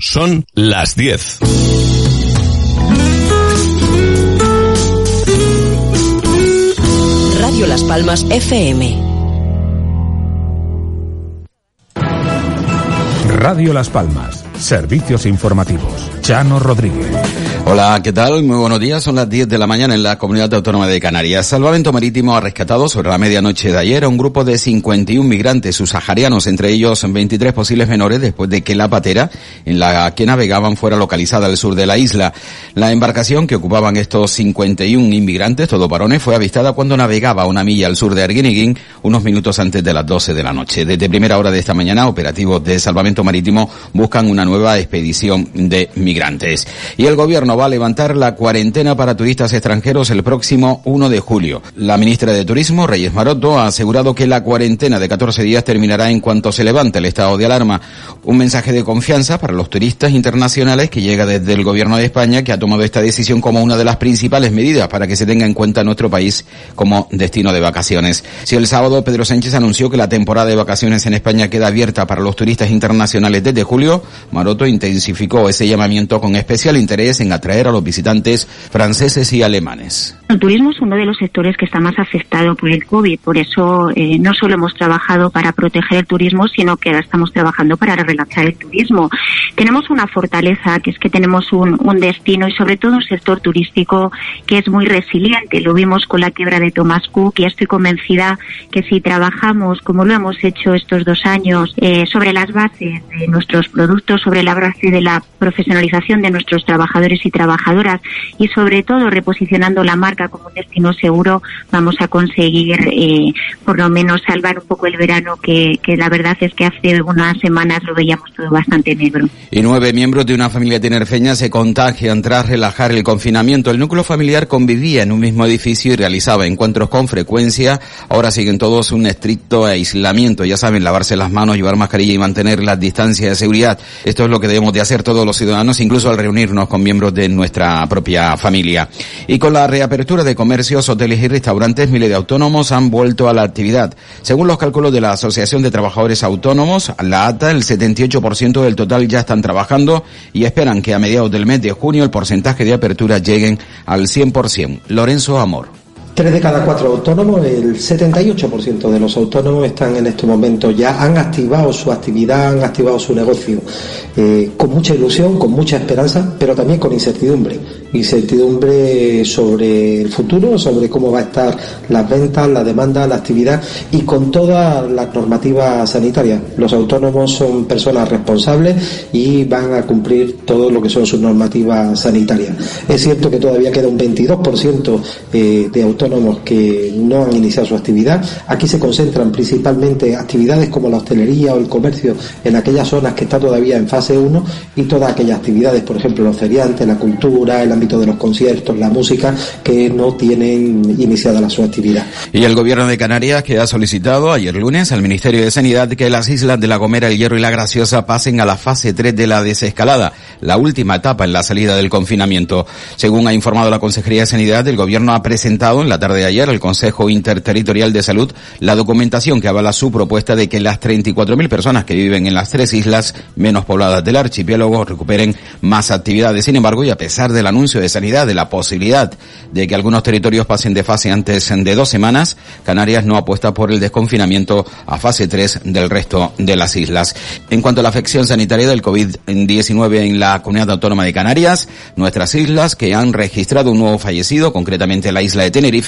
Son las 10. Radio Las Palmas FM. Radio Las Palmas. Servicios informativos. Chano Rodríguez. Hola, ¿qué tal? Muy buenos días. Son las 10 de la mañana en la Comunidad Autónoma de Canarias. Salvamento Marítimo ha rescatado sobre la medianoche de ayer a un grupo de 51 migrantes subsaharianos, entre ellos 23 posibles menores, después de que la patera en la que navegaban fuera localizada al sur de la isla. La embarcación que ocupaban estos 51 inmigrantes, todos varones, fue avistada cuando navegaba una milla al sur de Arguineguín, unos minutos antes de las 12 de la noche. Desde primera hora de esta mañana, operativos de salvamento marítimo buscan una nueva expedición de migrantes. Y el gobierno va a levantar la cuarentena para turistas extranjeros el próximo 1 de julio. La ministra de Turismo, Reyes Maroto, ha asegurado que la cuarentena de 14 días terminará en cuanto se levante el estado de alarma. Un mensaje de confianza para los turistas internacionales que llega desde el gobierno de España, que ha tomado esta decisión como una de las principales medidas para que se tenga en cuenta nuestro país como destino de vacaciones. Si el sábado Pedro Sánchez anunció que la temporada de vacaciones en España queda abierta para los turistas internacionales desde julio, Maroto intensificó ese llamamiento con especial interés en atraer a los visitantes franceses y alemanes. El turismo es uno de los sectores que está más afectado por el COVID, por eso eh, no solo hemos trabajado para proteger el turismo, sino que ahora estamos trabajando para relanzar el turismo. Tenemos una fortaleza, que es que tenemos un, destino y sobre todo un sector turístico que es muy resiliente. Lo vimos con la quiebra de Thomas Cook y estoy convencida que si trabajamos, como lo hemos hecho estos dos años, eh, sobre las bases de nuestros productos, sobre la base de la profesionalización de nuestros trabajadores y trabajadoras y sobre todo reposicionando la marca como un destino seguro, vamos a conseguir eh, por lo menos salvar un poco el verano que, que la verdad es que hace unas semanas lo veíamos todo bastante negro. Y nueve miembros de una familia tinerfeña se contagian tras relajar el confinamiento. El núcleo familiar convivía en un mismo edificio y realizaba encuentros con frecuencia. Ahora siguen todos un estricto aislamiento. Ya saben, lavarse las manos, llevar mascarilla y mantener las distancias de seguridad. Esto es lo que debemos de hacer todos los ciudadanos, incluso al reunirnos con miembros de nuestra propia familia. Y con la reapertura de comercios, hoteles y restaurantes, miles de autónomos han vuelto a la actividad. Según los cálculos de la Asociación de Trabajadores Autónomos, la ATA, el 78% del total ya están trabajando y esperan que a mediados del mes de junio el porcentaje de apertura lleguen al 100%. Lorenzo Amor. Tres de cada cuatro autónomos, el 78% de los autónomos están en estos momentos ya, han activado su actividad, han activado su negocio, eh, con mucha ilusión, con mucha esperanza, pero también con incertidumbre. Incertidumbre sobre el futuro, sobre cómo va a estar las ventas, la demanda, la actividad y con todas las normativas sanitarias. Los autónomos son personas responsables y van a cumplir todo lo que son sus normativas sanitarias. Es cierto que todavía queda un 22% eh, de autónomos que no han iniciado su actividad. Aquí se concentran principalmente actividades como la hostelería o el comercio en aquellas zonas que está todavía en fase 1 y todas aquellas actividades, por ejemplo, los feriantes, la cultura, el ámbito de los conciertos, la música, que no tienen iniciada la su actividad. Y el gobierno de Canarias que ha solicitado ayer lunes al Ministerio de Sanidad que las islas de La Gomera, El Hierro y La Graciosa pasen a la fase 3 de la desescalada, la última etapa en la salida del confinamiento. Según ha informado la Consejería de Sanidad, el gobierno ha presentado en la tarde de ayer al Consejo Interterritorial de Salud la documentación que avala su propuesta de que las 34.000 personas que viven en las tres islas menos pobladas del archipiélago recuperen más actividades. Sin embargo, y a pesar del anuncio de Sanidad de la posibilidad de que algunos territorios pasen de fase antes de dos semanas, Canarias no apuesta por el desconfinamiento a fase 3 del resto de las islas. En cuanto a la afección sanitaria del COVID-19 en la comunidad autónoma de Canarias, nuestras islas que han registrado un nuevo fallecido, concretamente la isla de Tenerife,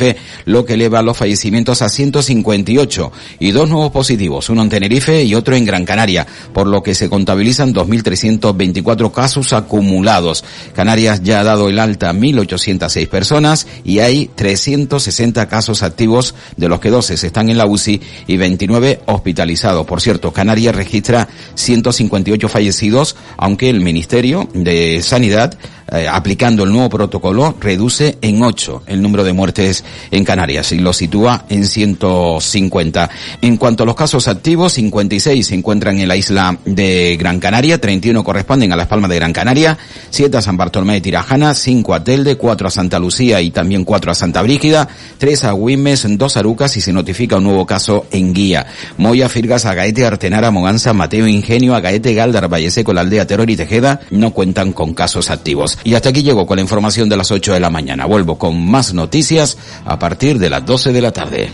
lo que eleva los fallecimientos a 158 y dos nuevos positivos, uno en Tenerife y otro en Gran Canaria, por lo que se contabilizan 2.324 casos acumulados. Canarias ya ha dado el alta a 1.806 personas y hay 360 casos activos, de los que 12 están en la UCI y 29 hospitalizados. Por cierto, Canarias registra 158 fallecidos, aunque el Ministerio de Sanidad eh, aplicando el nuevo protocolo, reduce en 8 el número de muertes en Canarias y lo sitúa en 150. En cuanto a los casos activos, 56 se encuentran en la isla de Gran Canaria, 31 corresponden a Las Palmas de Gran Canaria, 7 a San Bartolomé de Tirajana, 5 a Telde, 4 a Santa Lucía y también 4 a Santa Brígida, 3 a Güimes, 2 a Arucas y se notifica un nuevo caso en Guía. Moya, Firgas, Agaete, Artenara, Moganza, Mateo, Ingenio, Agaete, Galdar, Valleseco, la aldea Terror y Tejeda no cuentan con casos activos. Y hasta aquí llego con la información de las 8 de la mañana. Vuelvo con más noticias a partir de las 12 de la tarde.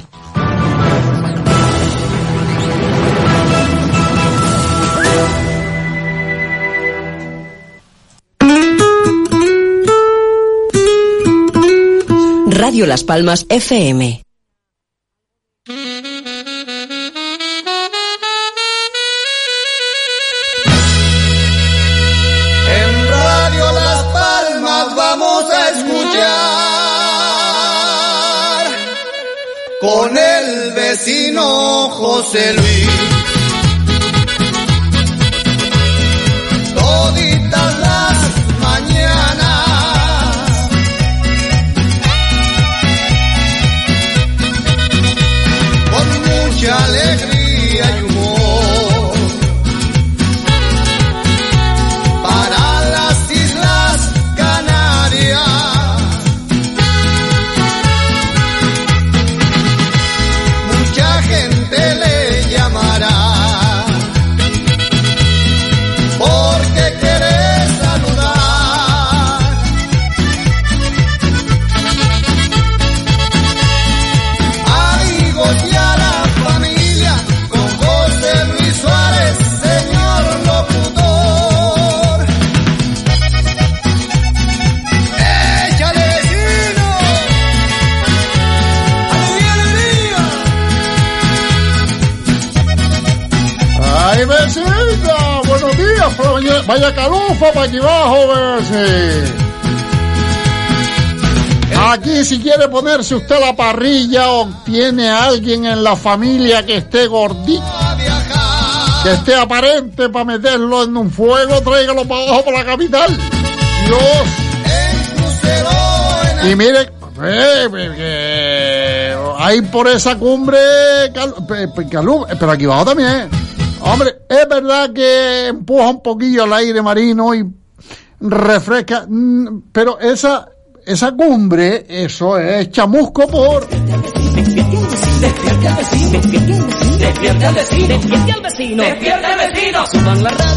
Radio Las Palmas FM. Con el vecino José Luis. Calufa para aquí abajo, bebé. Aquí si quiere ponerse usted la parrilla o tiene alguien en la familia que esté gordito, que esté aparente para meterlo en un fuego, tráigalo para abajo para la capital. Dios. Y mire, eh, eh, que hay por esa cumbre cal- calú- pero aquí abajo también. Hombre, es verdad que empuja un poquillo el aire marino y refresca, mm, pero esa esa cumbre, eso es chamusco por.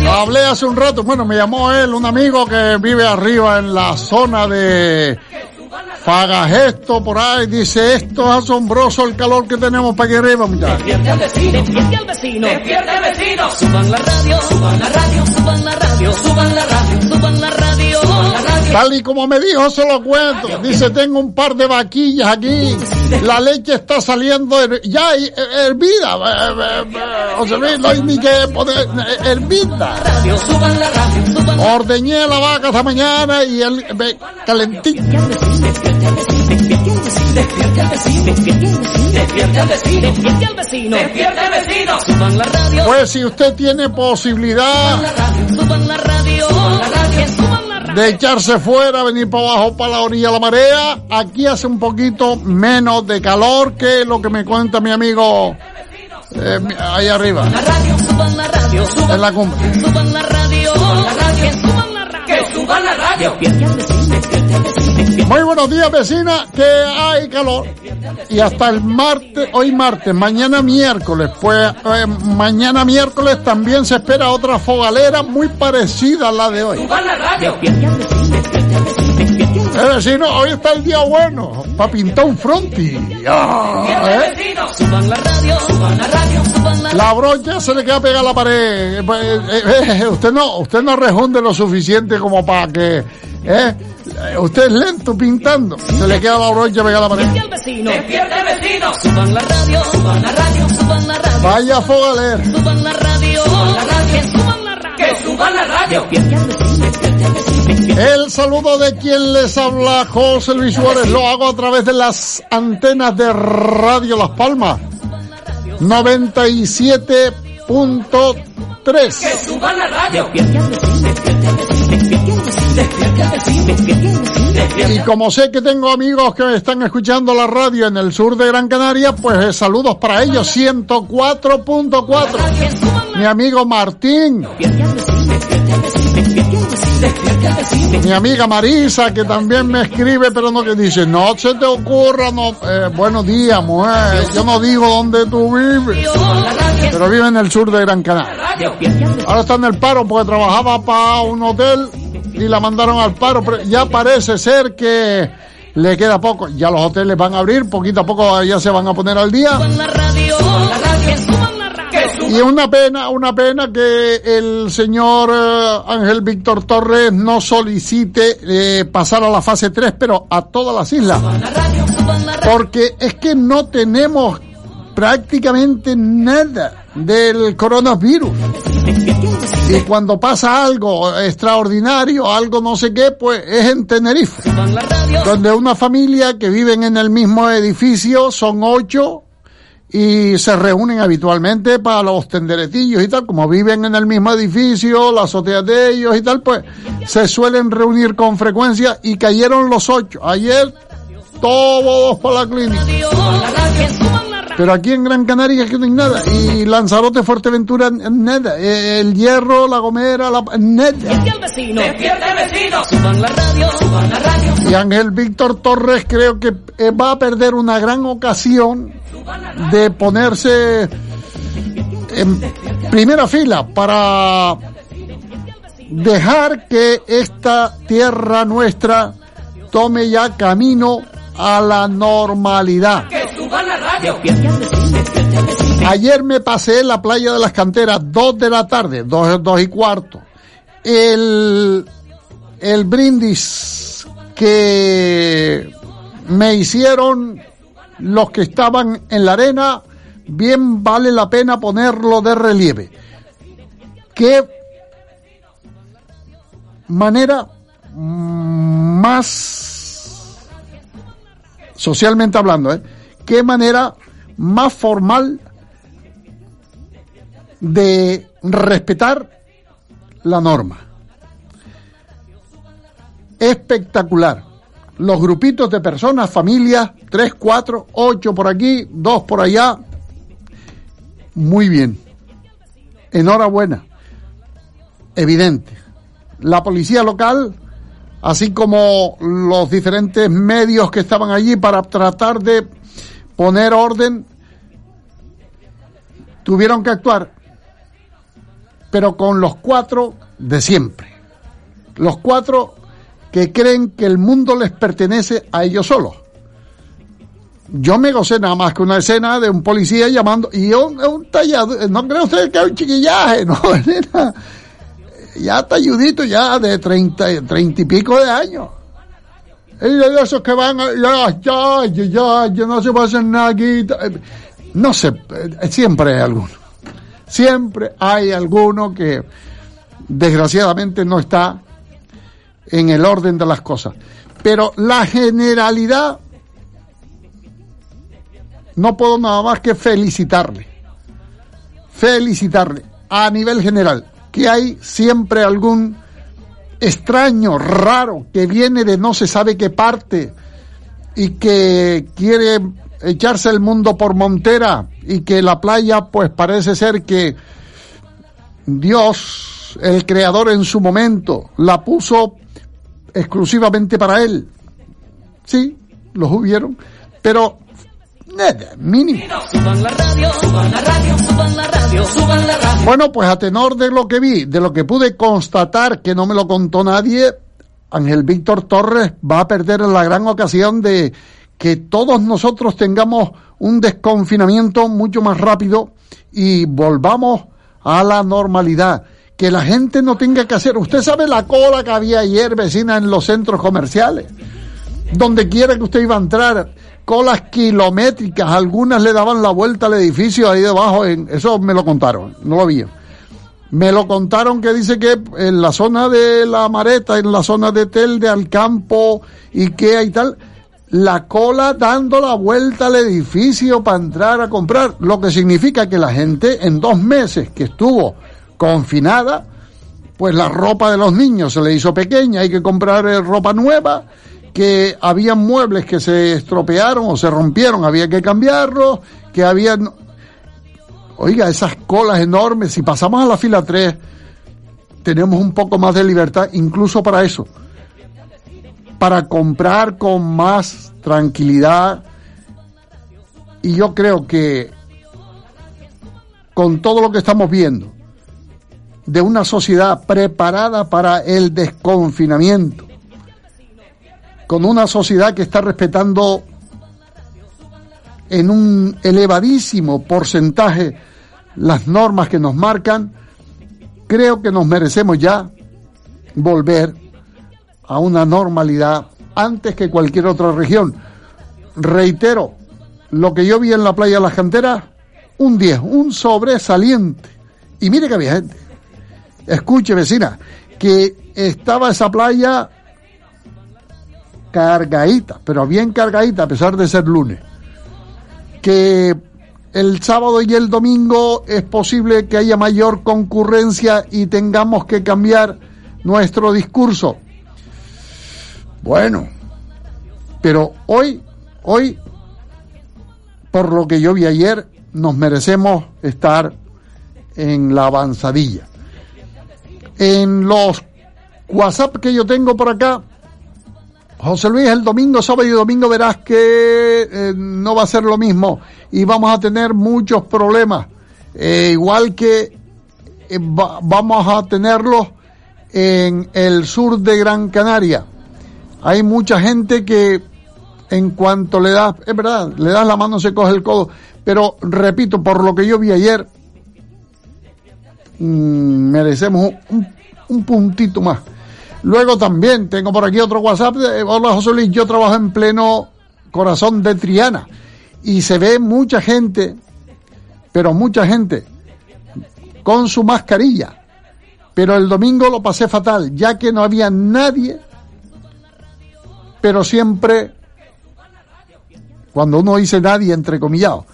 Hablé hace un rato, bueno, me llamó él, un amigo que vive arriba en la zona de Fagagesto, por ahí, dice, esto es asombroso el calor que tenemos para aquí arriba, muchachos. Despierte al vecino, despierte al vecino, despierte al vecino. Suban la radio, suban la radio, suban la radio, suban la radio, suban la radio, suban la radio. Tal y como me dijo, se lo cuento. Dice, tengo un par de vaquillas aquí. La leche está saliendo her- ya her- hervida. Eh, eh, eh, José Luis, no hay ni que poner eh, hervida. Ordeñé la vaca esta mañana y el eh, calentito. Despierte al vecino, despierte al vecino, al vecino, al vecino. Suban la radio, Pues si usted tiene posibilidad suban la radio, suban la radio, suban la radio. De echarse fuera, venir para abajo, para la orilla de la marea, aquí hace un poquito menos de calor que lo que me cuenta mi amigo eh, ahí arriba, La radio, suban la radio, suban en la cumbre. Suban la radio, suban la radio, que suban la radio, que suban la radio. Muy buenos días, vecina, que hay calor. Y hasta el martes, hoy martes, mañana miércoles, pues eh, mañana miércoles también se espera otra fogalera muy parecida a la de hoy. Vecino. Eh, vecino, hoy está el día bueno, para pintar un fronti. Ah, ¿eh? La brocha se le queda pegada a la pared. Eh, pues, eh, eh, usted no, usted no rejunde lo suficiente como para que, usted es lento pintando. Se le queda la brocha pegada a la pared. Suban la radio, suban la radio, suban la radio. Vaya fogaler. Suban la radio, suban la radio, que suban la radio. Que suban la radio. El saludo de quien les habla, José Luis Suárez, lo hago a través de las antenas de Radio Las Palmas. 97.3. Que suban la radio. Y como sé que tengo amigos que están escuchando la radio en el sur de Gran Canaria, pues eh, saludos para ellos, 104.4. Mi amigo Martín. Mi amiga Marisa, que también me escribe, pero no que dice, no se te ocurra, no, eh, buenos días, mujer, yo no digo dónde tú vives, pero vive en el sur de Gran Canaria. Ahora está en el paro porque trabajaba para un hotel y la mandaron al paro, pero ya parece ser que le queda poco, ya los hoteles van a abrir, poquito a poco ya se van a poner al día. Y una pena, una pena que el señor eh, Ángel Víctor Torres no solicite eh, pasar a la fase 3, pero a todas las islas. Porque es que no tenemos prácticamente nada del coronavirus. Y cuando pasa algo extraordinario, algo no sé qué, pues es en Tenerife. Donde una familia que viven en el mismo edificio son ocho y se reúnen habitualmente para los tenderetillos y tal, como viven en el mismo edificio, las azoteas de ellos y tal, pues se suelen reunir con frecuencia y cayeron los ocho. Ayer todos para la clínica. Pero aquí en Gran Canaria que no hay nada. Y Lanzarote, Fuerteventura, nada. El Hierro, La Gomera, la, nada. Y Ángel Víctor Torres creo que eh, va a perder una gran ocasión de ponerse en primera fila para dejar que esta tierra nuestra tome ya camino a la normalidad. Ayer me pasé en la playa de las canteras, dos de la tarde, dos, dos y cuarto. El, el brindis que me hicieron los que estaban en la arena, bien vale la pena ponerlo de relieve. Qué manera más socialmente hablando, ¿eh? Qué manera más formal de respetar la norma. Espectacular los grupitos de personas, familias, tres, cuatro, ocho por aquí, dos por allá. Muy bien. Enhorabuena. Evidente. La policía local, así como los diferentes medios que estaban allí para tratar de poner orden, tuvieron que actuar, pero con los cuatro de siempre. Los cuatro que creen que el mundo les pertenece a ellos solos. Yo me gocé nada más que una escena de un policía llamando, y un, un tallado, no cree usted que es un chiquillaje, no, ya talludito ya de treinta, treinta y pico de años. Y esos que van, ya, ya, ya, ya, no se hacer nada aquí. No sé, siempre hay alguno. Siempre hay alguno que desgraciadamente no está en el orden de las cosas. Pero la generalidad, no puedo nada más que felicitarle. Felicitarle a nivel general, que hay siempre algún extraño, raro, que viene de no se sabe qué parte y que quiere echarse el mundo por montera y que la playa pues parece ser que Dios, el creador en su momento, la puso exclusivamente para él. Sí, los hubieron, pero nada, mínimo. Bueno, pues a tenor de lo que vi, de lo que pude constatar, que no me lo contó nadie, Ángel Víctor Torres va a perder la gran ocasión de que todos nosotros tengamos un desconfinamiento mucho más rápido y volvamos a la normalidad que la gente no tenga que hacer. Usted sabe la cola que había ayer, vecina, en los centros comerciales. Donde quiera que usted iba a entrar, colas kilométricas, algunas le daban la vuelta al edificio ahí debajo, en, eso me lo contaron, no lo vi. Me lo contaron que dice que en la zona de la Mareta, en la zona de Tel de Alcampo, Ikea y tal, la cola dando la vuelta al edificio para entrar a comprar, lo que significa que la gente en dos meses que estuvo confinada, pues la ropa de los niños se le hizo pequeña, hay que comprar eh, ropa nueva, que había muebles que se estropearon o se rompieron, había que cambiarlos, que había... Oiga, esas colas enormes, si pasamos a la fila 3, tenemos un poco más de libertad, incluso para eso, para comprar con más tranquilidad. Y yo creo que con todo lo que estamos viendo, de una sociedad preparada para el desconfinamiento, con una sociedad que está respetando en un elevadísimo porcentaje las normas que nos marcan, creo que nos merecemos ya volver a una normalidad antes que cualquier otra región. Reitero, lo que yo vi en la playa de las canteras, un 10, un sobresaliente. Y mire que había gente. Escuche, vecina, que estaba esa playa cargadita, pero bien cargadita a pesar de ser lunes. Que el sábado y el domingo es posible que haya mayor concurrencia y tengamos que cambiar nuestro discurso. Bueno, pero hoy, hoy, por lo que yo vi ayer, nos merecemos estar en la avanzadilla. En los WhatsApp que yo tengo por acá, José Luis, el domingo, sábado y domingo verás que eh, no va a ser lo mismo y vamos a tener muchos problemas. Eh, igual que eh, va- vamos a tenerlos en el sur de Gran Canaria. Hay mucha gente que en cuanto le das, es verdad, le das la mano se coge el codo, pero repito, por lo que yo vi ayer, mm, merecemos un puntito más. Luego también tengo por aquí otro WhatsApp. De, Hola José Luis, yo trabajo en pleno corazón de Triana y se ve mucha gente, pero mucha gente, con su mascarilla. Pero el domingo lo pasé fatal, ya que no había nadie, pero siempre, cuando uno dice nadie, entrecomillado,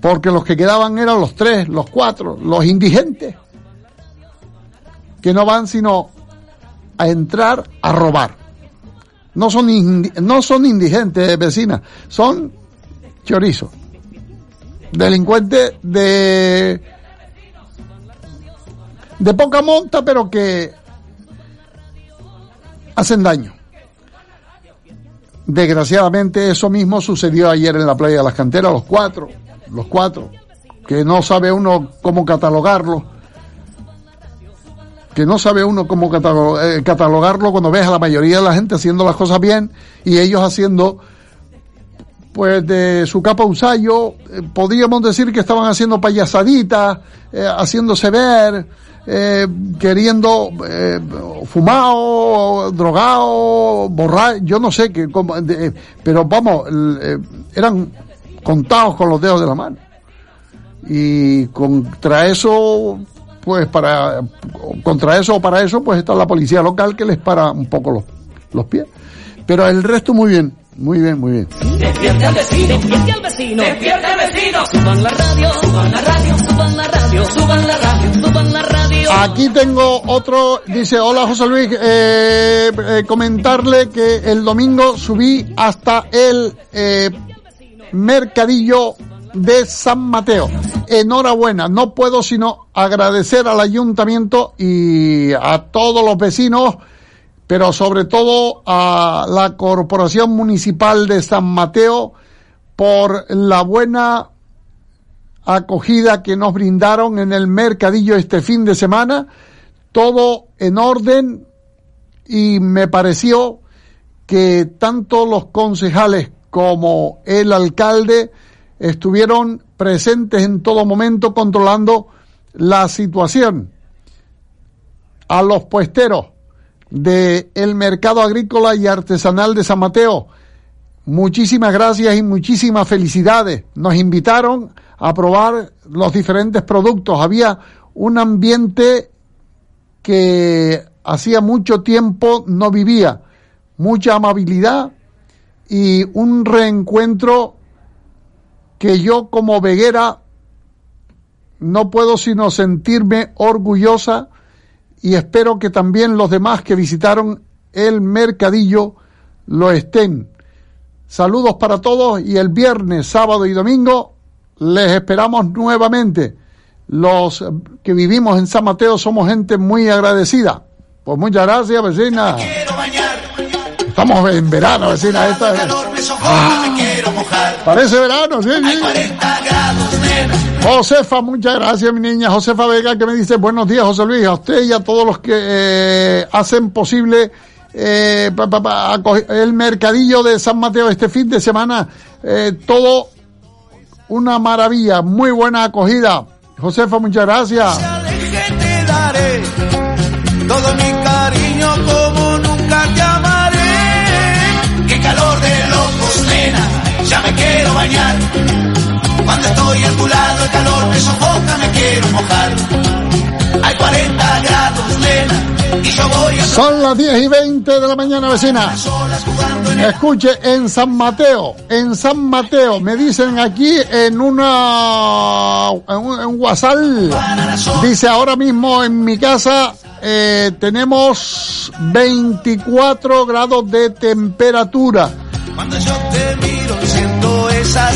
porque los que quedaban eran los tres, los cuatro, los indigentes, que no van sino a entrar a robar. No son, no son indigentes, vecinas, son chorizos. Delincuentes de, de poca monta, pero que hacen daño. Desgraciadamente eso mismo sucedió ayer en la playa de las canteras, los cuatro, los cuatro, que no sabe uno cómo catalogarlo que no sabe uno cómo eh, catalogarlo cuando ves a la mayoría de la gente haciendo las cosas bien y ellos haciendo pues de su capa usayo, eh, podríamos decir que estaban haciendo payasaditas, eh, haciéndose ver, queriendo fumado, drogado, borrar, yo no sé qué, pero vamos, eran contados con los dedos de la mano. Y contra eso, pues para, contra eso o para eso, pues está la policía local que les para un poco los, los pies. Pero el resto muy bien, muy bien, muy bien. Despierte al vecino, despierte al vecino, despierte al vecino. Suban la radio, suban la radio, suban la radio, suban la radio, suban la radio. Aquí tengo otro, dice, hola José Luis, eh, eh, comentarle que el domingo subí hasta el eh, mercadillo de San Mateo. Enhorabuena, no puedo sino agradecer al ayuntamiento y a todos los vecinos, pero sobre todo a la Corporación Municipal de San Mateo por la buena acogida que nos brindaron en el mercadillo este fin de semana, todo en orden y me pareció que tanto los concejales como el alcalde estuvieron presentes en todo momento controlando la situación. A los puesteros del mercado agrícola y artesanal de San Mateo, muchísimas gracias y muchísimas felicidades. Nos invitaron a probar los diferentes productos. Había un ambiente que hacía mucho tiempo no vivía. Mucha amabilidad y un reencuentro que yo como veguera no puedo sino sentirme orgullosa y espero que también los demás que visitaron el mercadillo lo estén. Saludos para todos y el viernes, sábado y domingo les esperamos nuevamente. Los que vivimos en San Mateo somos gente muy agradecida. Pues muchas gracias, vecina. Estamos en verano, vecina. Esta Ah, parece verano, sí, sí. Josefa, muchas gracias, mi niña. Josefa Vega, que me dice buenos días, José Luis, a usted y a todos los que eh, hacen posible eh, pa- pa- pa- acoge- el mercadillo de San Mateo este fin de semana. Eh, todo una maravilla, muy buena acogida. Josefa, muchas gracias. Ya me quiero bañar. Cuando estoy a tu lado el calor me sofoca, me quiero mojar. Hay 40 grados, nena, y yo voy a Son las 10 y 20 de la mañana, vecina. Escuche, en San Mateo, en San Mateo, me dicen aquí en una, en un, en WhatsApp, dice ahora mismo en mi casa eh, tenemos 24 grados de temperatura. Cuando yo te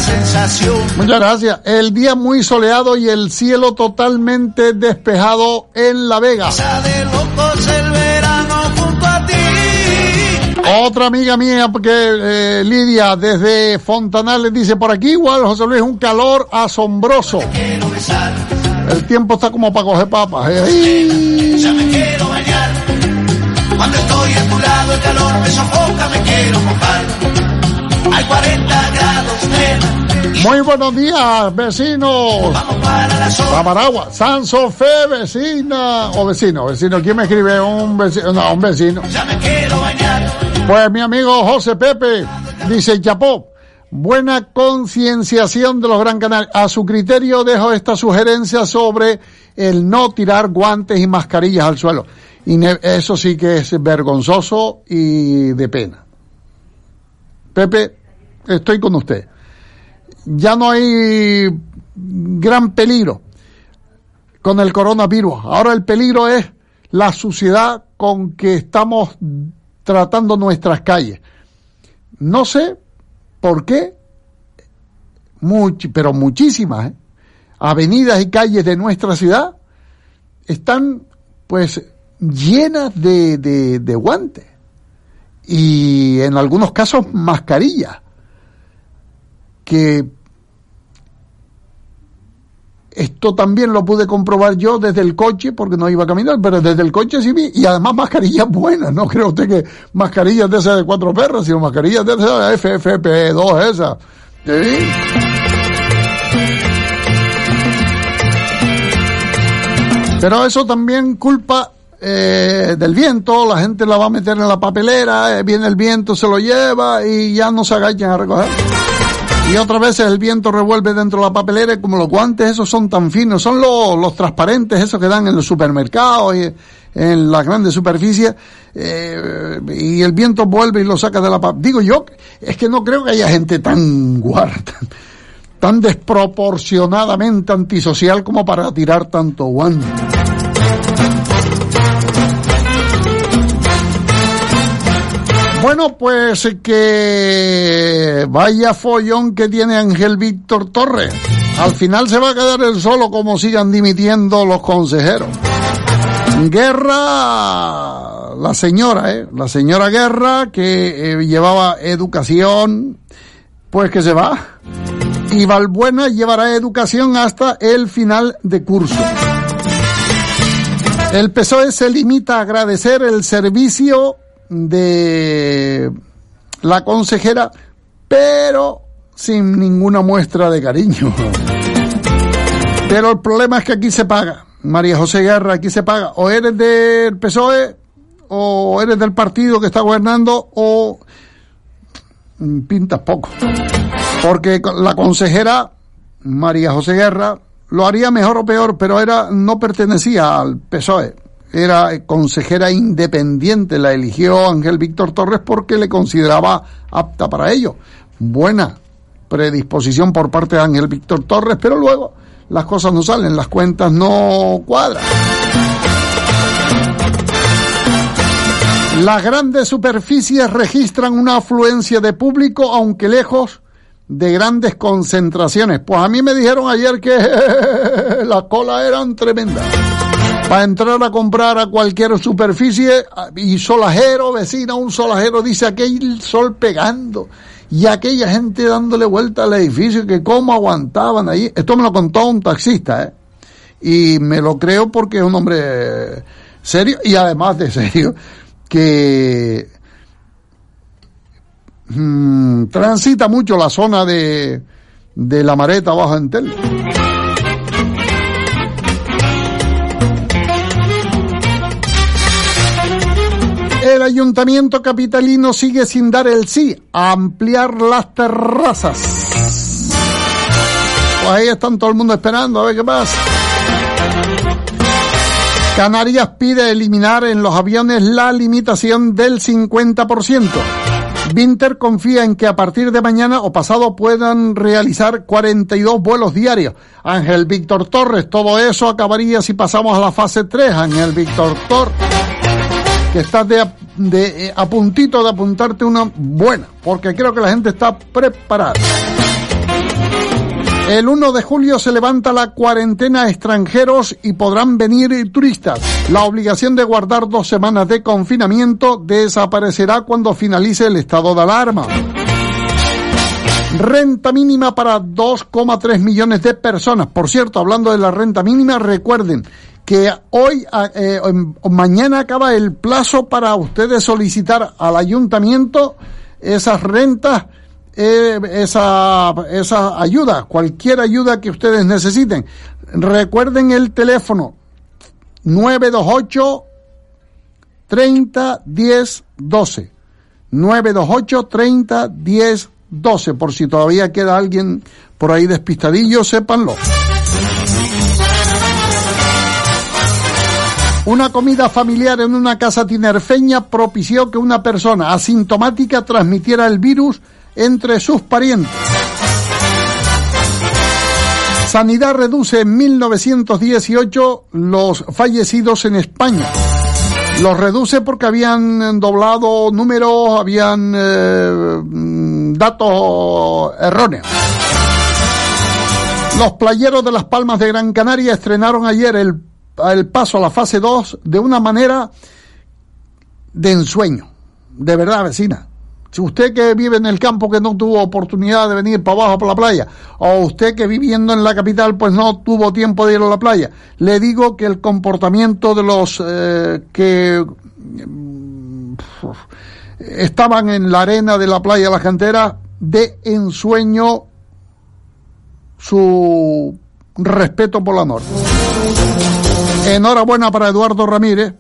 sensación. Muchas gracias. El día muy soleado y el cielo totalmente despejado en La Vega. Esa de locos el verano junto a ti. Otra amiga mía, porque eh, Lidia desde Fontanales dice por aquí igual José Luis un calor asombroso. El tiempo está como para coger papas. eh. Ya me quiero bañar. Cuando estoy a tu lado el calor me sofoca, me quiero mojar. Hay 40 grados, Muy buenos días, vecinos. vamos para la zona. Pamaragua, San Sofé, vecina. O vecino, vecino. ¿Quién me escribe? Un vecino. No, un vecino. Ya me quiero bañar. Pues mi amigo José Pepe dice, Chapó, buena concienciación de los Gran Canarios. A su criterio dejo esta sugerencia sobre el no tirar guantes y mascarillas al suelo. Y eso sí que es vergonzoso y de pena. Pepe, estoy con usted. Ya no hay gran peligro con el coronavirus. Ahora el peligro es la suciedad con que estamos tratando nuestras calles. No sé por qué, pero muchísimas ¿eh? avenidas y calles de nuestra ciudad están pues llenas de, de guantes y en algunos casos mascarillas que esto también lo pude comprobar yo desde el coche, porque no iba a caminar, pero desde el coche sí vi, y además mascarillas buenas, no creo usted que mascarillas de esas de cuatro perros, sino mascarillas de esas FFP2, esas. ¿Sí? Pero eso también culpa eh, del viento, la gente la va a meter en la papelera, eh, viene el viento, se lo lleva y ya no se agachan a recoger. Y otras veces el viento revuelve dentro de la papelera y como los guantes esos son tan finos, son los, los transparentes esos que dan en los supermercados y en las grandes superficies, eh, y el viento vuelve y lo saca de la papelera. Digo yo, es que no creo que haya gente tan guarda, tan desproporcionadamente antisocial como para tirar tanto guante. Bueno, pues eh, que vaya follón que tiene Ángel Víctor Torres. Al final se va a quedar él solo como sigan dimitiendo los consejeros. Guerra, la señora, ¿eh? La señora Guerra que eh, llevaba educación, pues que se va. Y Valbuena llevará educación hasta el final de curso. El PSOE se limita a agradecer el servicio de la consejera, pero sin ninguna muestra de cariño. Pero el problema es que aquí se paga. María José Guerra, aquí se paga. O eres del PSOE, o eres del partido que está gobernando, o pintas poco. Porque la consejera María José Guerra lo haría mejor o peor, pero era no pertenecía al PSOE. Era consejera independiente, la eligió Ángel Víctor Torres porque le consideraba apta para ello. Buena predisposición por parte de Ángel Víctor Torres, pero luego las cosas no salen, las cuentas no cuadran. Las grandes superficies registran una afluencia de público, aunque lejos de grandes concentraciones. Pues a mí me dijeron ayer que las colas eran tremendas. Para entrar a comprar a cualquier superficie y solajero, vecina, un solajero dice aquel sol pegando y aquella gente dándole vuelta al edificio que cómo aguantaban ahí. Esto me lo contó un taxista, ¿eh? Y me lo creo porque es un hombre serio y además de serio que mm, transita mucho la zona de, de la Mareta Bajo Entel. El ayuntamiento capitalino sigue sin dar el sí a ampliar las terrazas. Pues ahí están todo el mundo esperando a ver qué pasa. Canarias pide eliminar en los aviones la limitación del 50%. Vinter confía en que a partir de mañana o pasado puedan realizar 42 vuelos diarios. Ángel Víctor Torres, todo eso acabaría si pasamos a la fase 3. Ángel Víctor Torres, que estás de, eh, a puntito de apuntarte una buena, porque creo que la gente está preparada. El 1 de julio se levanta la cuarentena a extranjeros y podrán venir turistas. La obligación de guardar dos semanas de confinamiento desaparecerá cuando finalice el estado de alarma. Renta mínima para 2,3 millones de personas. Por cierto, hablando de la renta mínima, recuerden que hoy, eh, mañana acaba el plazo para ustedes solicitar al ayuntamiento esas rentas eh, esa, esa ayuda, cualquier ayuda que ustedes necesiten. Recuerden el teléfono 928 30 10 12. 928 30 10 12. Por si todavía queda alguien por ahí despistadillo, sépanlo. Una comida familiar en una casa tinerfeña propició que una persona asintomática transmitiera el virus entre sus parientes. Sanidad reduce en 1918 los fallecidos en España. Los reduce porque habían doblado números, habían eh, datos erróneos. Los playeros de las Palmas de Gran Canaria estrenaron ayer el, el paso a la fase 2 de una manera de ensueño. De verdad, vecina. Si usted que vive en el campo que no tuvo oportunidad de venir para abajo por la playa, o usted que viviendo en la capital pues no tuvo tiempo de ir a la playa, le digo que el comportamiento de los eh, que mm, estaban en la arena de la playa La Cantera de ensueño su respeto por la norma. Enhorabuena para Eduardo Ramírez,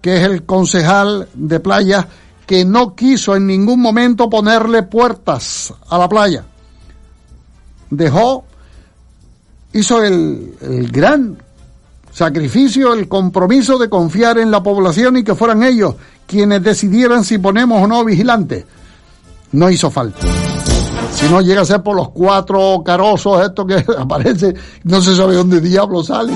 que es el concejal de playa que no quiso en ningún momento ponerle puertas a la playa. Dejó, hizo el, gran sacrificio, el compromiso de confiar en la población y que fueran ellos quienes decidieran si ponemos o no vigilantes. No hizo falta. Si no llega a ser por los cuatro carosos estos que aparecen, no se sabe dónde diablo sale.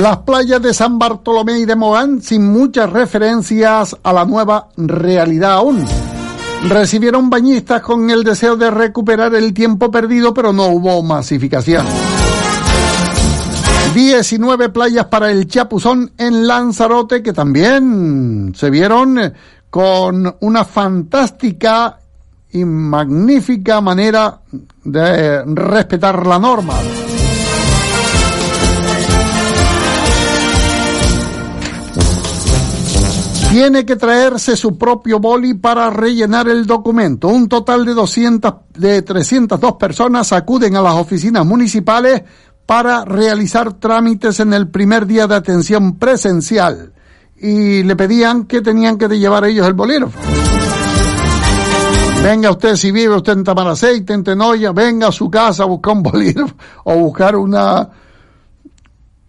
Las playas de San Bartolomé y de Mogán sin muchas referencias a la nueva realidad aún. Recibieron bañistas con el deseo de recuperar el tiempo perdido, pero no hubo masificación. 19 playas para el Chapuzón en Lanzarote que también se vieron con una fantástica y magnífica manera de respetar la norma. Tiene que traerse su propio boli para rellenar el documento. Un total de 200, de 302 personas acuden a las oficinas municipales para realizar trámites en el primer día de atención presencial. Y le pedían que tenían que llevar ellos el bolígrafo. Venga usted, si vive usted en Tamaraceite, en Tenoya, venga a su casa a buscar un bolígrafo o buscar una,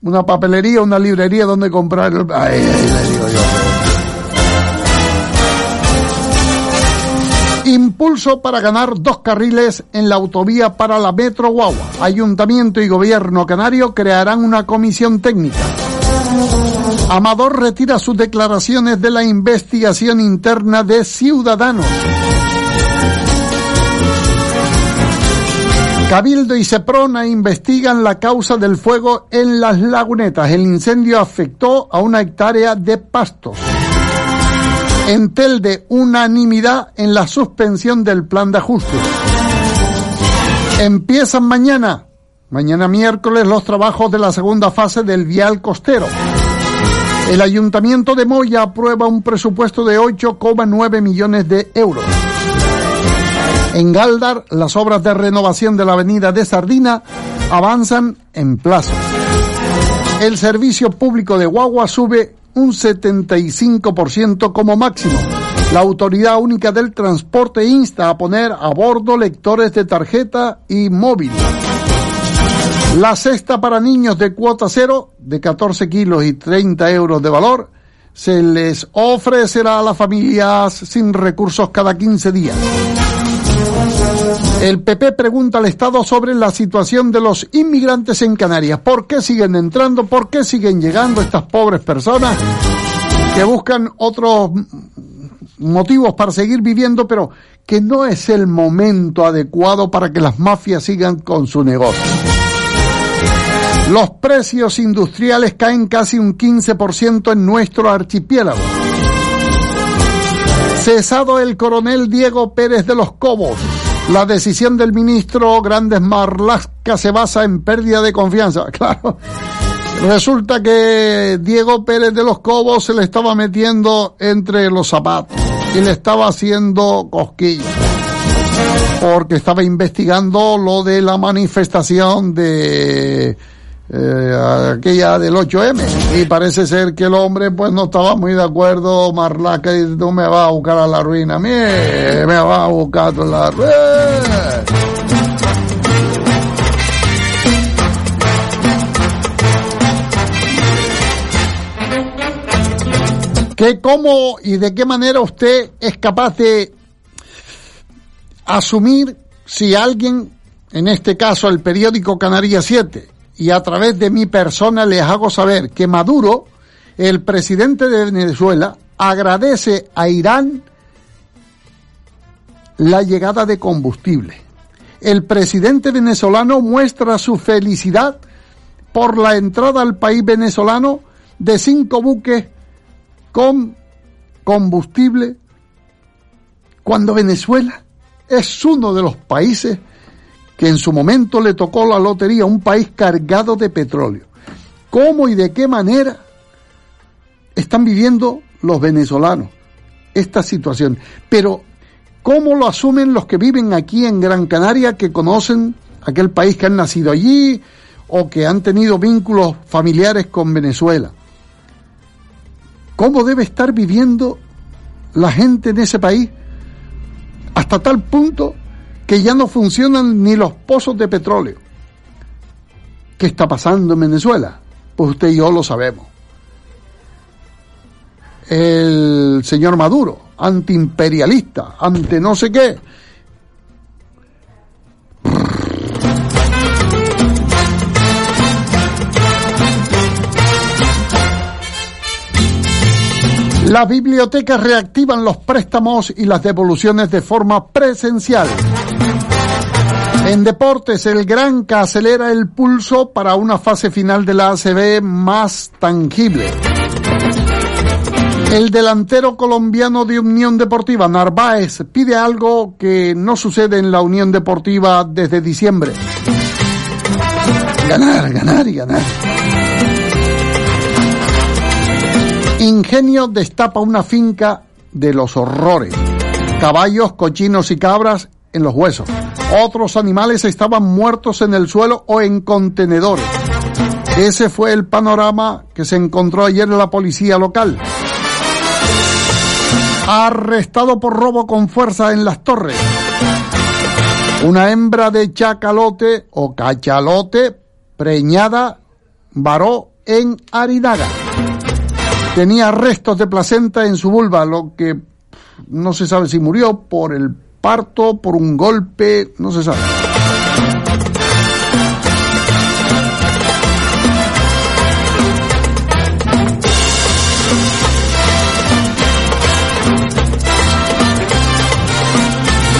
una papelería, una librería donde comprar el... Ay, le digo yo. Impulso para ganar dos carriles en la autovía para la Metro Guagua. Ayuntamiento y Gobierno Canario crearán una comisión técnica. Amador retira sus declaraciones de la investigación interna de Ciudadanos. Cabildo y Seprona investigan la causa del fuego en las lagunetas. El incendio afectó a una hectárea de pastos. Entel de unanimidad en la suspensión del plan de ajuste. Empiezan mañana, mañana miércoles, los trabajos de la segunda fase del vial costero. El Ayuntamiento de Moya aprueba un presupuesto de 8,9 millones de euros. En Galdar, las obras de renovación de la avenida de Sardina avanzan en plazo. El servicio público de Guagua sube un 75% como máximo. La Autoridad Única del Transporte insta a poner a bordo lectores de tarjeta y móvil. La cesta para niños de cuota cero, de 14 kilos y 30 euros de valor, se les ofrecerá a las familias sin recursos cada 15 días. El PP pregunta al Estado sobre la situación de los inmigrantes en Canarias. ¿Por qué siguen entrando? ¿Por qué siguen llegando estas pobres personas que buscan otros motivos para seguir viviendo, pero que no es el momento adecuado para que las mafias sigan con su negocio? Los precios industriales caen casi un 15% en nuestro archipiélago. Cesado el coronel Diego Pérez de los Cobos. La decisión del ministro Grandes Marlasca se basa en pérdida de confianza. Claro. Resulta que Diego Pérez de los Cobos se le estaba metiendo entre los zapatos y le estaba haciendo cosquillas. Porque estaba investigando lo de la manifestación de eh, aquella del 8M y parece ser que el hombre pues no estaba muy de acuerdo Marlaca dice tú me vas a buscar a la ruina me vas a buscar a la ruina que cómo y de qué manera usted es capaz de asumir si alguien en este caso el periódico Canarias 7 y a través de mi persona les hago saber que Maduro, el presidente de Venezuela, agradece a Irán la llegada de combustible. El presidente venezolano muestra su felicidad por la entrada al país venezolano de cinco buques con combustible cuando Venezuela es uno de los países que en su momento le tocó la lotería un país cargado de petróleo. ¿Cómo y de qué manera están viviendo los venezolanos esta situación? Pero, ¿cómo lo asumen los que viven aquí en Gran Canaria, que conocen aquel país que han nacido allí o que han tenido vínculos familiares con Venezuela? ¿Cómo debe estar viviendo la gente en ese país? Hasta tal punto que ya no funcionan ni los pozos de petróleo. ¿Qué está pasando en Venezuela? Pues usted y yo lo sabemos. El señor Maduro, antiimperialista, ante no sé qué. Las bibliotecas reactivan los préstamos y las devoluciones de forma presencial. En deportes, el Granca acelera el pulso para una fase final de la ACB más tangible. El delantero colombiano de Unión Deportiva, Narváez, pide algo que no sucede en la Unión Deportiva desde diciembre. Ganar, ganar y ganar. Ingenio destapa una finca de los horrores. Caballos, cochinos y cabras en los huesos. Otros animales estaban muertos en el suelo o en contenedores. Ese fue el panorama que se encontró ayer en la policía local. Arrestado por robo con fuerza en las torres. Una hembra de chacalote o cachalote preñada varó en Arinaga tenía restos de placenta en su vulva, lo que no se sabe si murió por el parto por un golpe, no se sabe.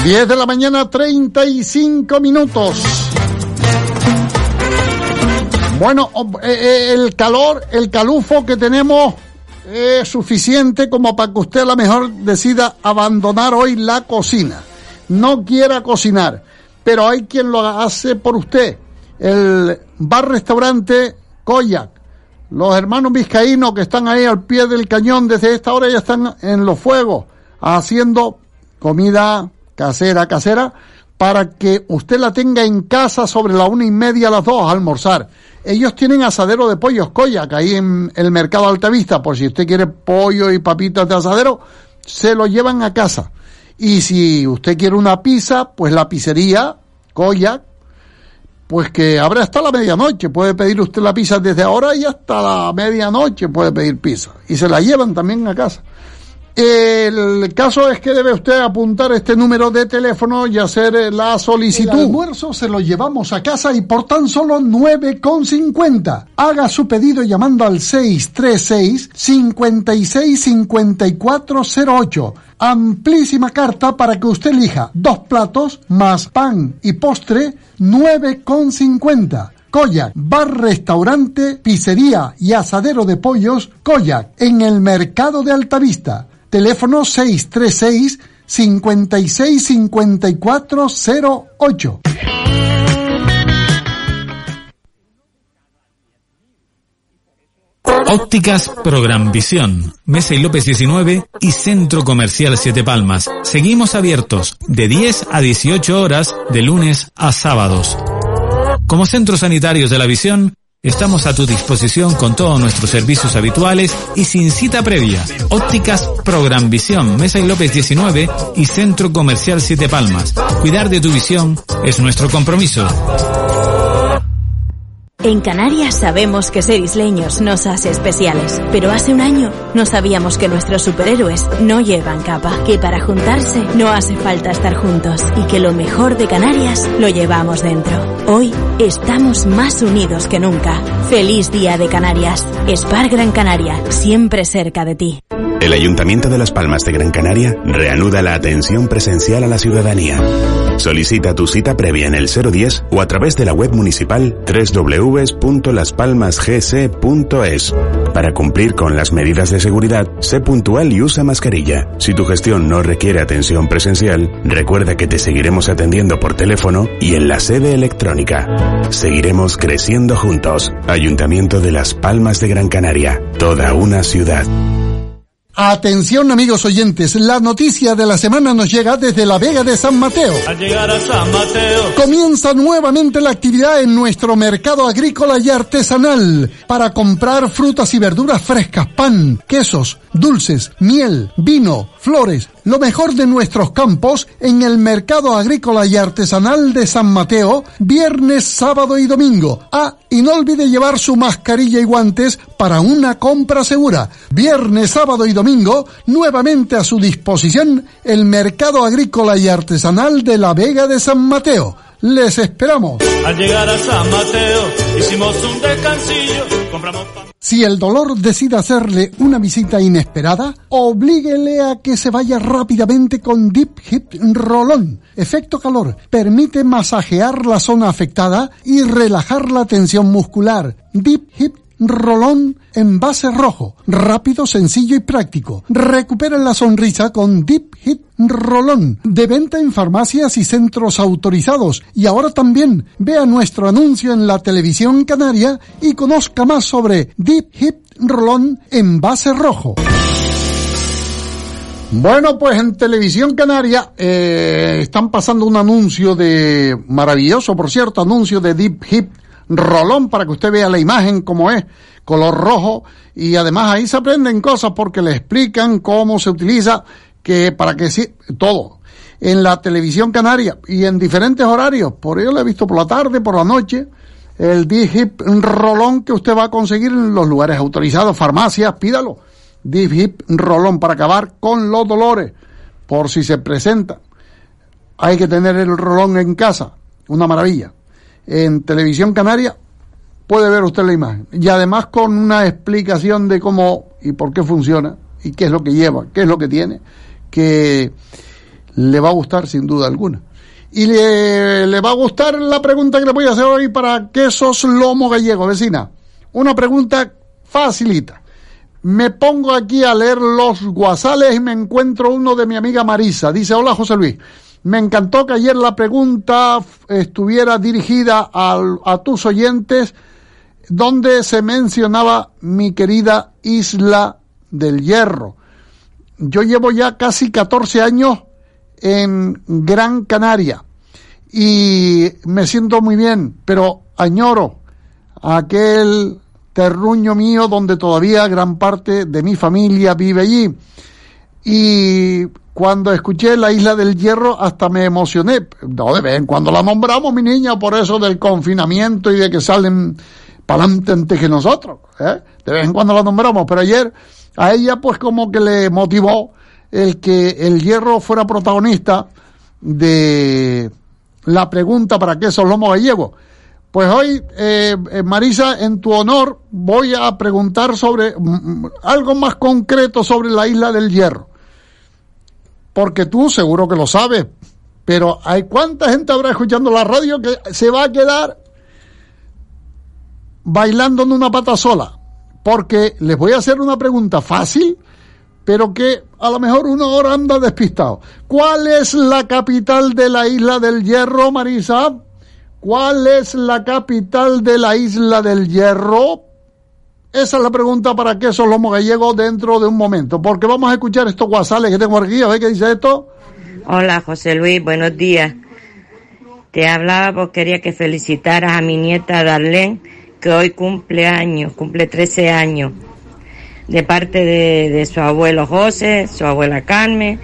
Diez de la mañana, treinta y cinco minutos. Bueno, eh, eh, el calor, el calufo que tenemos es suficiente como para que usted a lo mejor decida abandonar hoy la cocina. No quiera cocinar, pero hay quien lo hace por usted. El bar-restaurante Koyak, los hermanos vizcaínos que están ahí al pie del cañón desde esta hora ya están en los fuegos haciendo comida casera, casera, para que usted la tenga en casa sobre la una y media a las dos a almorzar. Ellos tienen asadero de pollos Koyak ahí en el mercado Altavista, por si usted quiere pollo y papitas de asadero, se lo llevan a casa. Y si usted quiere una pizza, pues la pizzería Koyak, pues que abre hasta la medianoche. Puede pedir usted la pizza desde ahora y hasta la medianoche puede pedir pizza. Y se la llevan también a casa. El caso es que debe usted apuntar este número de teléfono y hacer eh, la solicitud. El almuerzo se lo llevamos a casa y por tan solo 9,50. Haga su pedido llamando al 636 565408. Amplísima carta para que usted elija dos platos más pan y postre 9,50. Koyak, bar, restaurante, pizzería y asadero de pollos, Koyak, en el mercado de Altavista teléfono 636 565408. Ópticas Program Visión, Mesa y López 19 y Centro Comercial Siete Palmas. Seguimos abiertos de 10 a 18 horas de lunes a sábados. Como centros sanitarios de la visión, Estamos a tu disposición con todos nuestros servicios habituales y sin cita previa. Ópticas Program Visión, Mesa y López 19 y Centro Comercial Siete Palmas. Cuidar de tu visión es nuestro compromiso. En Canarias sabemos que ser isleños nos hace especiales, pero hace un año no sabíamos que nuestros superhéroes no llevan capa, que para juntarse no hace falta estar juntos y que lo mejor de Canarias lo llevamos dentro. Hoy estamos más unidos que nunca. Feliz Día de Canarias. Spar Gran Canaria, siempre cerca de ti. El Ayuntamiento de Las Palmas de Gran Canaria reanuda la atención presencial a la ciudadanía. Solicita tu cita previa en el 010 o a través de la web municipal www.laspalmasgc.es. Para cumplir con las medidas de seguridad, sé puntual y usa mascarilla. Si tu gestión no requiere atención presencial, recuerda que te seguiremos atendiendo por teléfono y en la sede electrónica. Seguiremos creciendo juntos. Ayuntamiento de Las Palmas de Gran Canaria, toda una ciudad. Atención amigos oyentes, la noticia de la semana nos llega desde la Vega de San Mateo. Al llegar a San Mateo. Comienza nuevamente la actividad en nuestro mercado agrícola y artesanal para comprar frutas y verduras frescas, pan, quesos, dulces, miel, vino, flores, lo mejor de nuestros campos en el mercado agrícola y artesanal de San Mateo, viernes, sábado y domingo. Ah, y no olvide llevar su mascarilla y guantes para una compra segura. Viernes, sábado y domingo, nuevamente a su disposición el mercado agrícola y artesanal de la Vega de San Mateo. Les esperamos. Al llegar a San Mateo, hicimos un descansillo, compramos pan. Si el dolor decide hacerle una visita inesperada, oblíguele a que se vaya rápidamente con Deep Hip Rolón. Efecto calor. Permite masajear la zona afectada y relajar la tensión muscular. Deep Hip Rolón en base rojo, rápido, sencillo y práctico. Recupera la sonrisa con Deep Hit Rolón, de venta en farmacias y centros autorizados. Y ahora también vea nuestro anuncio en la televisión canaria y conozca más sobre Deep Hit Rolón en base rojo. Bueno, pues en televisión canaria eh, están pasando un anuncio de maravilloso, por cierto, anuncio de Deep Hip rolón para que usted vea la imagen como es, color rojo, y además ahí se aprenden cosas porque le explican cómo se utiliza, que para que sí, todo. En la televisión canaria y en diferentes horarios, por ello lo he visto por la tarde, por la noche, el D-Hip rolón que usted va a conseguir en los lugares autorizados, farmacias, pídalo. D-Hip rolón para acabar con los dolores, por si se presenta. Hay que tener el rolón en casa, una maravilla en Televisión Canaria, puede ver usted la imagen. Y además con una explicación de cómo y por qué funciona y qué es lo que lleva, qué es lo que tiene, que le va a gustar sin duda alguna. Y le, le va a gustar la pregunta que le voy a hacer hoy para quesos lomo gallego, vecina. Una pregunta facilita. Me pongo aquí a leer los guasales y me encuentro uno de mi amiga Marisa. Dice, hola José Luis. Me encantó que ayer la pregunta estuviera dirigida a tus oyentes donde se mencionaba mi querida isla del Hierro. Yo llevo ya casi 14 años en Gran Canaria y me siento muy bien, pero añoro aquel terruño mío donde todavía gran parte de mi familia vive allí. Y cuando escuché la isla del Hierro hasta me emocioné. No, de vez en cuando la nombramos, mi niña, por eso del confinamiento y de que salen para adelante antes que nosotros. ¿eh? De vez en cuando la nombramos, pero ayer a ella pues como que le motivó el que el Hierro fuera protagonista de la pregunta para qué son lomos gallegos. Pues hoy, eh, eh, Marisa, en tu honor, voy a preguntar sobre mm, mm, algo más concreto sobre la isla del Hierro. Porque tú seguro que lo sabes, pero hay cuánta gente habrá escuchando la radio que se va a quedar bailando en una pata sola. Porque les voy a hacer una pregunta fácil, pero que a lo mejor uno ahora anda despistado. ¿Cuál es la capital de la isla del Hierro, Marisa? ¿Cuál es la capital de la isla del Hierro? Esa es la pregunta para queso lomo gallego dentro de un momento, porque vamos a escuchar estos guasales que tengo aquí, a ver qué dice esto. Hola José Luis, buenos días. Te hablaba porque quería que felicitaras a mi nieta Darlene, que hoy cumple años, cumple 13 años, de parte de, de su abuelo José, su abuela Carmen,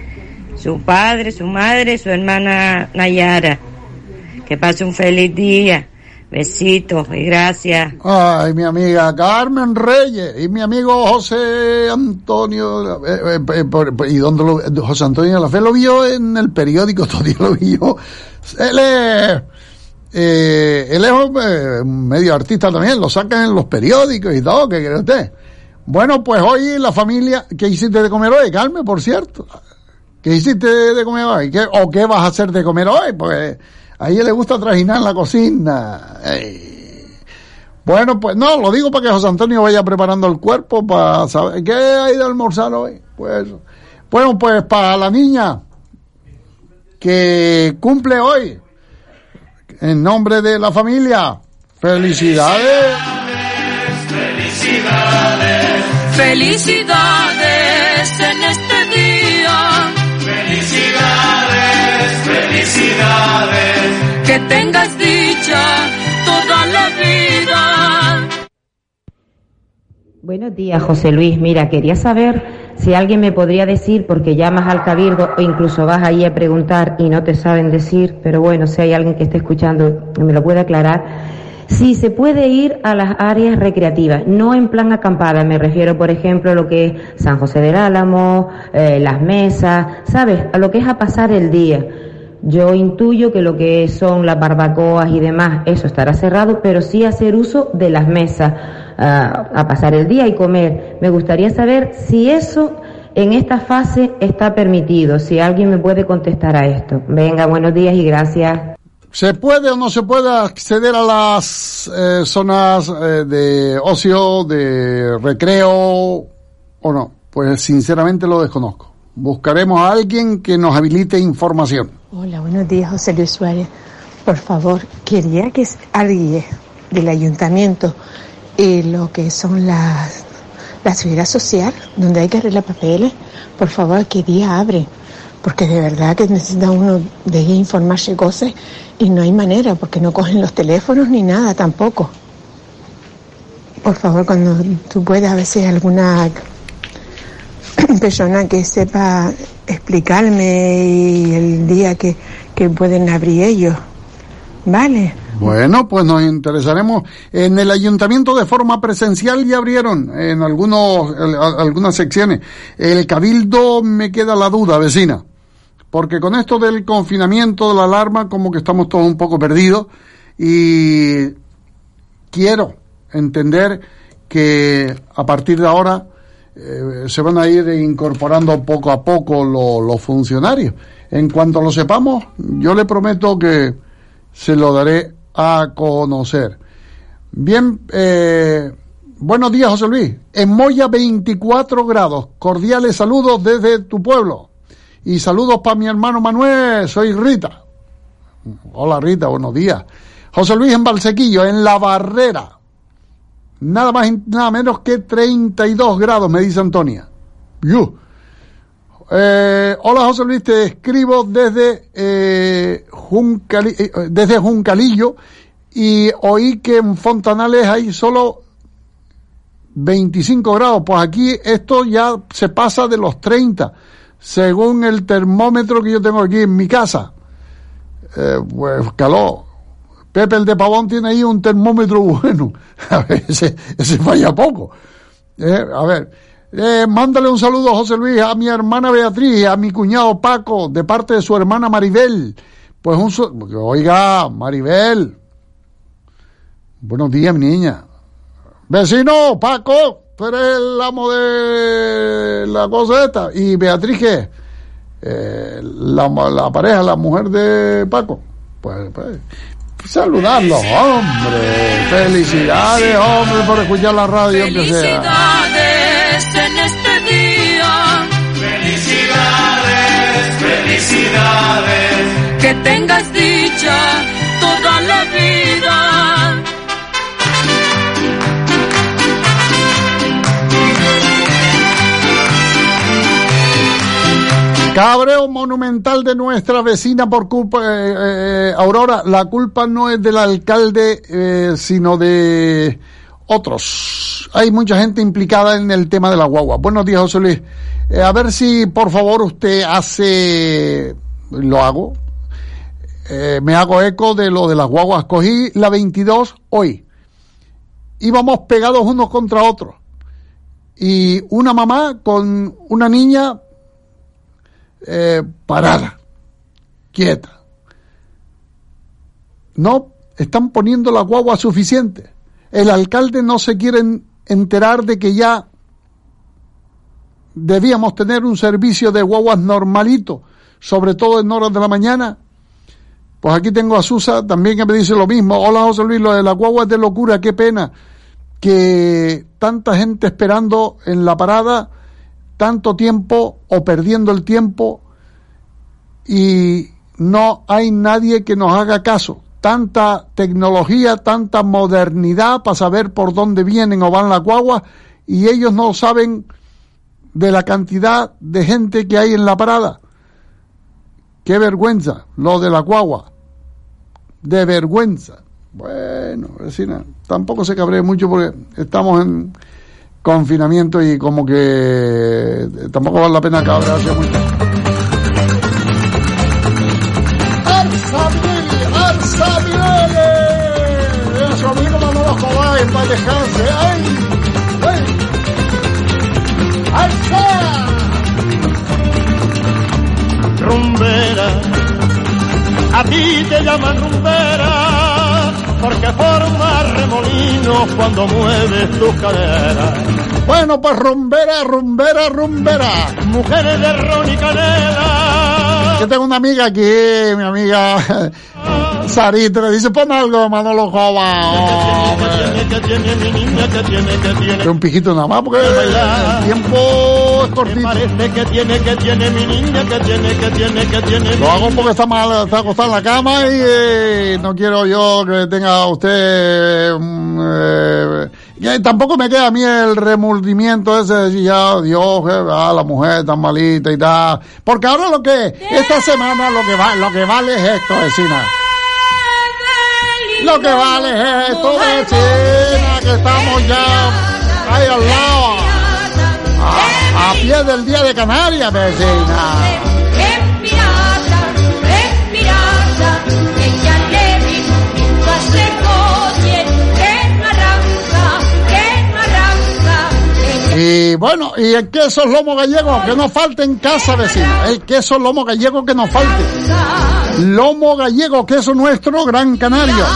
su padre, su madre, su hermana Nayara. Que pase un feliz día. Besitos y gracias. Ay, mi amiga Carmen Reyes y mi amigo José Antonio. eh, eh, eh, ¿Y dónde lo José Antonio de la Fe lo vio en el periódico, todavía lo vio. Él es. eh, él es eh, medio artista también, lo sacan en los periódicos y todo, ¿qué cree usted? Bueno, pues hoy la familia. ¿Qué hiciste de comer hoy, Carmen, por cierto? ¿Qué hiciste de comer hoy? ¿Qué, ¿O qué vas a hacer de comer hoy? Pues a ella le gusta trajinar la cocina. Ey. Bueno, pues no, lo digo para que José Antonio vaya preparando el cuerpo para saber qué hay de almorzar hoy. Pues, bueno, pues para la niña que cumple hoy, en nombre de la familia, felicidades. Felicidades, felicidades en este día. Felicidades, felicidades. Que tengas dicha toda la vida. Buenos días, José Luis. Mira, quería saber si alguien me podría decir, porque llamas al cabildo o incluso vas ahí a preguntar y no te saben decir, pero bueno, si hay alguien que esté escuchando me lo puede aclarar, si se puede ir a las áreas recreativas, no en plan acampada, me refiero, por ejemplo, a lo que es San José del Álamo, eh, las mesas, ¿sabes? A lo que es a pasar el día. Yo intuyo que lo que son las barbacoas y demás, eso estará cerrado, pero sí hacer uso de las mesas ah, a pasar el día y comer. Me gustaría saber si eso en esta fase está permitido, si alguien me puede contestar a esto. Venga, buenos días y gracias. ¿Se puede o no se puede acceder a las eh, zonas eh, de ocio, de recreo o no? Pues sinceramente lo desconozco. Buscaremos a alguien que nos habilite información. Hola, buenos días, José Luis Suárez. Por favor, quería que alguien del ayuntamiento eh, lo que son las la seguridad social, donde hay que arreglar papeles, por favor, ¿qué día abre? Porque de verdad que necesita uno de informarse cosas y no hay manera, porque no cogen los teléfonos ni nada tampoco. Por favor, cuando tú puedas, a veces alguna persona que sepa explicarme el día que, que pueden abrir ellos. Vale. Bueno, pues nos interesaremos. En el ayuntamiento de forma presencial ya abrieron en algunos, a- algunas secciones. El cabildo me queda la duda, vecina. Porque con esto del confinamiento, de la alarma, como que estamos todos un poco perdidos. Y quiero entender que a partir de ahora eh, se van a ir incorporando poco a poco lo- los funcionarios. En cuanto lo sepamos, yo le prometo que se lo daré a conocer. Bien, eh, buenos días, José Luis. En Moya, 24 grados. Cordiales saludos desde tu pueblo. Y saludos para mi hermano Manuel. Soy Rita. Hola, Rita, buenos días. José Luis en Valsequillo, en La Barrera. Nada más y nada menos que 32 grados, me dice Antonia. Yu. Eh, hola José Luis, te escribo desde, eh, Juncali- eh, desde Juncalillo y oí que en Fontanales hay solo 25 grados. Pues aquí esto ya se pasa de los 30, según el termómetro que yo tengo aquí en mi casa. Eh, pues calor. Pepe el de Pavón tiene ahí un termómetro bueno. A ver, ese, ese falla poco. Eh, a ver, eh, mándale un saludo, José Luis, a mi hermana Beatriz, a mi cuñado Paco, de parte de su hermana Maribel. Pues un... Oiga, Maribel. Buenos días, niña. Vecino, Paco, tú eres el amo de la cosa esta. ¿Y Beatriz qué? Eh, la, la pareja, la mujer de Paco. Pues, pues saludarlos, hombre. Felicidades, hombre, por escuchar la radio, aunque sea. Felicidades en este día. Felicidades, felicidades. Que tengas dicha Cabreo monumental de nuestra vecina por culpa, eh, eh, Aurora, la culpa no es del alcalde, eh, sino de otros. Hay mucha gente implicada en el tema de la guagua. Buenos días, José Luis. Eh, a ver si, por favor, usted hace, lo hago, Eh, me hago eco de lo de las guaguas. Cogí la 22 hoy. Íbamos pegados unos contra otros. Y una mamá con una niña eh, parada, quieta. No están poniendo la guagua suficiente. El alcalde no se quiere en- enterar de que ya debíamos tener un servicio de guaguas normalito, sobre todo en horas de la mañana. Pues aquí tengo a Susa también que me dice lo mismo. Hola José Luis, lo de la guagua es de locura, qué pena que tanta gente esperando en la parada tanto tiempo o perdiendo el tiempo y no hay nadie que nos haga caso. Tanta tecnología, tanta modernidad para saber por dónde vienen o van las guaguas y ellos no saben de la cantidad de gente que hay en la parada. Qué vergüenza, lo de la guagua. De vergüenza. Bueno, vecina, tampoco se cabree mucho porque estamos en confinamiento y como que eh, tampoco vale la pena cabrearse mucho. ¡Arsabiel! ¡Arsabiel! Era su amigo Manolo Escobar, en paz descanse. ¡Ay! ¡Arsa! rumbera. A ti te llaman rumbera porque forma remolinos cuando mueves tus caderas. Bueno, pues rumbera, rumbera, rumbera. Mujeres de ron y canela. Yo tengo una amiga aquí, mi amiga Sarita, le dice, pon algo, Manolo Jova. Que. Que un pijito nada más, porque el tiempo es cortito. Parece que tiene, que tiene mi niña, que tiene, que tiene, que tiene. Lo hago porque está mal, está acostado en la cama y eh, no quiero yo que tenga usted... mm, eh, tampoco me queda a mí el remordimiento ese de decir, ya, Dios, la mujer tan malita y tal. Porque ahora lo que, esta semana lo que, va, lo que vale es esto, vecina. Lo que vale es esto, vecina, que estamos ya ahí al lado. A pie del día de Canarias, vecina. Y bueno, y el queso lomo gallego que nos falte en casa, vecina. El queso lomo gallego que nos falte. Lomo gallego, queso nuestro, gran canario.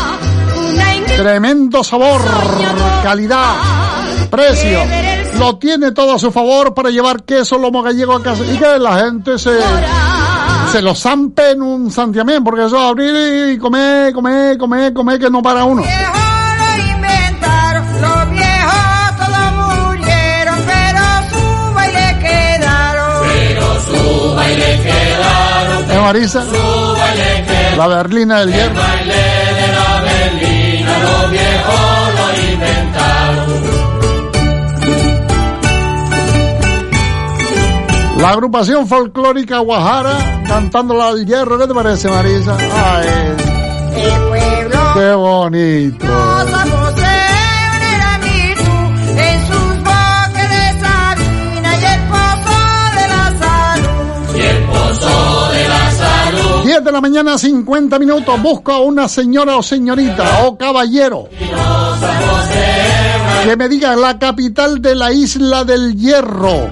Tremendo sabor, calidad, precio. lo tiene todo a su favor para llevar queso, lomo gallego a casa y que la gente se, se lo en un santiamén, porque eso abrir y comer, comer, comer, comer, que no para uno. Baile quedaron. ¿Eh, Marisa? La berlina del hierro. baile de la berlina, los viejos lo inventaron. La agrupación folclórica Guajara cantándola al hierro. ¿Qué te parece, Marisa? Ay, El pueblo qué bonito. 10 de la mañana, 50 minutos. Busco a una señora o señorita o caballero que me diga la capital de la isla del hierro.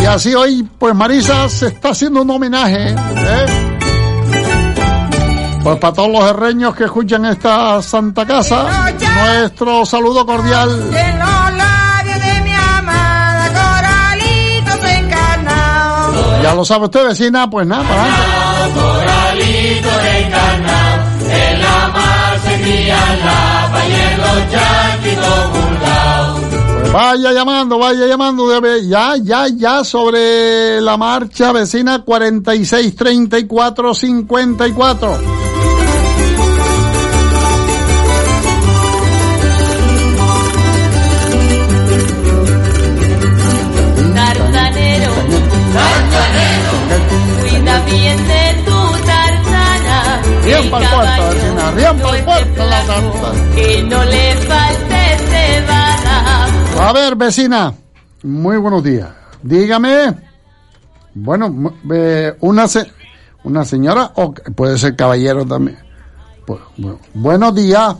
Y así hoy, pues Marisa se está haciendo un homenaje. ¿eh? Pues para todos los herreños que escuchan esta santa casa, nuestro saludo cordial. Ya lo sabe usted, vecina, pues nada, para adelante. Pues vaya llamando, vaya llamando, ya, ya, ya sobre la marcha vecina 46 34 54. Bien de tu tartana. Bien pa'l puerto, vecina, bien pa'l puerto la tartana. Que no le falte cebada. A ver, vecina, muy buenos días. Dígame, bueno, eh, una, se- una señora o puede ser caballero también. Pues, bueno, buenos días.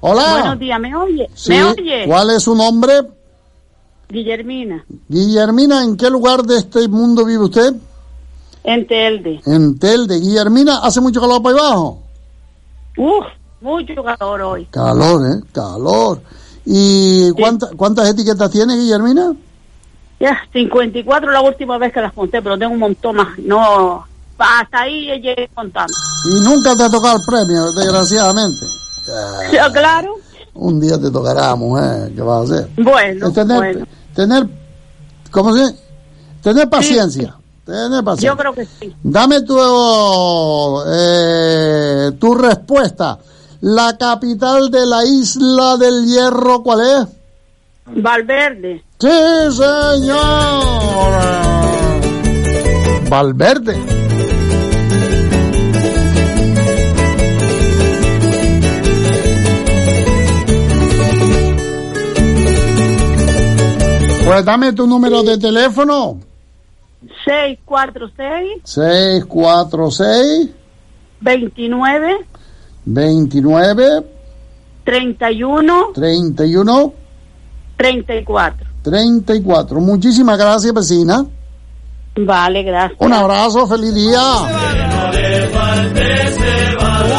Hola. Buenos días, ¿me oye? Sí, ¿Me oye? ¿Cuál es su nombre? Guillermina, Guillermina, ¿en qué lugar de este mundo vive usted? En Telde. En Telde. Guillermina, ¿hace mucho calor para ahí abajo? Uf, mucho calor hoy. Calor, ¿eh? Calor. ¿Y cuánta- cuántas etiquetas tiene Guillermina? Ya, 54 la última vez que las conté, pero tengo un montón más. No, hasta ahí llegué contando. Y nunca te ha tocado el premio, desgraciadamente. Ya, claro. Un día te tocará, mujer, ¿qué vas a hacer? Bueno, Es tener, bueno. tener, ¿cómo se? Tener paciencia. Paciencia. Yo creo que sí. Dame tu, eh, tu respuesta. La capital de la isla del hierro, ¿cuál es? Valverde. Sí, señor. Valverde. Pues dame tu número de teléfono. 646 646 29 29 31 31 34. 34. Muchísimas gracias, vecina. Vale, gracias. Un abrazo, feliz día.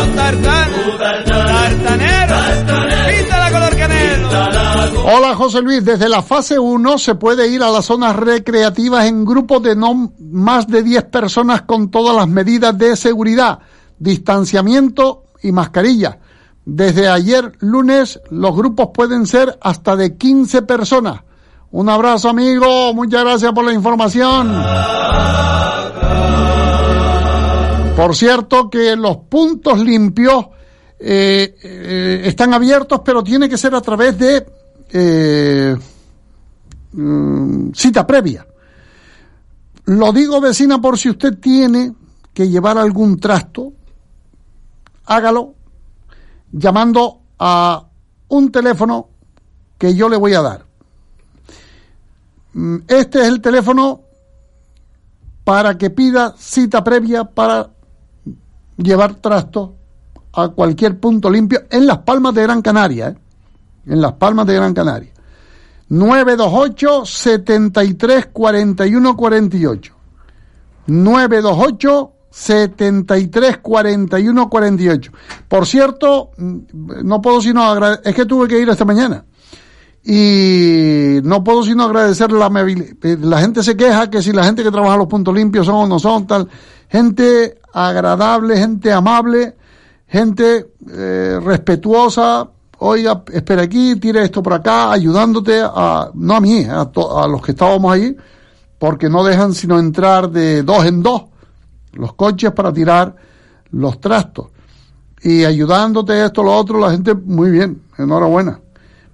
Un tartán, tartanero, color canelo. Hola José Luis, desde la fase 1 se puede ir a las zonas recreativas en grupos de no más de 10 personas con todas las medidas de seguridad, distanciamiento y mascarilla. Desde ayer lunes los grupos pueden ser hasta de 15 personas. Un abrazo amigo, muchas gracias por la información. Por cierto que los puntos limpios eh, eh, están abiertos, pero tiene que ser a través de eh, mm, cita previa. Lo digo, vecina, por si usted tiene que llevar algún trasto, hágalo llamando a un teléfono que yo le voy a dar. Mm, Este es el teléfono para que pida cita previa para llevar trasto a cualquier punto limpio en Las Palmas de Gran Canaria, ¿eh? En Las Palmas de Gran Canaria. 928 73 41 48. 928 73 41 48. Por cierto, mm, no puedo sino agradecer, es que tuve que ir esta mañana. Y no puedo sino agradecer la amabilidad. La gente se queja que si la gente que trabaja los puntos limpios son o no son, tal. Gente agradable, gente amable, gente eh, respetuosa. Oiga, espera aquí, tire esto por acá, ayudándote a, no a mí, a, to- a los que estábamos ahí, porque no dejan sino entrar de dos en dos los coches para tirar los trastos. Y ayudándote esto, lo otro, la gente, muy bien, enhorabuena.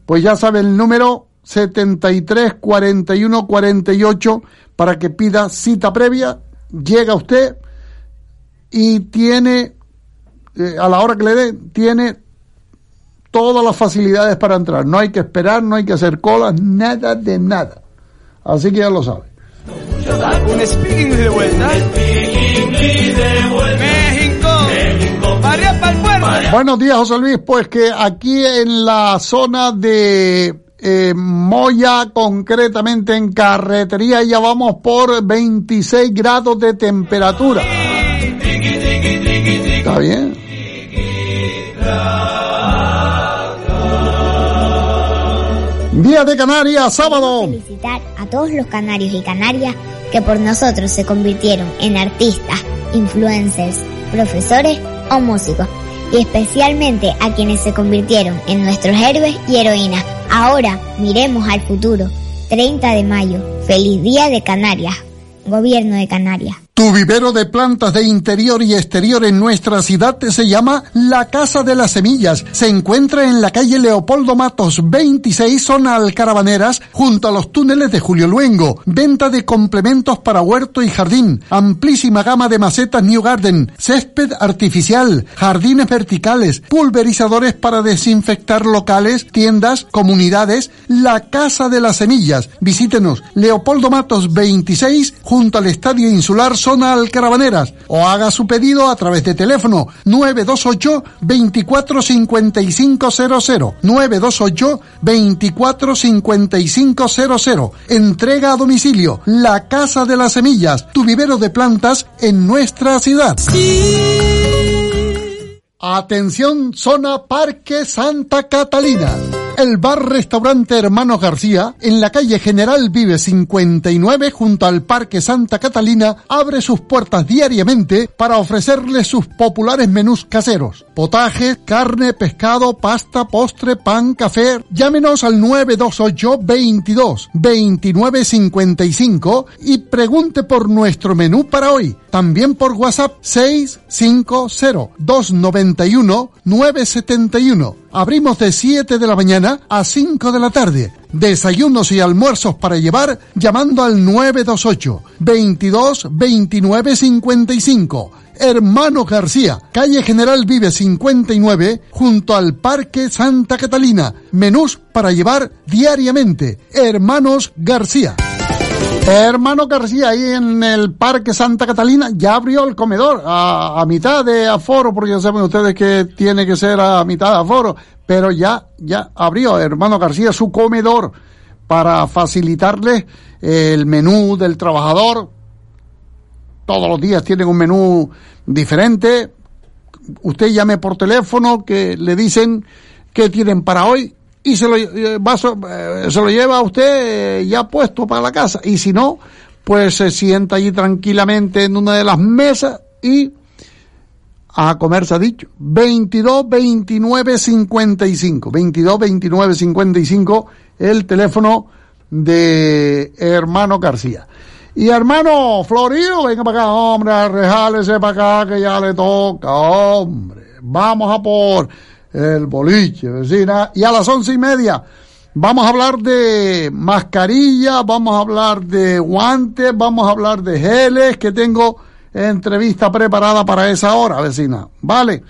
Pues ya sabe el número 73 41 48 para que pida cita previa, llega usted y tiene, eh, a la hora que le dé, tiene todas las facilidades para entrar. No hay que esperar, no hay que hacer colas, nada de nada. Así que ya lo sabe. Un speaking de vuelta. México. México. Buenos días, José Luis. Pues que aquí en la zona de eh, Moya, concretamente en carretería, ya vamos por 26 grados de temperatura. Está bien. Día de Canarias, sábado. felicitar a todos los canarios y canarias que por nosotros se convirtieron en artistas, influencers, profesores o músicos. Y especialmente a quienes se convirtieron en nuestros héroes y heroínas. Ahora miremos al futuro. 30 de mayo. Feliz Día de Canarias. Gobierno de Canarias. Tu vivero de plantas de interior y exterior en nuestra ciudad se llama La Casa de las Semillas. Se encuentra en la calle Leopoldo Matos 26, zona Alcarabaneras, junto a los túneles de Julio Luengo. Venta de complementos para huerto y jardín. Amplísima gama de macetas New Garden, césped artificial, jardines verticales, pulverizadores para desinfectar locales, tiendas, comunidades. La Casa de las Semillas. Visítenos Leopoldo Matos 26, junto al Estadio Insular Zona Alcarabaneras o haga su pedido a través de teléfono 928 24 5500 928 24 5500 Entrega a domicilio La Casa de las Semillas, tu vivero de plantas en nuestra ciudad. Atención, zona Parque Santa Catalina. El bar-restaurante Hermanos García, en la calle General Vive 59, junto al Parque Santa Catalina, abre sus puertas diariamente para ofrecerles sus populares menús caseros. Potajes, carne, pescado, pasta, postre, pan, café. Llámenos al 928 22 29 55 y pregunte por nuestro menú para hoy. También por WhatsApp 650 291 971. Abrimos de 7 de la mañana a 5 de la tarde. Desayunos y almuerzos para llevar llamando al 928 22 29 55. Hermano García, calle General Vive 59, junto al Parque Santa Catalina. Menús para llevar diariamente. Hermanos García. Hermano García, ahí en el Parque Santa Catalina ya abrió el comedor a, mitad de aforo, porque ya saben ustedes que tiene que ser a mitad de aforo, pero ya, ya abrió, hermano García, su comedor para facilitarle el menú del trabajador. Todos los días tienen un menú diferente. Usted llame por teléfono que le dicen qué tienen para hoy y se lo, eh, va eh, se lo lleva a usted eh, ya puesto para la casa. Y si no, pues se sienta allí tranquilamente en una de las mesas y a comer se ha dicho. 22 29 55. 22 29 55 el teléfono de hermano García. Y hermano Florio, venga para acá, hombre, rejálese para acá que ya le toca, hombre. Vamos a por el boliche, vecina. Y a las once y media vamos a hablar de mascarilla, vamos a hablar de guantes, vamos a hablar de geles, que tengo entrevista preparada para esa hora, vecina. Vale.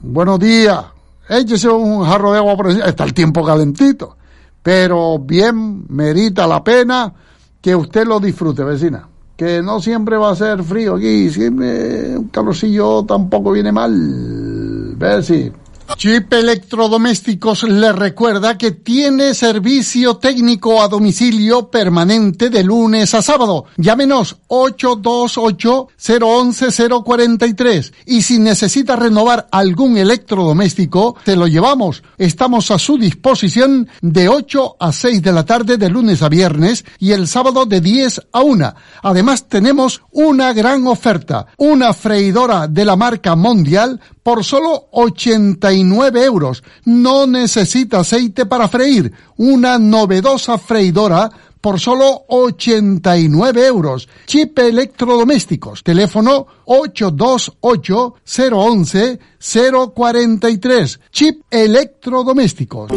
Buenos días. Échese un jarro de agua por encima. Está el tiempo calentito. Pero bien merita la pena que usted lo disfrute, vecina. Que no siempre va a ser frío aquí. Siempre un calorcillo tampoco viene mal. Ver si. Chip Electrodomésticos le recuerda que tiene servicio técnico a domicilio permanente de lunes a sábado. Llámenos 828-011-043 y si necesita renovar algún electrodoméstico, te lo llevamos. Estamos a su disposición de 8 a 6 de la tarde de lunes a viernes y el sábado de 10 a 1. Además tenemos una gran oferta, una freidora de la marca Mondial por solo 89 euros. No necesita aceite para freír. Una novedosa freidora por solo 89 euros. Chip electrodomésticos. Teléfono 828-011-043. Chip electrodomésticos.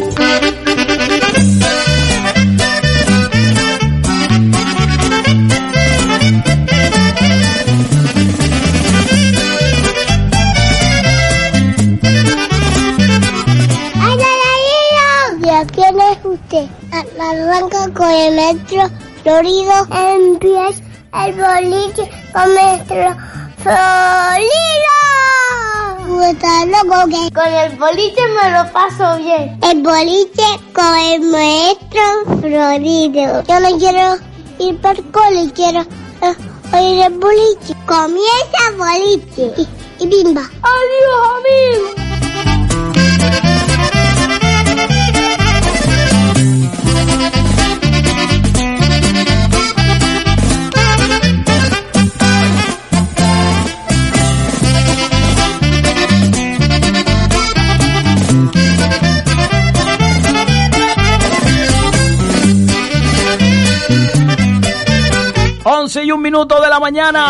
nuestro florido empieza el boliche con nuestro florido. Con el boliche me lo paso bien. El boliche con el maestro florido. Yo no quiero ir para el cole, quiero uh, oír el boliche. Comienza boliche y, y bimba. Adiós amigos. 11 y un minuto de la mañana.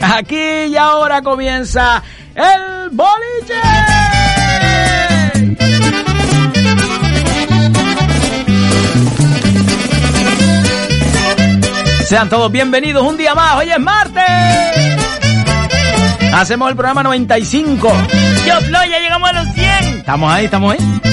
Aquí y ahora comienza el boliche. Sean todos bienvenidos un día más. Hoy es martes. Hacemos el programa 95. Yo, Flo, ya llegamos a los 100. Estamos ahí, estamos ahí.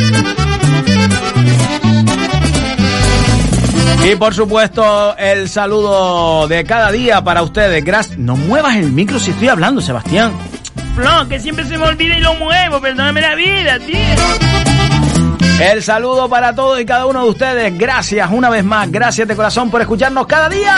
Y por supuesto, el saludo de cada día para ustedes. Gracias. No muevas el micro si estoy hablando, Sebastián. Flo, que siempre se me olvida y lo muevo. Perdóname la vida, tío. El saludo para todos y cada uno de ustedes. Gracias una vez más. Gracias de corazón por escucharnos cada día.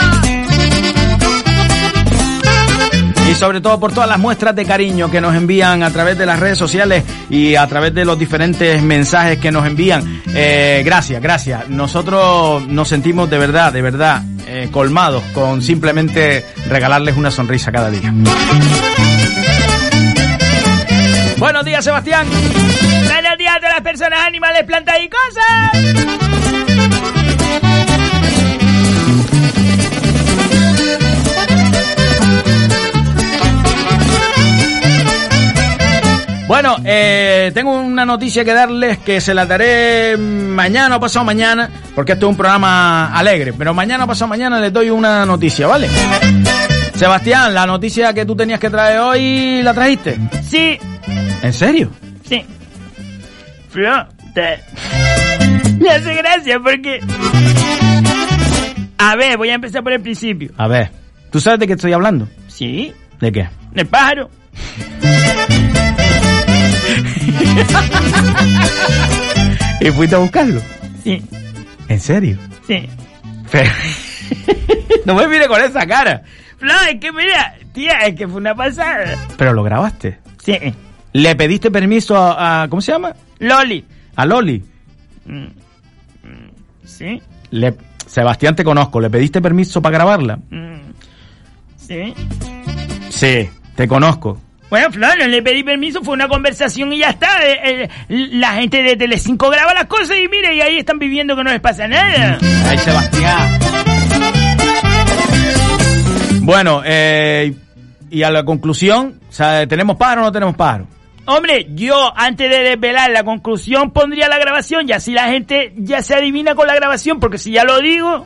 Y sobre todo por todas las muestras de cariño que nos envían a través de las redes sociales y a través de los diferentes mensajes que nos envían. Eh, gracias, gracias. Nosotros nos sentimos de verdad, de verdad, eh, colmados con simplemente regalarles una sonrisa cada día. Buenos días, Sebastián. Buenos días a las personas, animales, plantas y cosas. Bueno, eh, tengo una noticia que darles que se la daré mañana o pasado mañana, porque esto es un programa alegre, pero mañana o pasado mañana les doy una noticia, ¿vale? Sebastián, la noticia que tú tenías que traer hoy, ¿la trajiste? Sí. ¿En serio? Sí. Flo, te... Me hace gracia porque... A ver, voy a empezar por el principio. A ver, ¿tú sabes de qué estoy hablando? Sí. ¿De qué? El pájaro. ¿Y fuiste a buscarlo? Sí. ¿En serio? Sí. Pero... no me mire con esa cara. Flo, es que mira, tía, es que fue una pasada. Pero lo grabaste. Sí. ¿Le pediste permiso a, a- ¿cómo se llama? Loli. A Loli. Mm. Sí. Le, Sebastián te conozco, ¿le pediste permiso para grabarla? Mm. Sí. Sí, te conozco. Bueno, Flo, no le pedí permiso, fue una conversación y ya está. Eh, eh, la gente de Telecinco graba las cosas y mire, y ahí están viviendo que no les pasa nada. Ay, Sebastián. Bueno, eh, y a la conclusión, o sea, ¿tenemos pájaro o no tenemos pájaro? Hombre, yo antes de desvelar la conclusión pondría la grabación y así la gente ya se adivina con la grabación, porque si ya lo digo...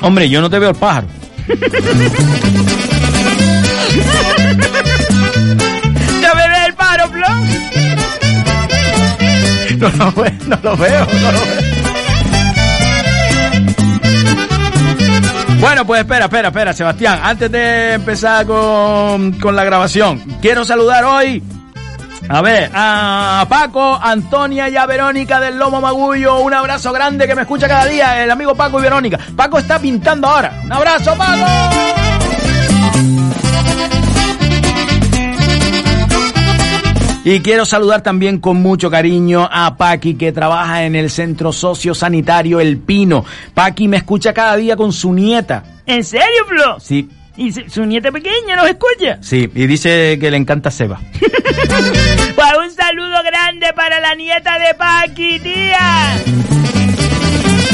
Hombre, yo no te veo el pájaro. No lo veo, no lo veo. Bueno, pues espera, espera, espera, Sebastián. Antes de empezar con, con la grabación, quiero saludar hoy A ver, a Paco, Antonia y a Verónica del Lomo Magullo, un abrazo grande que me escucha cada día, el amigo Paco y Verónica. Paco está pintando ahora. Un abrazo, Paco. Y quiero saludar también con mucho cariño a Paqui que trabaja en el Centro Sociosanitario El Pino. Paqui me escucha cada día con su nieta. ¿En serio, Flo? Sí, ¿Y su su nieta pequeña nos escucha? sí, y dice que le encanta Seba. Pues un saludo grande para la nieta de Paqui, tía.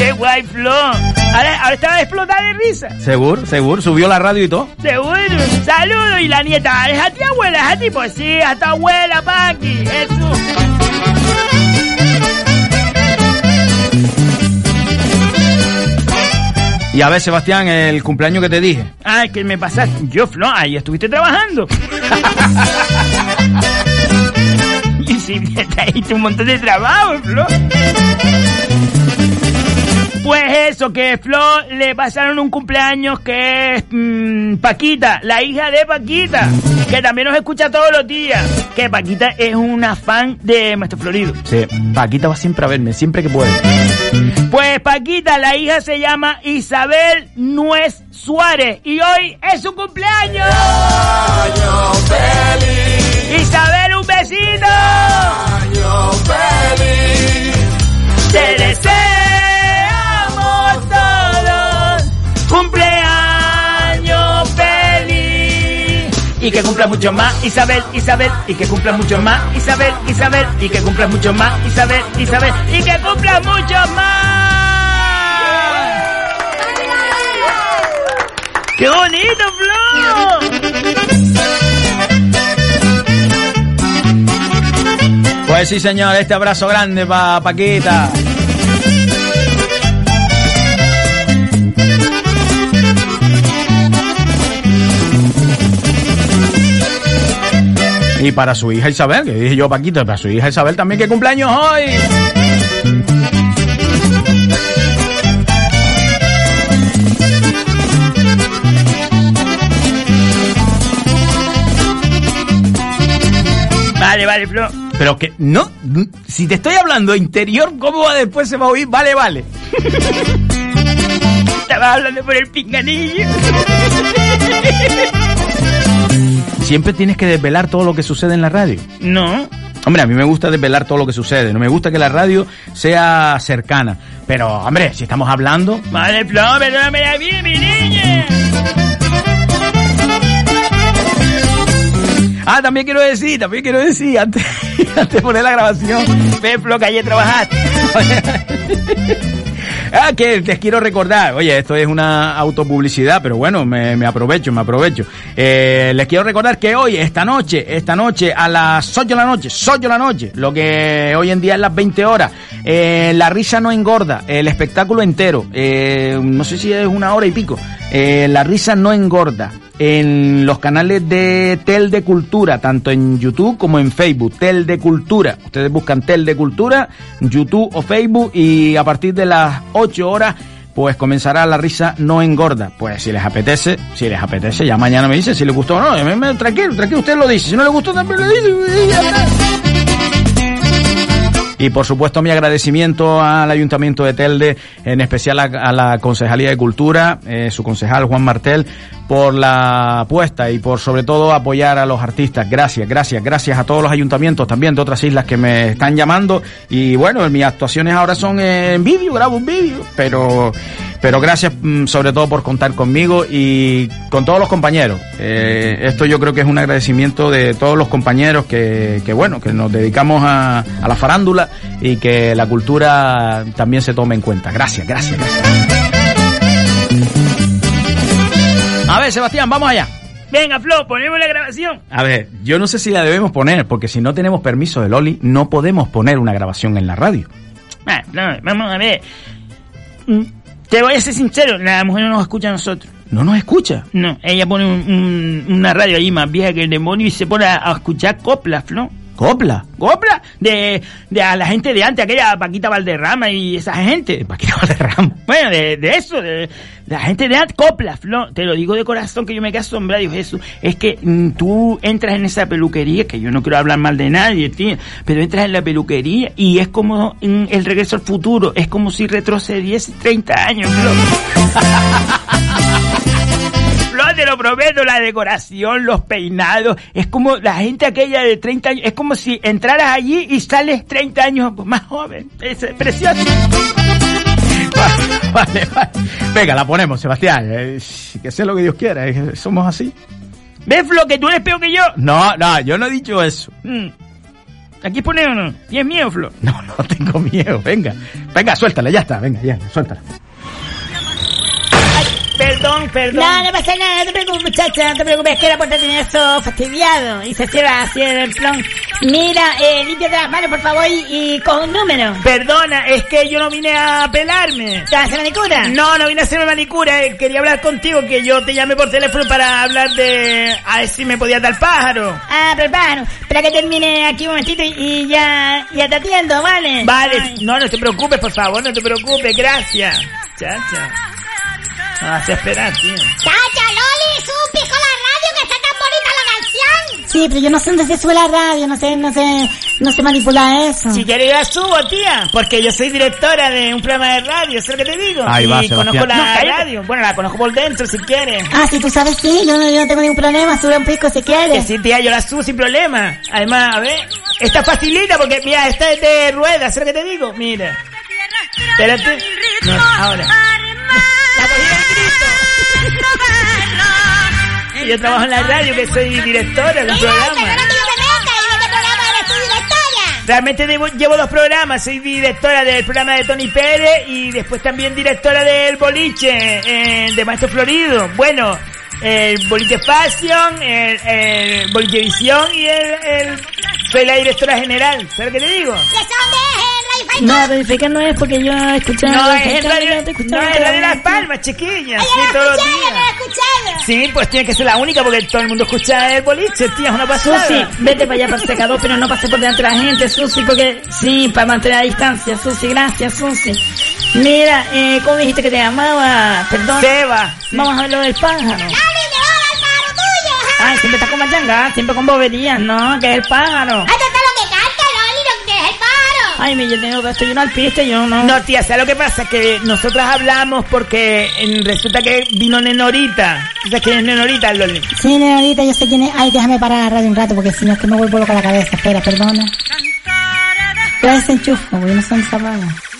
Qué guay, Flo. Ahora, ahora estaba explotada de risa. Seguro, seguro, subió la radio y todo. Seguro. Saludo y la nieta. ¿Es a ti, abuela? ¿Es a ti? Pues sí, a tu abuela, Paqui. Eso. Y a ver, Sebastián, el cumpleaños que te dije. Ay, que me pasaste. Yo, Flo, ahí estuviste trabajando. y si me trajiste un montón de trabajo, Flo. Pues eso, que Flo le pasaron un cumpleaños que es mm, Paquita, la hija de Paquita, que también nos escucha todos los días. Que Paquita es una fan de Maestro Florido. Sí, Paquita va siempre a verme, siempre que puede. Pues Paquita, la hija se llama Isabel Nuez Suárez y hoy es su cumpleaños. Isabel, un besito. Te deseamos cumpleaños feliz. Y que cumpla mucho más, Isabel, Isabel, y que cumpla mucho más, Isabel, Isabel, y que cumpla mucho más, Isabel, Isabel, y que cumpla mucho más. ¡Qué bonito, Flo! Pues sí, señor, este abrazo grande para Paquita. Y para su hija Isabel, que dije yo Paquita, para su hija Isabel también que cumpleaños hoy. Vale, vale, Flo. Pero que no, si te estoy hablando interior, ¿cómo va después se va a oír? Vale, vale. Estaba hablando por el pinganillo. Siempre tienes que desvelar todo lo que sucede en la radio. No. Hombre, a mí me gusta desvelar todo lo que sucede. No me gusta que la radio sea cercana. Pero, hombre, si estamos hablando. Vale, Flo, perdóname a mí, mi niña. Ah, también quiero decir, también quiero decir, antes, antes de poner la grabación. Ve, Flo, que ayer trabajaste. Ah, que les quiero recordar, oye, esto es una autopublicidad, pero bueno, me, aprovecho, me aprovecho. Eh, les quiero recordar que hoy, esta noche, esta noche, a las 8 de la noche, 8 de la noche, lo que hoy en día es las 20 horas, eh, La risa no engorda, el espectáculo entero, eh, no sé si es una hora y pico, La risa no engorda. En los canales de Tel de Cultura, tanto en YouTube como en Facebook, Tel de Cultura. Ustedes buscan Tel de Cultura, YouTube o Facebook y a partir de las 8 horas pues comenzará la risa no engorda. Pues si les apetece, si les apetece, ya mañana me dicen si les gustó o no. Me- Tranquilo, tranquilo, usted lo dice. Si no le gustó, también lo dice. y por supuesto mi agradecimiento al Ayuntamiento de Telde, en especial a, a la Concejalía de Cultura, eh, su concejal Juan Martel, por la apuesta y por sobre todo apoyar a los artistas. Gracias, gracias, gracias a todos los ayuntamientos también de otras islas que me están llamando. Y bueno, mis actuaciones ahora son en vídeo, grabo un vídeo, pero, pero gracias mm, sobre todo por contar conmigo y con todos los compañeros. Eh, esto yo creo que es un agradecimiento de todos los compañeros que, que bueno, que nos dedicamos a, a la farándula y que la cultura también se tome en cuenta. Gracias, gracias, gracias. A ver, Sebastián, vamos allá. Venga, Flo, ponemos la grabación. A ver, yo no sé si la debemos poner, porque si no tenemos permiso de Loli, no podemos poner una grabación en la radio. Ah, no, vamos a ver. Mm, Te voy a ser sincero, la mujer no nos escucha a nosotros. ¿No nos escucha? No, ella pone un- un- una radio ahí más vieja que el demonio y se pone a, a escuchar coplas, Flo. Copla, copla de, de a la gente de antes, aquella Paquita Valderrama y esa gente. Paquita Valderrama. Bueno, de, de eso, de, de la gente de antes, copla, Flo. Te lo digo de corazón que yo me quedé asombrado, digo Jesús. Es que mm, tú entras en esa peluquería, que yo no quiero hablar mal de nadie, tío, pero entras en la peluquería y es como mm, el regreso al futuro. Es como si retrocediese 30 años, Flo. Flo, te lo prometo, la decoración, los peinados, es como la gente aquella de 30 años, es como si entraras allí y sales 30 años más joven. Es precioso. Vale, vale. Venga, la ponemos, Sebastián. Eh, que sea lo que Dios quiera. eh, Somos así. ¿Ves, Flo, que tú eres peor que yo? No, no, yo no he dicho eso. Mm. ¿Aquí pone o no? ¿Tienes miedo, Flo? No, no tengo miedo. Venga, venga, suéltala, ya está. Venga, ya, suéltala. Perdón, perdón. No, no pasa nada, no te preocupes, muchacha, no te preocupes, que era por tener eso fastidiado y se cierra así en el plan. Mira, eh, límpiate las manos, por favor, y, y con un número. Perdona, es que yo no vine a pelarme. ¿Te vas a hacer manicura? No, no vine a hacerme manicura. eh, Quería hablar contigo, que yo te llamé por teléfono para hablar de... A ver si me podías dar pájaro. Ah, pero bueno, espera que termine aquí un momentito y, y ya, ya te atiendo, ¿vale? Vale, no, no te preocupes, por favor, no te preocupes, gracias. Chacha. No vas a esperar, tío. Chacha, Loli, supi con la radio que está tan bonita la canción. Sí, pero yo no sé dónde se sube la radio, no sé, no sé, no sé manipular eso. Si quieres yo la subo, tía, porque yo soy directora de un programa de radio, ¿sabes lo que te digo? Ahí va, y Sebastián. conozco la No, radio. Bueno, la conozco por dentro, si quieres. Ah, sí, tú sabes, sí, yo no, yo no tengo ningún problema, sube un pico si Que quieres. sí, tía, yo la subo sin problema. Además, a ver, esta facilita porque, mira, esta es de ruedas, ¿sabes lo que te digo? Mira. Espérate. No, ahora. Y Yo trabajo en la radio, que soy directora de un programa. Realmente debo- llevo dos programas, soy directora del programa de Tony Pérez y después también directora del boliche eh, de Maestro Florido. Bueno, el boliche Fashion, el, el boliche Visión y el, el- soy la directora general. ¿Sabes lo que te digo? No, verificar no es porque yo he escuchado. No, es radio, no, es radio Las Palmas, chiquilla. Sí, todos los días. Sí, pues tiene que ser la única porque todo el mundo escucha el boliche, tía, es una pasada. Susi, vete para allá para el secador, pero no pases por delante de la gente, Susi, porque sí, para mantener la distancia, Susi, gracias, Susi. Mira, eh, ¿cómo dijiste que te llamaba? Perdón. Seba. Vamos a ver lo del pájaro. Ay, siempre estás con machanga, siempre con boberías, ¿no? Que es el pájaro. Ay, esto es lo que canta, Loli, lo que es el Ay, mi, yo tengo que al piste, yo no. No, tía, ¿sabes lo que pasa? Que nosotras hablamos porque eh, resulta que vino Nenorita. ¿Tú sabes quién es Nenorita, Loli? Sí, ahorita yo sé quién es. Ay, déjame parar la radio un rato porque si no es que me vuelvo loca la cabeza. Espera, perdona. Ya desenchufo, porque no son zapatos.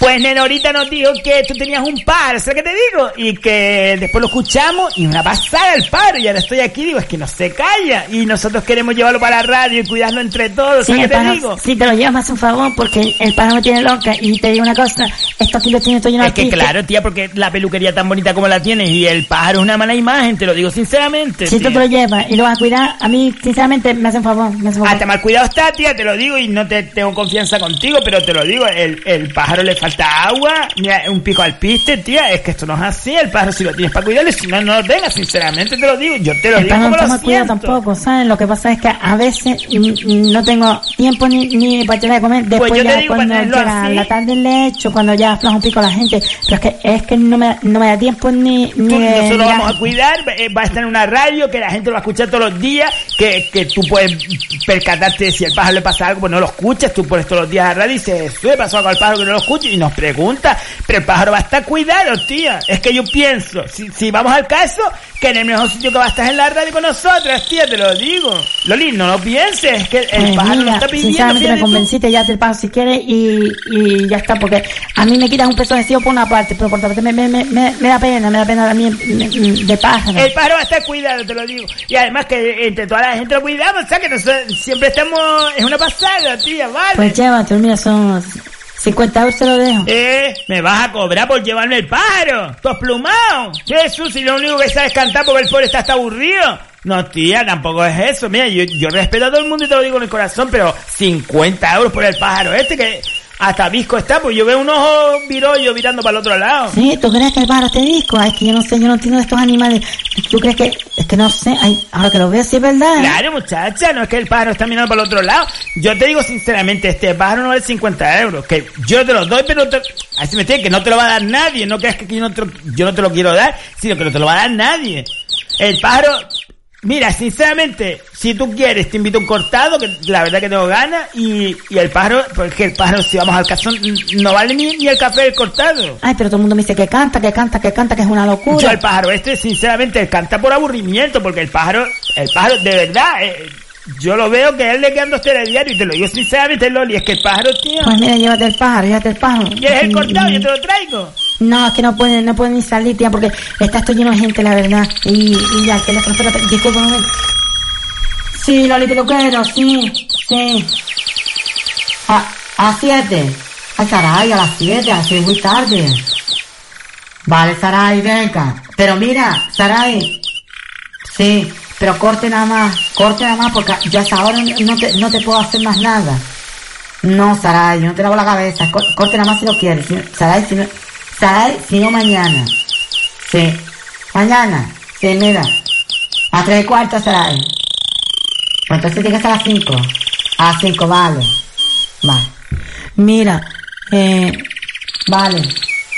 Pues Nenorita nos dijo que tú tenías un par, ¿sabes qué te digo? Y que después lo escuchamos y una pasada el paro. Y ahora estoy aquí, digo, es que no se calla. Y nosotros queremos llevarlo para la radio y cuidarlo entre todos, Sí, ¿sabes el qué te digo? si te lo llevas, hace un favor porque el pájaro me tiene loca. Y te digo una cosa, esto aquí lo tiene todo lleno Es que claro, tía, porque la peluquería tan bonita como la tienes y el pájaro es una mala imagen, te lo digo sinceramente. Si tú te lo llevas y lo vas a cuidar, a mí, sinceramente, me hace un favor. Me hace un favor. Hasta mal cuidado está, tía, te lo digo y no te tengo confianza contigo, pero te lo digo, el, el pájaro le falta agua, mira, un pico al piste, tía, es que esto no es así, el pájaro si lo tienes para cuidarlo, si no, no lo tengas, sinceramente te lo digo, yo te lo El digo como no lo toma cuidado siento. tampoco, ¿sabes? Lo que pasa es que a veces no tengo tiempo ni, ni para tener de comer. Después Pues yo te ya digo, cuando llega así. la tarde le echo, cuando ya afloja un pico la gente. Pero es que, es que no, me, no me da tiempo ni... ni nosotros mirar. vamos a cuidar, eh, va a estar en una radio que la gente lo va a escuchar todos los días, que, que tú puedes percatarte si al pájaro le pasa algo, pues no lo escuchas, tú pones todos los días a radio y dices, ¿qué pasó algo al pájaro que no lo escucha? Y nos pregunta, pero el pájaro va a estar cuidado, tía. Es que yo pienso, si, si vamos al caso, que en el mejor sitio que va a estar es en la radio con nosotras, tía, te lo digo. Loli, no lo pienses, es que el Pues pájaro mira, lo está pidiendo. sinceramente me convenciste, ya te pago si quieres y, y ya está, porque a mí me quitas un peso vestido por una parte, pero por otra parte me, me, me, me- da pena, me da pena también me- me- de pájaro. El pájaro va a estar cuidado, te lo digo. Y además que entre toda la gente lo cuidamos, o sea que nosotros siempre estamos... Es una pasada, tía, ¿vale? Pues llévate, mira, son 50 euros, te lo dejo. Eh, me vas a cobrar por llevarme el pájaro. Has plumado. Jesús, si lo único que sabes es cantar porque el pobre está hasta aburrido. No, tía, tampoco es eso. Mira, yo, yo respeto a todo el mundo y te lo digo en el corazón, pero 50 euros por el pájaro este que... Hasta visco está, pues yo veo un ojo virollo mirando para el otro lado. Sí, ¿tú crees que el pájaro te disco? Ay, es que yo no sé, yo no entiendo de estos animales. ¿Tú crees que, es que no sé, ay, ahora que lo veo sí es verdad. ¿eh? Claro, muchacha, no es que el pájaro está mirando para el otro lado. Yo te digo sinceramente, este pájaro no vale 50 euros. Que yo te lo doy, pero te... así me entiendes, que no te lo va a dar nadie. No creas que yo no te, lo- yo no te lo quiero dar, sino que no te lo va a dar nadie. El pájaro, mira, sinceramente, si tú quieres, te invito a un cortado, que la verdad que tengo ganas, y, y el pájaro, porque el pájaro, si vamos al cazón, no vale ni, ni el café del cortado. Ay, pero todo el mundo me dice que canta, que canta, que canta, que es una locura. Yo el pájaro este, sinceramente, canta por aburrimiento, porque el pájaro, el pájaro, de verdad, eh, yo lo veo que él le quedan dos telediarios, y te lo digo sinceramente, Loli, es que el pájaro, tío... Pues mira, llévate el pájaro, llévate el pájaro. ¿Quieres el cortado? Yo te lo traigo. No, es que no pueden, no pueden ni salir, tía, porque está esto lleno de gente, la verdad. Y, y ya, el teléfono, espérate, disculpa un momento. Sí, Loli Peluquero, sí, sí. A, a siete. Ay, caray, a las siete, a las siete es muy tarde. Vale, Saray, venga. Pero mira, Saray. Sí, pero corte nada más, corte nada más, porque yo hasta ahora no te, no te puedo hacer más nada. No, Saray, no te lavo la cabeza. Co- Corte nada más si lo quieres. Saray, si no, Saray, si no mañana. Sí. Mañana. Sí, mira. A tres y cuarto, Saray. Pues entonces tiene que a las cinco. A las cinco, vale. Vale. Mira, eh, vale.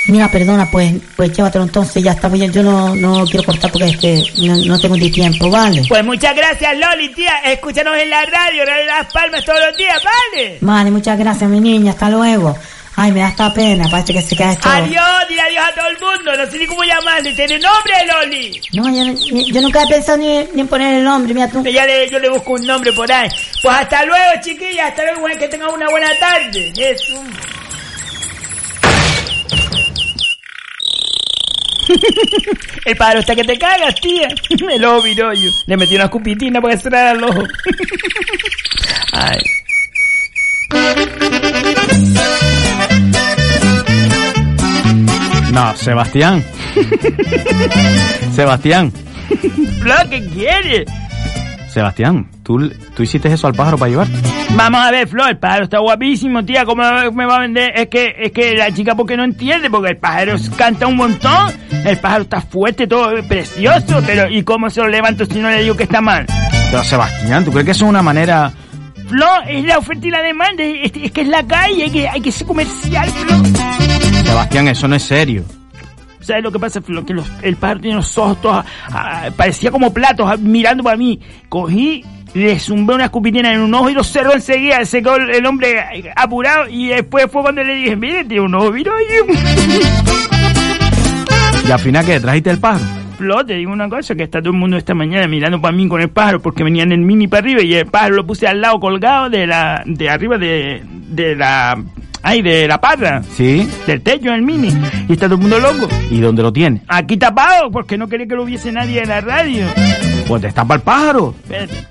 Mira, perdona, pues, pues llévatelo entonces, ya está bien. Yo no, no quiero cortar porque es que no, no tengo ni tiempo, vale. Pues muchas gracias, Loli, tía. Escúchanos en la radio, Radio Las Palmas todos los días, ¿vale? Vale, muchas gracias, mi niña. Hasta luego. Ay, me da esta pena. Parece que se queda esto. Adiós, dile adiós a todo el mundo. No sé ni cómo llamarle. ¿Tiene nombre, Loli? No, yo, no- yo nunca he pensado ni, ni en poner el nombre, mira tú. Ya le, yo le busco un nombre por ahí. Pues hasta luego, chiquillas. Hasta luego, que tengan una buena tarde. Eso. El pájaro está que te cagas, tía. Me lo viró yo. Le metí una cupitina para cerrar el ojo. Ay. No, Sebastián. Sebastián. Flo, ¿qué quiere? Sebastián, ¿tú, tú hiciste eso al pájaro para llevarte. Vamos a ver, Flo, el pájaro está guapísimo, tía. ¿Cómo me va a vender? Es que, es que la chica, porque no entiende? Porque el pájaro canta un montón. El pájaro está fuerte, todo precioso. Pero, ¿y cómo se lo levanto si no le digo que está mal? Pero Sebastián, ¿tú crees que eso es una manera... Flo, es la oferta y la demanda. Es, es que es la calle, hay que, hay que ser comercial, Flo. Sebastián, eso no es serio. ¿Sabes lo que pasa, Flo? Que los- el pájaro tiene los ojos todos, ah, parecía como platos, ah, mirando para mí. Cogí, le zumbé una escupitina en un ojo y lo cerró enseguida. Se quedó el, hombre eh, apurado y después fue cuando le dije, mire, tiene un ojo virollo. ¿Y al final qué? ¿Trajiste el pájaro? Flo, te digo una cosa, que está todo el mundo esta mañana mirando para mí con el pájaro porque venía en el mini para arriba y el pájaro lo puse al lado colgado de la, de arriba de, de la, ay, de la parra. Sí. Del techo del mini. Y está todo el mundo loco. ¿Y dónde lo tiene? Aquí tapado porque no quería que lo viese nadie en la radio. Pues destapa el pájaro. Espérate.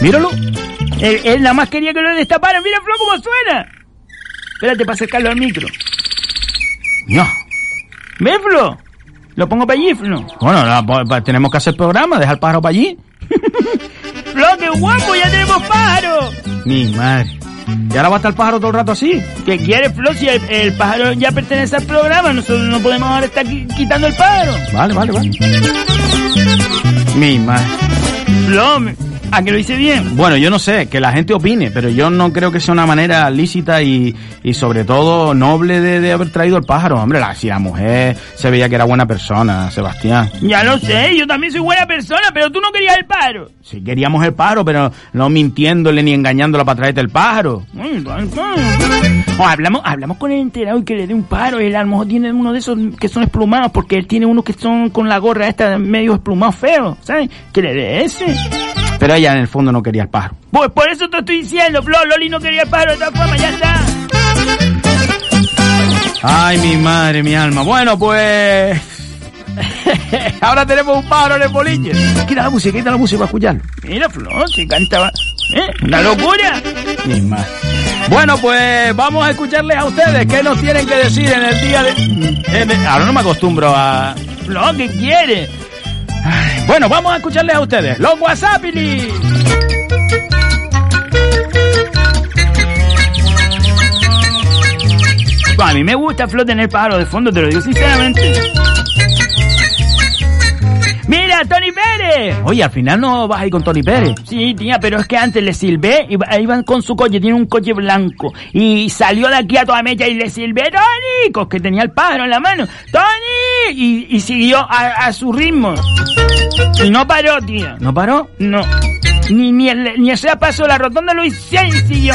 Míralo. Él, él nada más quería que lo destaparan. Mira, Flo, cómo suena. Espérate para acercarlo al micro. No. ¿Ves, Flo? Lo pongo para allí, Flo. Bueno, no, pues, pues, tenemos que hacer programa, deja el pájaro para allí. Flo, qué guapo, ya tenemos pájaro. Mi madre. ¿Y ahora va a estar el pájaro todo el rato así? ¿Qué quiere, Flo? Si el, el pájaro ya pertenece al programa, nosotros no podemos ahora estar qui- quitando el pájaro. Vale, vale, vale. Mi madre. Flo, ¿a que lo hice bien? Bueno, yo no sé, que la gente opine, pero yo no creo que sea una manera lícita y, y sobre todo noble de, de haber traído el pájaro. Hombre, la, si la mujer se veía que era buena persona, Sebastián. Ya lo sé, yo también soy buena persona, pero tú no querías el pájaro. Si queríamos el pájaro, pero no mintiéndole ni engañándola para traerte el pájaro. O hablamos, hablamos con el enterado y que le dé un paro. Él a lo mejor tiene uno de esos que son esplumados, porque él tiene unos que son con la gorra esta medio esplumados feos, ¿sabes? Que le dé ese. Pero ella en el fondo no quería el pájaro. Pues por eso te estoy diciendo, Flo, Loli no quería el pájaro de todas formas, ya está. Ay, mi madre, mi alma. Bueno, pues... Ahora tenemos un pájaro en el boliche. Quita la música, quita la música para escucharlo. Mira, Flo, se cantaba. ¿Eh? ¿Una locura? Mi madre. Bueno, pues vamos a escucharles a ustedes qué nos tienen que decir en el día de... Ahora no me acostumbro a... Flo, ¿qué quiere? Bueno, vamos a escucharles a ustedes. Los WhatsAppili. A mí me gusta Flo tener pájaro de fondo, te lo digo sinceramente. Mira, Tony Pérez. Oye, al final no vas a ir con Tony Pérez. Sí, tía, pero es que antes le silbé, iba- iban con su coche, tiene un coche blanco, y salió de aquí a toda mecha y le silbé, Tony, que tenía el pájaro en la mano, Tony, y, y siguió a, a su ritmo. Y no paró, tía. ¿No paró? No. Ni, ni, el, ni ese paso de la rotonda lo hice y siguió.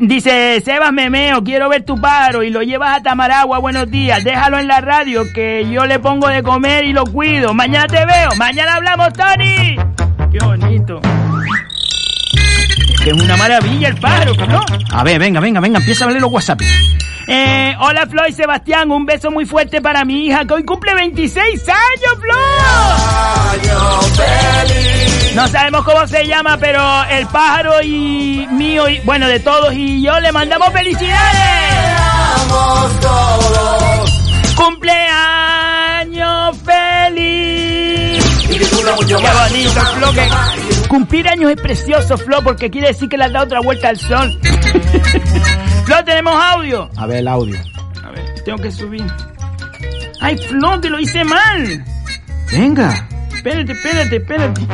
Dice, Sebas Memeo, quiero ver tu pájaro y lo llevas a Tamaragua, buenos días, déjalo en la radio que yo le pongo de comer y lo cuido. Mañana te veo, mañana hablamos, Tony. Qué bonito. Es que es una maravilla el pájaro, ¿no? A ver, venga, venga, venga, empieza a leer los WhatsApp. Eh, hola Flo y Sebastián, un beso muy fuerte para mi hija que hoy cumple 26 años, Flo. No sabemos cómo se llama, pero el pájaro y mío, y, bueno, de todos y yo le mandamos felicidades. Cumpleaños feliz. Qué bonito, Flo. Que cumplir años es precioso, Flo, porque quiere decir que le has dado otra vuelta al sol. Flo, tenemos audio. A ver el audio. A ver, tengo que subir. Ay, Flo, te lo hice mal. Venga. Espérate, espérate, espérate.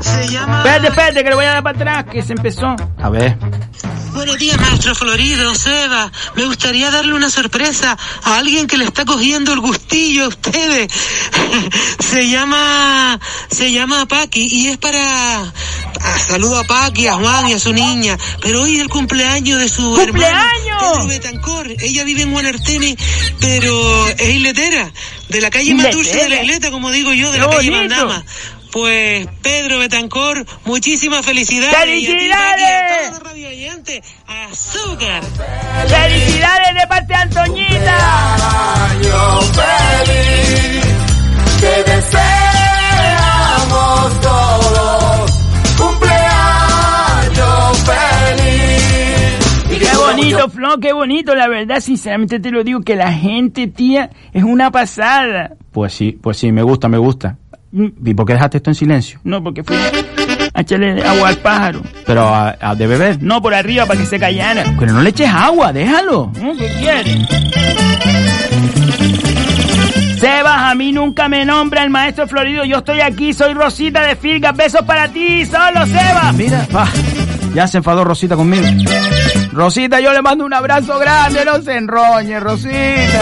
Se llama... Espérate, espérate, que le voy a dar para atrás, que se empezó. A ver. Buenos días, maestro Florido, Seba. Me gustaría darle una sorpresa a alguien que le está cogiendo el gustillo a ustedes. Se llama... Se llama Paqui y es para... ah, saludo a Paqui, a Juan y a su niña. Pero hoy es el cumpleaños de su hermano, Pedro Betancor. Ella vive en Guanarteme, pero es isletera. De la calle más dulce de la isleta, como digo yo, de ¡Qué la calle! Mandama. Pues Pedro Betancor, muchísimas felicidades. ¡Felicidades! Y a ti, Paqui, a todos los radio oyentes, azúcar. ¡Felicidades de parte de Antoñita! que deseamos todos cumpleaños feliz. Qué bonito, Flo, qué bonito, la verdad, sinceramente te lo digo, que la gente, tía, es una pasada. Pues sí, pues sí, me gusta, me gusta. ¿Y por qué dejaste esto en silencio? No, porque fui a echarle agua al pájaro. Pero a, a- de beber. No, por arriba, para que se callara. Pero no le eches agua, déjalo. ¿No? ¿Qué quieres? Sebas, a mí nunca me nombra el maestro Florido. Yo estoy aquí, soy Rosita de Filgas. Besos para ti, solo Sebas. Mira, ya se enfadó Rosita conmigo. Rosita, yo le mando un abrazo grande, no se enroñe, Rosita.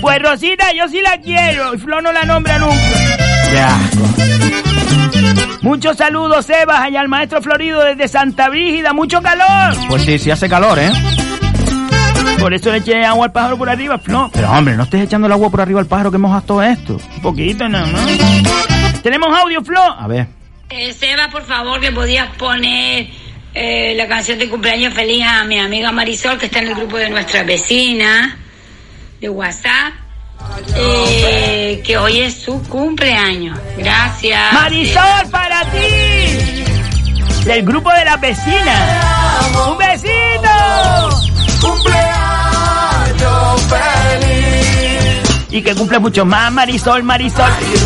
Pues Rosita, yo sí la quiero. Y Flo no la nombra nunca. Muchos saludos, Sebas, allá al maestro Florido desde Santa Brígida. Mucho calor. Pues sí, sí hace calor, ¿eh? Por eso le eché agua al pájaro por arriba, Flo. Pero hombre, no estés echando el agua por arriba al pájaro que mojas todo esto. Un poquito, nada más. Tenemos audio, Flo. A ver. Eh, Seba, por favor, que podías poner eh, la canción de cumpleaños feliz a mi amiga Marisol, que está en el grupo de nuestra vecina de WhatsApp, eh, que hoy es su cumpleaños. Gracias. Marisol, para ti. Del grupo de las vecinas. ¡Un besito! Cumpleaños feliz. Y que cumple mucho más, Marisol, Marisol. ¡Qué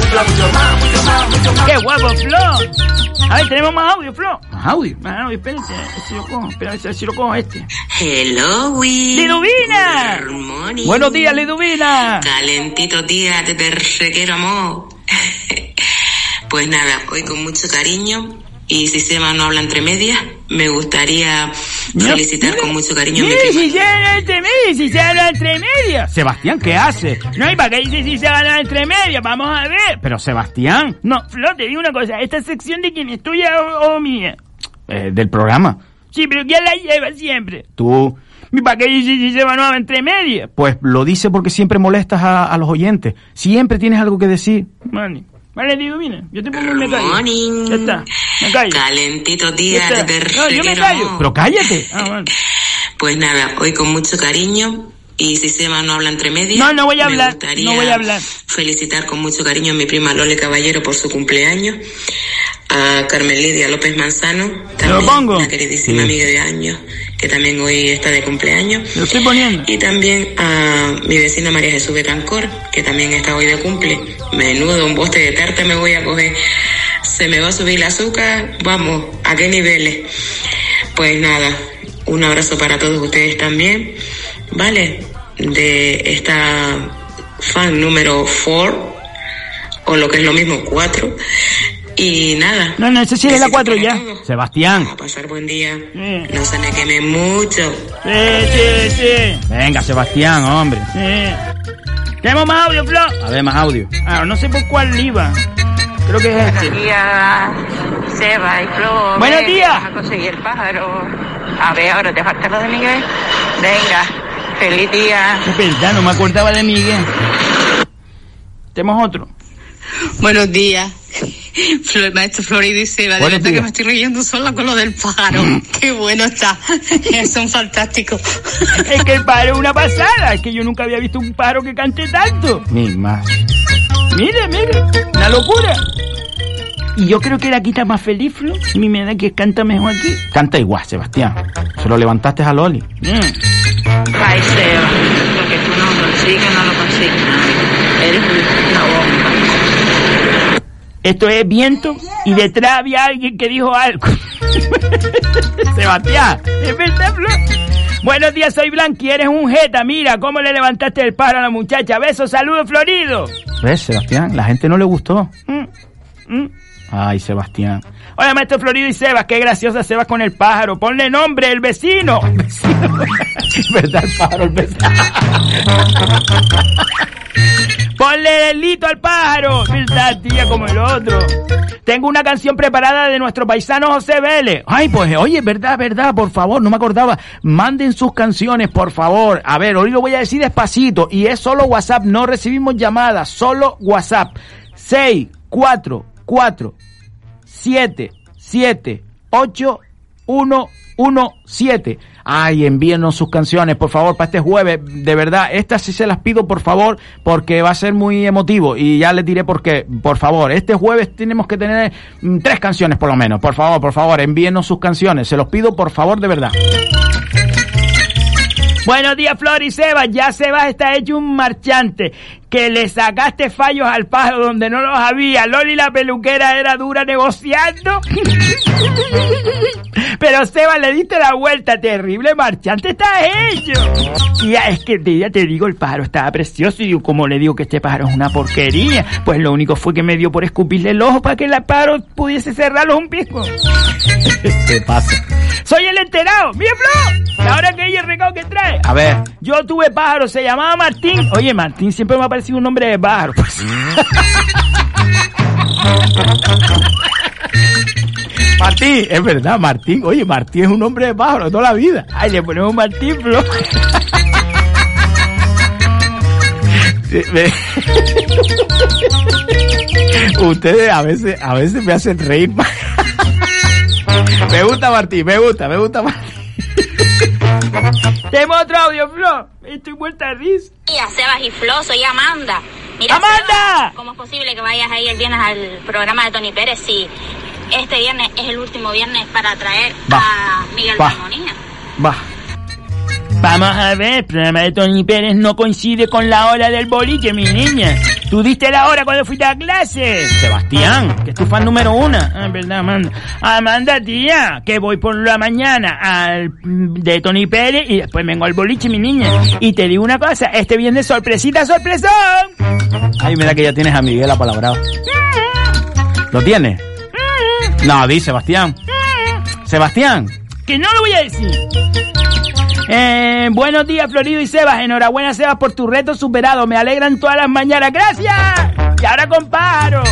guapo, Flo! A ver, tenemos más audio, Flo. ¿Más audio? Más audio, espérense. Si lo cojo, espérense, si lo cojo este. Hello, Will. ¡Liduvina! Buenos días, Liduvina. Calentito día de perrequero amor. pues nada, hoy con mucho cariño. Y si Seba no habla entre medias, me gustaría felicitar con mucho cariño a mi prima. si se habla entre medias, si se habla entre medias. Sebastián, ¿qué hace? No, ¿y para qué dice si se habla entre medias? Vamos a ver. Pero Sebastián, No, Flo, te digo una cosa. ¿Esta sección de quién es tuya o, o mía? eh, del programa. Sí, pero ¿quién la lleva siempre? Tú, ¿Y para qué dice si se va no entre medias? pues lo dice porque siempre molestas a, a los oyentes. Siempre tienes algo que decir. Vale. Vale, Liduvina. Yo te pongo un me callo. Morning. Ya está. Me callo. Calentito día de No, yo me callo. Pero cállate. Ah, vale. Pues nada, hoy con mucho cariño. Y si Seba no habla entre medias. No, no voy a me hablar, gustaría no voy a hablar. Felicitar con mucho cariño a mi prima Lole Caballero por su cumpleaños. a Carmen Lidia López Manzano, lo pongo? una queridísima Sí. amiga de años, que también hoy está de cumpleaños. Lo estoy poniendo. Y también a mi vecina María Jesús Betancor, que también está hoy de cumple. Menudo, un boste de tarta me voy a coger. Se me va a subir el azúcar, vamos, ¿a qué niveles? Pues nada, un abrazo para todos ustedes también, ¿vale? De esta fan número 4, o lo que es lo mismo, 4. Y nada. No, no, ese sí es la 4 ya. Sebastián. A pasar buen día. No se me queme mucho. Sí, sí, sí. Venga, Sebastián, hombre. Sí. ¿Tenemos más audio, Flo? A ver, más audio. Ah, no sé por cuál iba. Creo que es este. Buenos días, Seba y Flo. Buenos Ven, días. Vas a conseguir el pájaro. A ver, ahora te falta lo de Miguel. Venga, feliz día. Es verdad, no me acordaba de Miguel. Tenemos otro. Buenos días. Maestro Florido y Seba, de verdad que me estoy riendo sola con lo del pájaro. Qué bueno está. Son fantásticos. Es que el pájaro es una pasada. Es que yo nunca había visto un pájaro que cante tanto. Mi más. Mire, mire. Una locura. Y yo creo que la quita más feliz, Flo. Mí me da que canta mejor aquí. Canta igual, Sebastián. Se lo levantaste a Loli. Ay, Seba, lo que tú no consigues, no lo consigues. Eres una bomba. Esto es viento y detrás había alguien que dijo algo. Sebastián, es verdad, Flo. Buenos días, soy Blanqui, eres un jeta. Mira cómo le levantaste el pájaro a la muchacha. Besos, saludos, Florido. ¿Ves, Sebastián? La gente no le gustó. Mm, mm. Ay, Sebastián. Hola, maestro Florido y Sebas, qué graciosa Sebas con el pájaro. Ponle nombre, el vecino. Es verdad, el pájaro, el vecino. Ponle delito al pájaro. Verdad, tía, como el otro. Tengo una canción preparada de nuestro paisano José Vélez. Ay, pues, oye, verdad, verdad, por favor, no me acordaba. Manden sus canciones, por favor. A ver, hoy lo voy a decir despacito. Y es solo WhatsApp, no recibimos llamadas, solo WhatsApp. 6, 4, 4, 7, 7, 8, 1, 1, 7. Ay, envíenos sus canciones, por favor, para este jueves. De verdad, estas sí se las pido, por favor, porque va a ser muy emotivo. Y ya les diré por qué. Por favor, este jueves tenemos que tener mm, tres canciones por lo menos. Por favor, por favor, envíenos sus canciones. Se los pido, por favor, de verdad. Buenos días, Flor y Sebas. Ya Sebas está hecho un marchante. Que le sacaste fallos al pájaro donde no los había. Loli la peluquera era dura negociando. Pero Sebas le diste la vuelta. Terrible marchante está hecho. Y ya es que ya te digo, el pájaro estaba precioso. Y yo, como le digo que este pájaro es una porquería. Pues lo único fue que me dio por escupirle el ojo para que el pájaro pudiese cerrarlo un pisco. ¿Qué pasa? Soy el enterado. ¡Mira, Flo! Ahora que hay el recado que trae. A ver. Yo tuve pájaro, se llamaba Martín. Oye, Martín siempre me ha parecido un nombre de pájaro. pues. Martín, es verdad, Martín. Oye, Martín es un hombre de pájaro toda la vida. Ay, le ponemos Martín, Flo. Ustedes a veces, a veces me hacen reír. me gusta Martín, me gusta, me gusta Martín. Tenemos otro audio, Flo. Estoy vuelta a risa. Días, Sebas y Flo, soy Amanda. ¡Amanda! Sebas, ¿Cómo es posible que vayas ahí el viernes al programa de Tony Pérez si este viernes es el último viernes para traer Va. a Miguel. Armonía? Va. Vamos a ver, el programa de Tony Pérez no coincide con la hora del boliche, mi niña. Tú diste la hora cuando fuiste a clase. Sebastián, que es tu fan número uno. Ah, verdad, Amanda. Amanda, tía, que voy por la mañana al de Tony Pérez y después vengo al boliche, mi niña. Y te digo una cosa, este viernes sorpresita, sorpresón. Ay, mira que ya tienes a Miguel apalabrado. ¿Lo tienes? No, di Sebastián. Sebastián. Que no lo voy a decir. Eh, buenos días, Florido y Sebas. Enhorabuena, Sebas, por tu reto superado. Me alegran todas las mañanas. ¡Gracias! Y ahora con pájaro.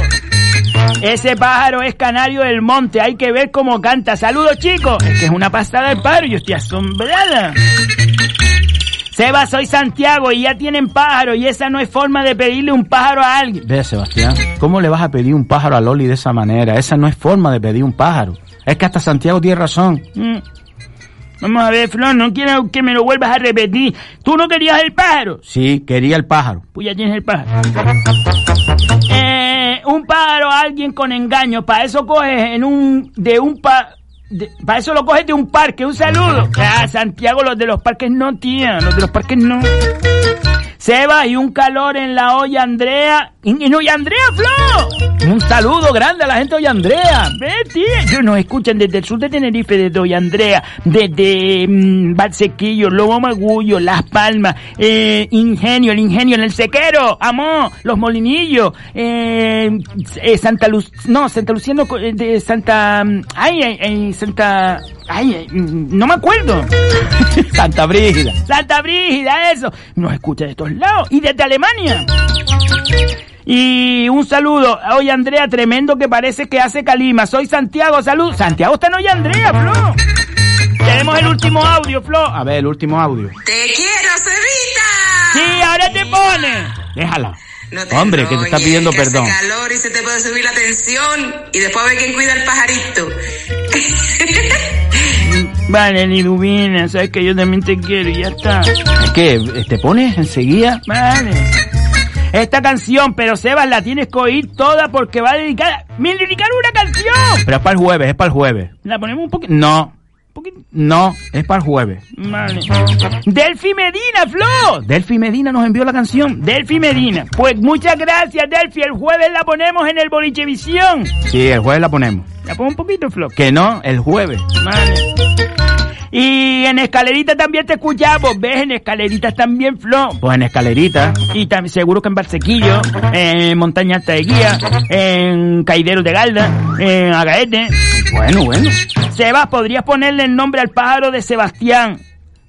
Ese pájaro es canario del monte. Hay que ver cómo canta. Saludos, chicos. Es que es una pasada el pájaro. Yo estoy asombrada. Sebas, soy Santiago y ya tienen pájaro. Y esa no es forma de pedirle un pájaro a alguien. Ve, Sebastián, ¿cómo le vas a pedir un pájaro a Loli de esa manera? Esa no es forma de pedir un pájaro. Es que hasta Santiago tiene razón. Mm. Vamos a ver, Flor, no quiero que me lo vuelvas a repetir. ¿Tú no querías el pájaro? Sí, quería el pájaro. Pues ya tienes el pájaro. Eh, un pájaro a alguien con engaño, para eso coges en un, de un pa, para eso lo coges de un parque, un saludo. Ah, Santiago, los de los parques no, tía, los de los parques no. Seba y un calor en la olla Andrea. Y, no, y Andrea Flo. Un saludo grande a la gente de Olla Andrea. Ellos nos escuchan desde el sur de Tenerife, desde Olla Andrea, desde mm, Valsequillo, Lobo Magullo, Las Palmas, eh, Ingenio, el Ingenio en el Sequero, Amó, Los Molinillos, eh, eh, Santa Luz, no, Santa Lucía, no, eh, de Santa, mm, ay, ay, ay, Santa, ay, ay, mm, no me acuerdo. Santa Brígida. Santa Brígida, eso. Nos escucha de estos lados y desde Alemania. Y un saludo. Oye, Andrea, tremendo que parece que hace calima. Soy Santiago, salud. Santiago está en Oye, Andrea, Flo. Tenemos el último audio, Flo. A ver, el último audio. Te quiero, Cevita. Sí, ahora te pone. Déjala. No te Hombre, que te está pidiendo que hace perdón. calor y se te puede subir la tensión y después ve quién cuida el pajarito. Vale, Liduvina, sabes que yo también te quiero y ya está. Es que te pones enseguida. Vale. Esta canción, pero Sebas, la tienes que oír toda porque va a dedicar. ¡Me dedicar una canción! Pero es para el jueves, es para el jueves. ¿La ponemos un poquito? No. No, es para el jueves. Vale. Delphi Medina, Flo. Delphi Medina nos envió la canción. Delphi Medina. Pues muchas gracias, Delphi. El jueves la ponemos en el Bolichevisión. Sí, el jueves la ponemos. ¿La pongo un poquito, Flo? Que no, el jueves. Vale. Y en escalerita también te escuchamos. ¿Ves? En escaleritas también, Flo. Pues en escalerita. Y también seguro que en Barsequillo, en Montaña Alta de Guía, en Caideros de Galda, en Agaete. Bueno, bueno. Sebas, ¿podrías ponerle el nombre al pájaro de Sebastián?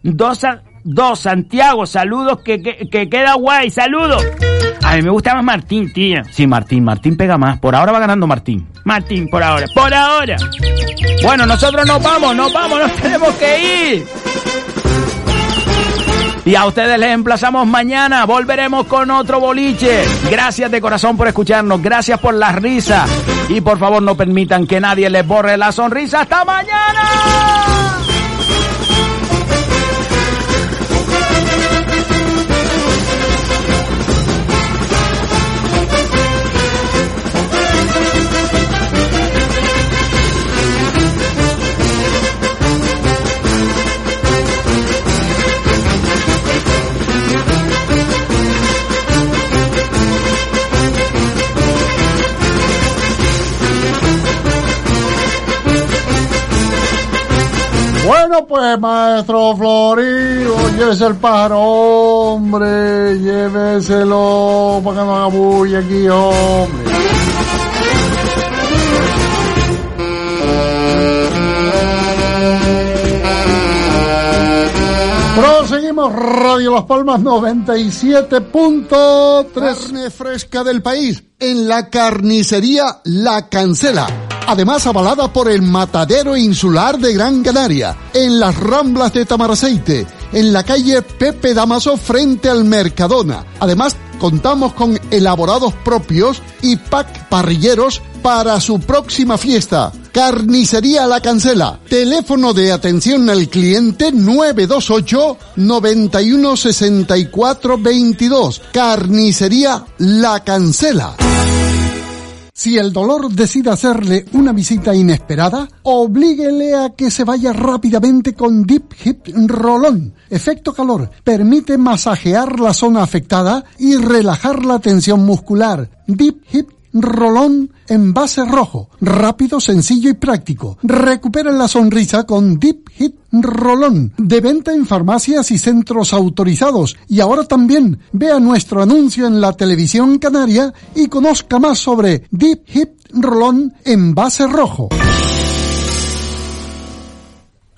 Dos, Sa- dos Santiago, saludos, que, que, que queda guay, saludos. A mí me gusta más Martín, tía. Sí, Martín, Martín pega más. Por ahora va ganando Martín. Martín, por ahora, por ahora. Bueno, nosotros nos vamos, nos vamos, nos tenemos que ir. Y a ustedes les emplazamos mañana. Volveremos con otro boliche. Gracias de corazón por escucharnos. Gracias por las risas. Y por favor no permitan que nadie les borre la sonrisa. ¡Hasta mañana! Bueno, pues, maestro Florido, llévese el pájaro, hombre, lléveselo para que no haga bulla aquí, hombre. Las Palmas 97.3. Carne fresca del país en la carnicería La Cancela. Además avalada por el Matadero Insular de Gran Canaria, en las Ramblas de Tamaraceite, en la calle Pepe Damaso frente al Mercadona. Además contamos con elaborados propios y pack parrilleros para su próxima fiesta. Carnicería La Cancela. Teléfono de atención al cliente 928 91 64 22. Carnicería La Cancela. Si el dolor decide hacerle una visita inesperada, oblíguele a que se vaya rápidamente con Deep Hip Rolón. Efecto calor. Permite masajear la zona afectada y relajar la tensión muscular. Deep Hip Rolón en base rojo. Rápido, sencillo y práctico. Recupera la sonrisa con Deep Hit Rolón. De venta en farmacias y centros autorizados. Y ahora también vea nuestro anuncio en la televisión canaria y conozca más sobre Deep Hip Rolón en base rojo.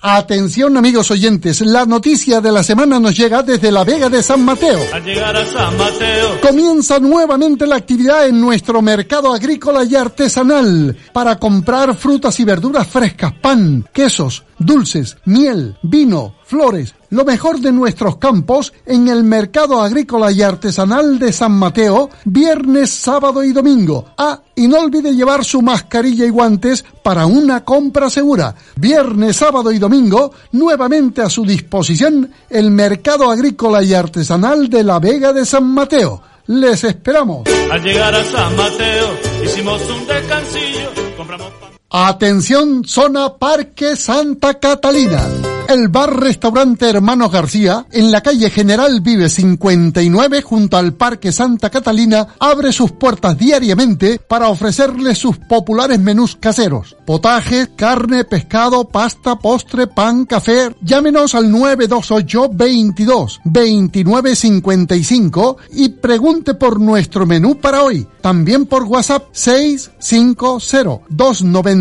Atención amigos oyentes, la noticia de la semana nos llega desde la Vega de San Mateo. Al llegar a San Mateo, Comienza nuevamente la actividad en nuestro mercado agrícola y artesanal para comprar frutas y verduras frescas, pan, quesos, dulces, miel, vino, flores, lo mejor de nuestros campos en el mercado agrícola y artesanal de San Mateo, viernes, sábado y domingo. Ah, y no olvide llevar su mascarilla y guantes para una compra segura. Viernes, sábado y domingo, nuevamente a su disposición el mercado agrícola y artesanal de la Vega de San Mateo. Les esperamos. Al llegar a San Mateo hicimos un descansillo, compramos pan. Atención, zona Parque Santa Catalina. El bar-restaurante Hermanos García, en la calle General Vive 59, junto al Parque Santa Catalina, abre sus puertas diariamente para ofrecerles sus populares menús caseros. Potajes, carne, pescado, pasta, postre, pan, café. Llámenos al 928 22 29 55 y pregunte por nuestro menú para hoy. También por WhatsApp 650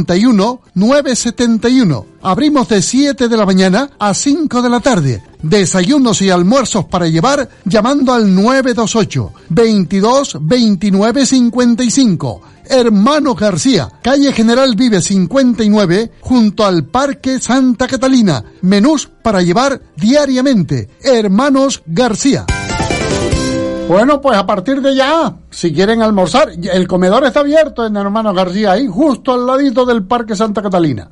291 971. Abrimos de 7 de la mañana a 5 de la tarde. Desayunos y almuerzos para llevar llamando al 928 22 29 55. Hermano García, calle General Vive 59, junto al Parque Santa Catalina. Menús para llevar diariamente. Hermanos García. Bueno, pues a partir de ya, si quieren almorzar, el comedor está abierto en Hermano García, ahí justo al ladito del Parque Santa Catalina.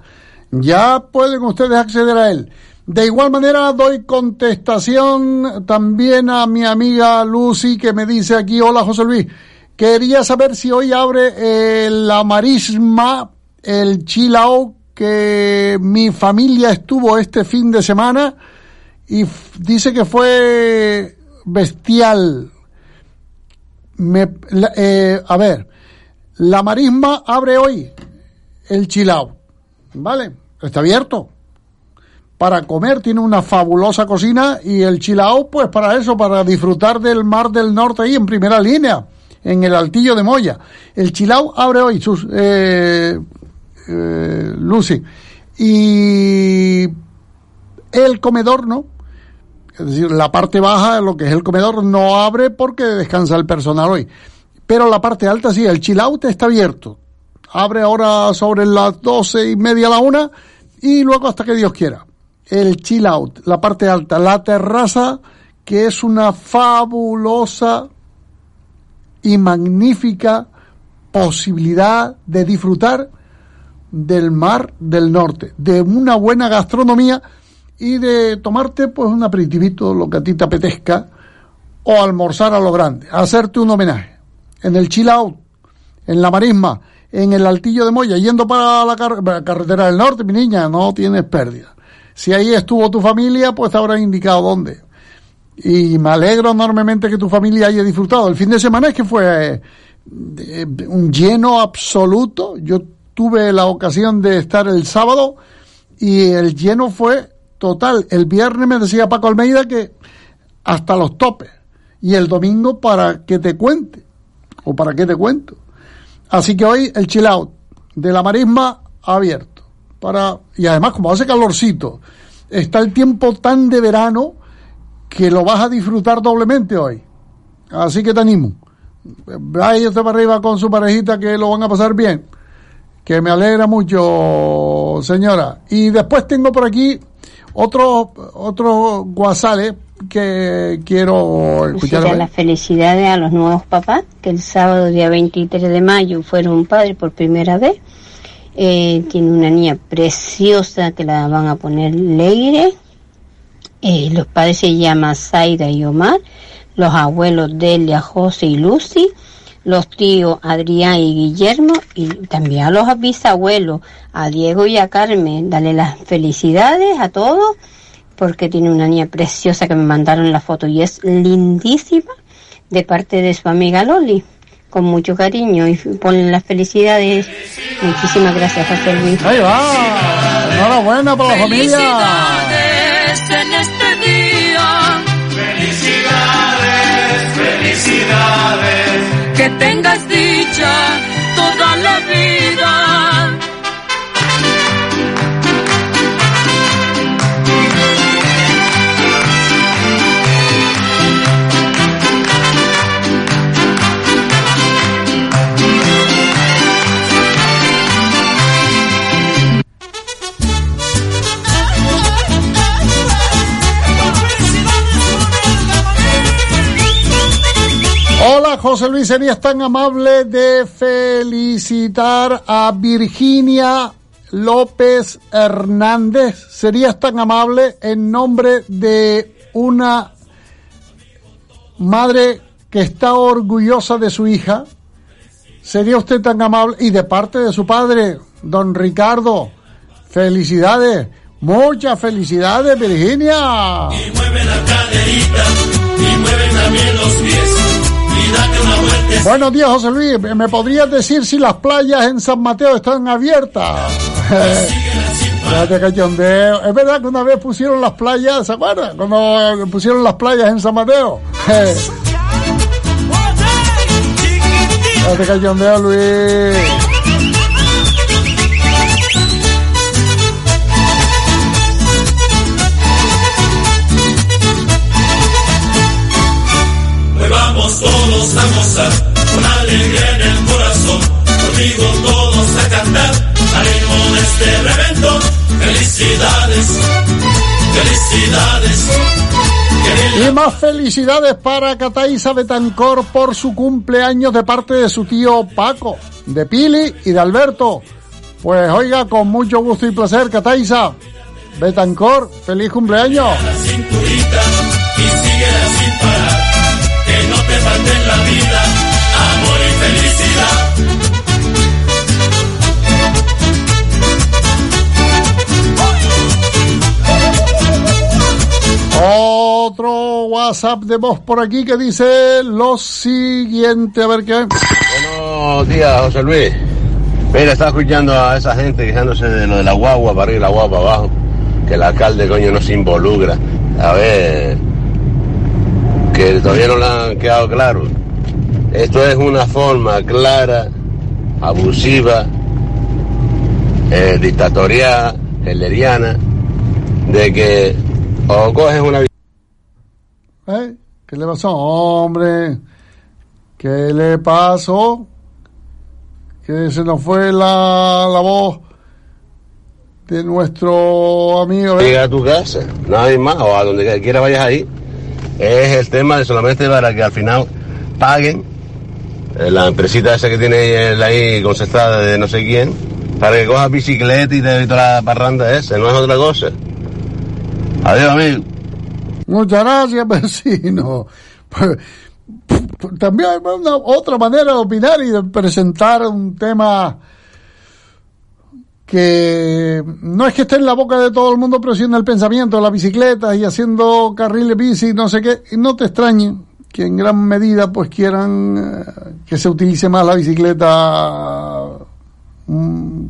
Ya pueden ustedes acceder a él. De igual manera doy contestación también a mi amiga Lucy que me dice aquí, hola José Luis, quería saber si hoy abre eh, la marisma, el chilao que mi familia estuvo este fin de semana y dice que fue bestial. Me, eh, a ver, la marisma abre hoy el chilao, ¿vale? Está abierto. Para comer tiene una fabulosa cocina y el chilao, pues para eso, para disfrutar del mar del norte ahí en primera línea, en el altillo de Moya. El chilao abre hoy, sus, eh, eh, Lucy. Y el comedor, ¿no? Es decir, la parte baja, lo que es el comedor, no abre porque descansa el personal hoy. Pero la parte alta sí, el chill out está abierto. Abre ahora sobre las doce y media a la una y luego hasta que Dios quiera. El chill out, la parte alta, la terraza, que es una fabulosa y magnífica posibilidad de disfrutar del mar del norte, de una buena gastronomía y de tomarte pues un aperitivito, lo que a ti te apetezca, o almorzar a lo grande, hacerte un homenaje. En el chill out, en la marisma, en el altillo de Moya, yendo para la, carretera del norte, mi niña, no tienes pérdida. Si ahí estuvo tu familia, pues te habrán indicado dónde. Y me alegro enormemente que tu familia haya disfrutado. El fin de semana es que fue eh, un lleno absoluto. Yo tuve la ocasión de estar el sábado y el lleno fue total. El viernes me decía Paco Almeida que hasta los topes. Y el domingo para que te cuente. O para qué te cuento. Así que hoy el chill out de la marisma abierto. Para, y además como hace calorcito, está el tiempo tan de verano que lo vas a disfrutar doblemente hoy. Así que te animo. Váyase para arriba con su parejita que lo van a pasar bien. Que me alegra mucho, señora. Y después tengo por aquí otros otros guasales que quiero escuchar. Las felicidades a los nuevos papás que el sábado día 23 de mayo fueron padres por primera vez. Eh, tiene una niña preciosa que la van a poner Leire. Eh, los padres se llaman Zaida y Omar. Los abuelos Delia, José y Lucy. Los tíos Adrián y Guillermo. Y también a los bisabuelos, a Diego y a Carmen. Dale las felicidades a todos porque tiene una niña preciosa que me mandaron la foto y es lindísima de parte de su amiga Loli. Con mucho cariño y ponen las felicidades. Muchísimas gracias, José Luis. Ahí va. Enhorabuena para la familia. Felicidades en este día. Felicidades, felicidades. Que tengas dicha toda la vida. Hola, José Luis, serías tan amable de felicitar a Virginia López Hernández. Serías tan amable en nombre de una madre que está orgullosa de su hija? ¿Sería usted tan amable? Y de parte de su padre, don Ricardo, felicidades, muchas felicidades, Virginia. Y mueve la caderita, y mueve también los pies. Buenos días, José Luis. ¿Me podrías decir si las playas en San Mateo están abiertas? Es verdad que una vez pusieron las playas, ¿se acuerdan? Cuando pusieron las playas en San Mateo. Luis. Conmigo todos a cantar, al ritmo de este reventón. Felicidades, felicidades. Y más felicidades para Cataísa Betancor por su cumpleaños de parte de su tío Paco, de Pili y de Alberto. Pues oiga, con mucho gusto y placer, Cataísa Betancor, feliz cumpleaños. La cinturita y síguela sin parar. Que no te falte la vida amor y felicidad. Otro WhatsApp de voz por aquí que dice lo siguiente, a ver qué. Buenos días, José Luis. Mira, estaba escuchando a esa gente quejándose de lo de la guagua para arriba y la guagua para abajo. Que el alcalde, coño, no se involucra. A ver, que todavía no le han quedado claro. Esto es una forma clara, abusiva, eh, dictatorial, helleriana, de que o coges una ¿Eh? ¿Qué le pasó, hombre? ¿Qué le pasó? Que se nos fue la, la voz de nuestro amigo. ¿eh? Llega a tu casa, no hay más, o a donde quiera vayas ahí. Es el tema de solamente para que al final paguen eh, la empresita esa que tiene ahí concertada de no sé quién, para que cojas bicicleta y te toda la parranda esa, no es otra cosa. Adiós, amigo. Muchas gracias, vecino. Pues, también hay una otra manera de opinar y de presentar un tema que no es que esté en la boca de todo el mundo, pero sí en el pensamiento de las bicicletas y haciendo carriles bici, no sé qué, y no te extrañe que en gran medida pues quieran eh, que se utilice más la bicicleta mm,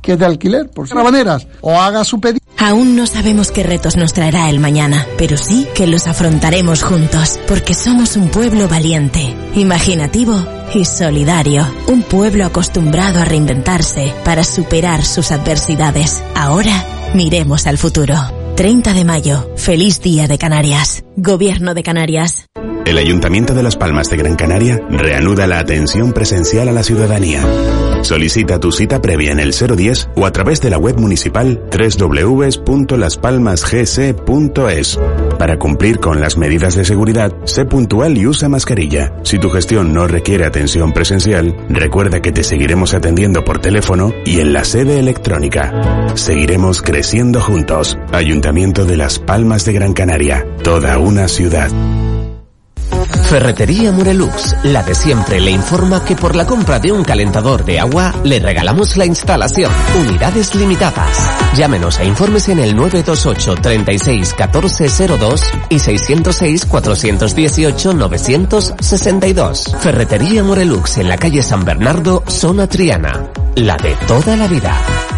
que de alquiler, por otras maneras, o haga su pedido. Aún no sabemos qué retos nos traerá el mañana, pero sí que los afrontaremos juntos, porque somos un pueblo valiente, imaginativo y solidario. Un pueblo acostumbrado a reinventarse para superar sus adversidades. Ahora, miremos al futuro. 30 de mayo, feliz día de Canarias. Gobierno de Canarias. El Ayuntamiento de Las Palmas de Gran Canaria reanuda la atención presencial a la ciudadanía. Solicita tu cita previa en el 010 o a través de la web municipal www.laspalmasgc.es. Para cumplir con las medidas de seguridad, sé puntual y usa mascarilla. Si tu gestión no requiere atención presencial, recuerda que te seguiremos atendiendo por teléfono y en la sede electrónica. Seguiremos creciendo juntos. Ayuntamiento de Las Palmas de Gran Canaria. Toda una ciudad. Ferretería Murelux, la de siempre, le informa que por la compra de un calentador de agua le regalamos la instalación. Unidades limitadas. Llámenos a informes en el 928 36 1402 y 606 418 962. Ferretería Murelux en la calle San Bernardo, zona Triana. La de toda la vida.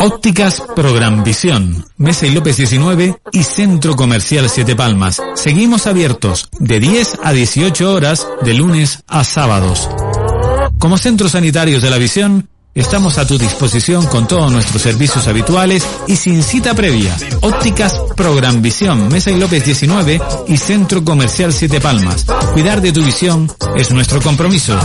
Ópticas Program Visión, Mesa y López 19 y Centro Comercial Siete Palmas. Seguimos abiertos de 10 a 18 horas de lunes a sábados. Como centros sanitarios de la visión, estamos a tu disposición con todos nuestros servicios habituales y sin cita previa. Ópticas Program Visión, Mesa y López 19 y Centro Comercial Siete Palmas. Cuidar de tu visión es nuestro compromiso.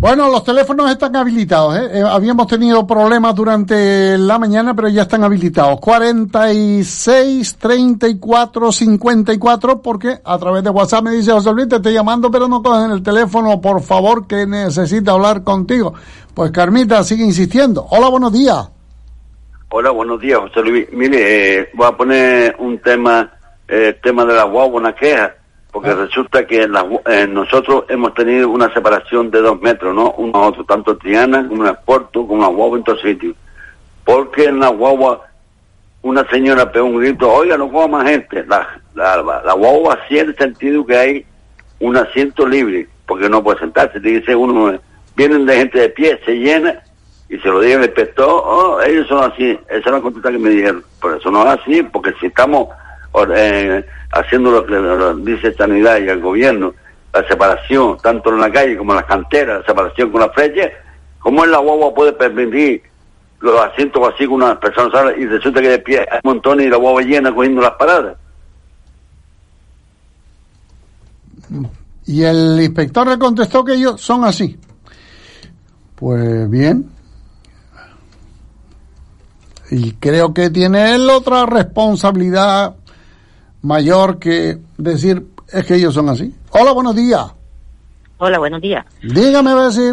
Bueno, los teléfonos están habilitados. ¿eh? Eh, habíamos tenido problemas durante la mañana, pero ya están habilitados. 46 34 54, porque a través de WhatsApp me dice José Luis, te estoy llamando, pero no cogen el teléfono, por favor, que necesita hablar contigo. Pues Carmita sigue insistiendo. Hola, buenos días. Hola, buenos días, José Luis. Mire, eh, voy a poner un tema, eh, tema de la guagua, una queja. Porque resulta que en la nosotros hemos tenido una separación de dos metros, ¿no? Uno a otro, tanto Triana como en Puerto, como en guagua en todos sitios. Porque en la guagua una señora pegó un grito, oiga, no coja más gente. La, la, la, guagua vacía en el sentido que hay un asiento libre, porque no puede sentarse. Dice uno, vienen de gente de pie, se llena, y se lo diga el inspector, oh, ellos son así. Esa es la contesta que me dijeron. Pero eso no es así, porque si estamos eh, haciendo lo que lo dice Sanidad y el gobierno, la separación, tanto en la calle como en las canteras, la separación con la flecha, ¿cómo en la guagua puede permitir los asientos así con una persona sola y resulta que de pie hay montones y la guagua llena cogiendo las paradas? Y el inspector le contestó que ellos son así. Pues bien. Y creo que tiene él otra responsabilidad mayor que decir es que ellos son así. Hola, buenos días. Hola, buenos días. Dígame si...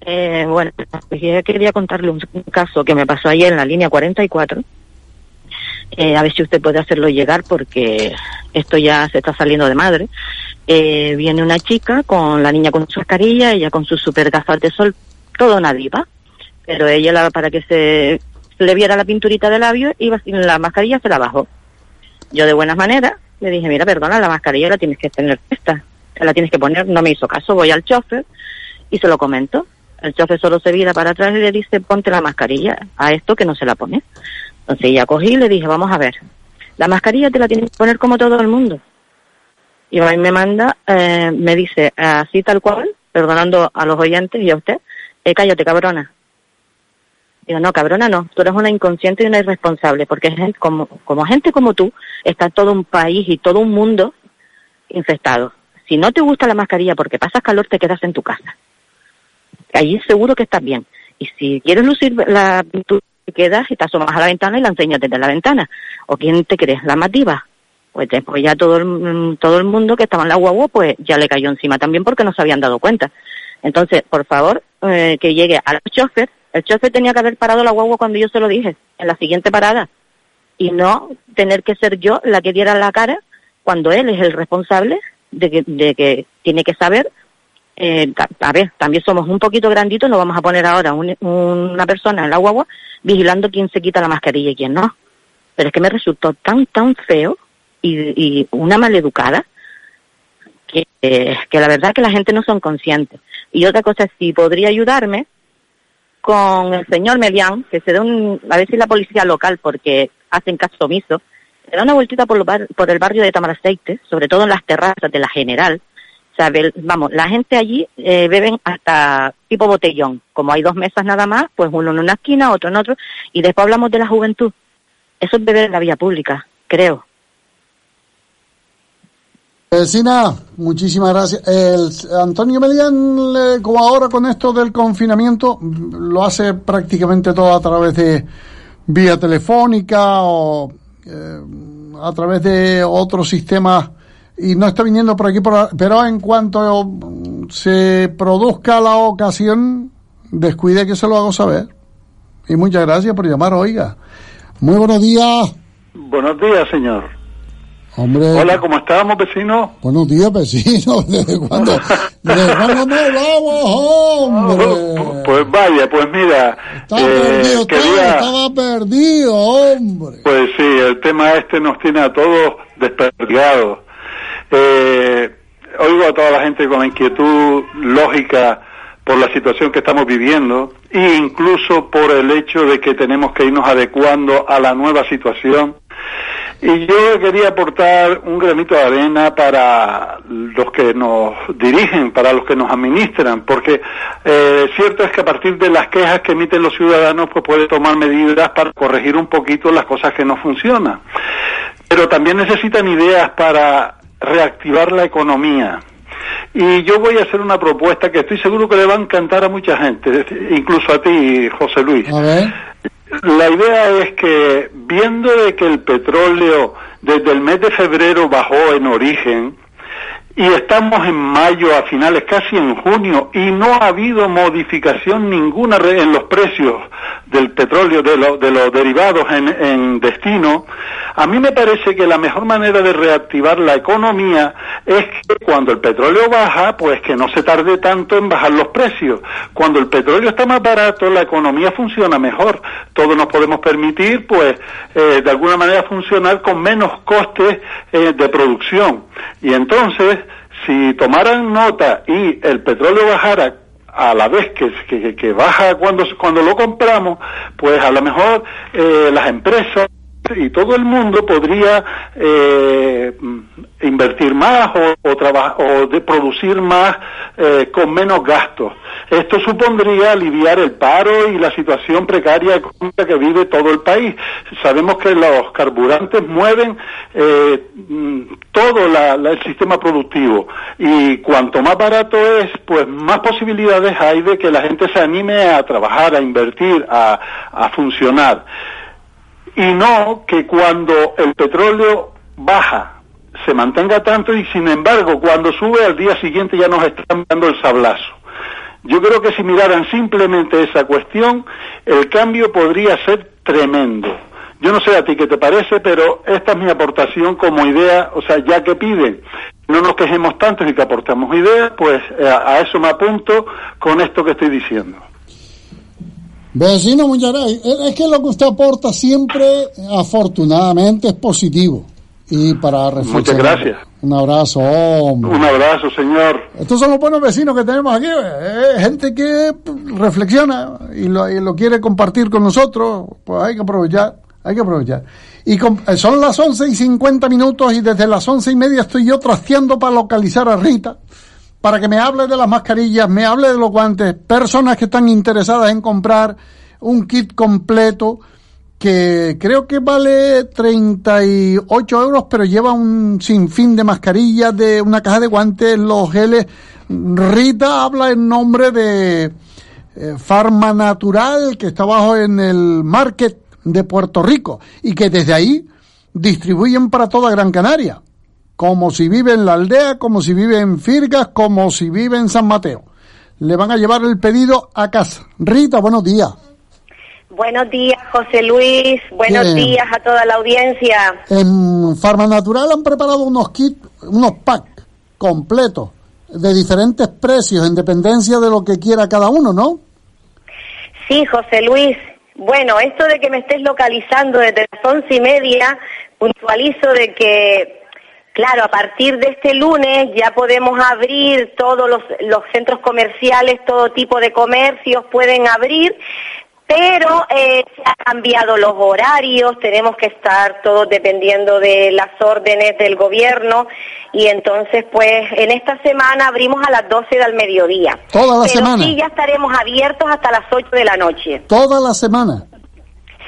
Eh, bueno, pues yo quería contarle un, caso que me pasó ayer en la línea 44. Eh, a ver si usted puede hacerlo llegar porque esto ya se está saliendo de madre. Eh, viene una chica con la niña con su mascarilla, ella con sus super gafas de sol, toda una diva. Pero ella, la- para que se le viera la pinturita de labio, iba sin la mascarilla, se la bajó. Yo de buenas maneras le dije, mira, perdona, la mascarilla la tienes que tener puesta, la tienes que poner. No me hizo caso, voy al chofer y se lo comento. El chofer solo se vira para atrás y le dice, ponte la mascarilla a esto que no se la pone. Entonces ya cogí y le dije, vamos a ver, la mascarilla te la tienes que poner como todo el mundo. Y y me manda, eh, me dice, así tal cual, perdonando a los oyentes y a usted, eh, cállate cabrona. Digo, no, cabrona no, tú eres una inconsciente y una irresponsable, porque gente como, como gente como tú, está todo un país y todo un mundo infectado. Si no te gusta la mascarilla porque pasas calor, te quedas en tu casa. Allí seguro que estás bien. Y si quieres lucir la pintura, te quedas y te asomas a la ventana y la enseñas desde la ventana. ¿O quién te crees? ¿La más diva? Pues después ya todo el, todo el mundo que estaba en la guagua, pues ya le cayó encima también porque no se habían dado cuenta. Entonces, por favor, eh, que llegue al chofer. El chofer tenía que haber parado la guagua cuando yo se lo dije, en la siguiente parada. Y no tener que ser yo la que diera la cara cuando él es el responsable de que, de que tiene que saber eh, a ver, también somos un poquito granditos, no vamos a poner ahora un- una persona en la guagua vigilando quién se quita la mascarilla y quién no. Pero es que me resultó tan, tan feo y, y una maleducada que, eh, que la verdad que la gente no son conscientes. Y otra cosa, si podría ayudarme con el señor Melián, que se dé un, a ver si la policía local, porque hacen caso omiso, se da una vueltita por, bar- por el barrio de Tamaraceite, sobre todo en las terrazas de la General, o sea, vamos, la gente allí eh, beben hasta tipo botellón. Como hay dos mesas nada más, pues uno en una esquina, otro en otro. Y después hablamos de la juventud. Eso es beber en la vía pública, creo. Vecina, muchísimas gracias. El Antonio Melián, como ahora con esto del confinamiento, lo hace prácticamente todo a través de vía telefónica o eh, a través de otros sistemas y no está viniendo por aquí, pero en cuanto se produzca la ocasión, descuide que se lo hago saber. Y muchas gracias por llamar, oiga. Muy buenos días, Buenos días, señor. Hombre. Hola, ¿cómo estamos, vecino? Buenos días, vecino. ¿Desde cuándo? ¿Desde cuándo no hablamos, hombre? Pues vaya, pues mira, Estaba eh, perdido, estaba, perdido, hombre. pues sí, el tema este nos tiene a todos desperdigados. Eh, oigo a toda la gente con la inquietud lógica por la situación que estamos viviendo e incluso por el hecho de que tenemos que irnos adecuando a la nueva situación. Y yo quería aportar un granito de arena para los que nos dirigen, para los que nos administran, porque eh, cierto es que a partir de las quejas que emiten los ciudadanos, pues puede tomar medidas para corregir un poquito las cosas que no funcionan. Pero también necesitan ideas para reactivar la economía. Y yo voy a hacer una propuesta que estoy seguro que le va a encantar a mucha gente, incluso a ti, José Luis. A ver. La idea es que, viendo de que el petróleo desde el mes de febrero bajó en origen, y estamos en mayo a finales, casi en junio, y no ha habido modificación ninguna en los precios del petróleo, de, lo- de los derivados en, destino, a mí me parece que la mejor manera de reactivar la economía es que cuando el petróleo baja, pues que no se tarde tanto en bajar los precios. Cuando el petróleo está más barato, la economía funciona mejor. Todos nos podemos permitir, pues, eh, de alguna manera funcionar con menos costes eh, de producción. Y entonces, si tomaran nota y el petróleo bajara a la vez que, que, que baja cuando, cuando lo compramos, pues a lo mejor eh, las empresas y todo el mundo podría eh, invertir más o, o, o de producir más eh, con menos gastos. Esto supondría aliviar el paro y la situación precaria que vive todo el país. Sabemos que los carburantes mueven eh, todo el sistema productivo y cuanto más barato es, pues más posibilidades hay de que la gente se anime a trabajar, a invertir, a funcionar y no que cuando el petróleo baja se mantenga tanto y sin embargo cuando sube al día siguiente ya nos están dando el sablazo. Yo creo que si miraran simplemente esa cuestión, el cambio podría ser tremendo. Yo no sé a ti qué te parece, pero esta es mi aportación como idea, o sea, ya que piden, no nos quejemos tanto y que aportamos ideas, pues eh, a, a eso me apunto con esto que estoy diciendo. Vecino Muñaray, es que lo que usted aporta siempre, afortunadamente, es positivo. Y para reflexionar. Muchas gracias. Un abrazo, hombre. Un abrazo, señor. Estos son los buenos vecinos que tenemos aquí, eh, gente que reflexiona y lo, y lo quiere compartir con nosotros, pues hay que aprovechar, hay que aprovechar. Y com- eh, son las 11 y 50 minutos y desde las once y media estoy yo trasteando para localizar a Rita, para que me hable de las mascarillas, me hable de los guantes, personas que están interesadas en comprar un kit completo que creo que vale 38 euros, pero lleva un sinfín de mascarillas, de una caja de guantes, los geles. Rita habla en nombre de eh, Farma Natural, que está abajo en el market de Puerto Rico, y que desde ahí distribuyen para toda Gran Canaria, como si vive en la aldea, como si vive en Firgas, como si vive en San Mateo. Le van a llevar el pedido a casa. Rita, buenos días. Buenos días, José Luis. Buenos Bien. días a toda la audiencia. En Farma Natural han preparado unos kits, unos packs completos de diferentes precios en dependencia de lo que quiera cada uno, ¿no? Sí, José Luis. Bueno, esto de que me estés localizando desde las once y media, puntualizo de que, claro, a partir de este lunes ya podemos abrir todos los, los centros comerciales, todo tipo de comercios pueden abrir, pero eh, se han cambiado los horarios, tenemos que estar todos dependiendo de las órdenes del gobierno y entonces pues en esta semana abrimos a las 12 del mediodía. Toda la pero semana. sí ya estaremos abiertos hasta las 8 de la noche. Toda la semana.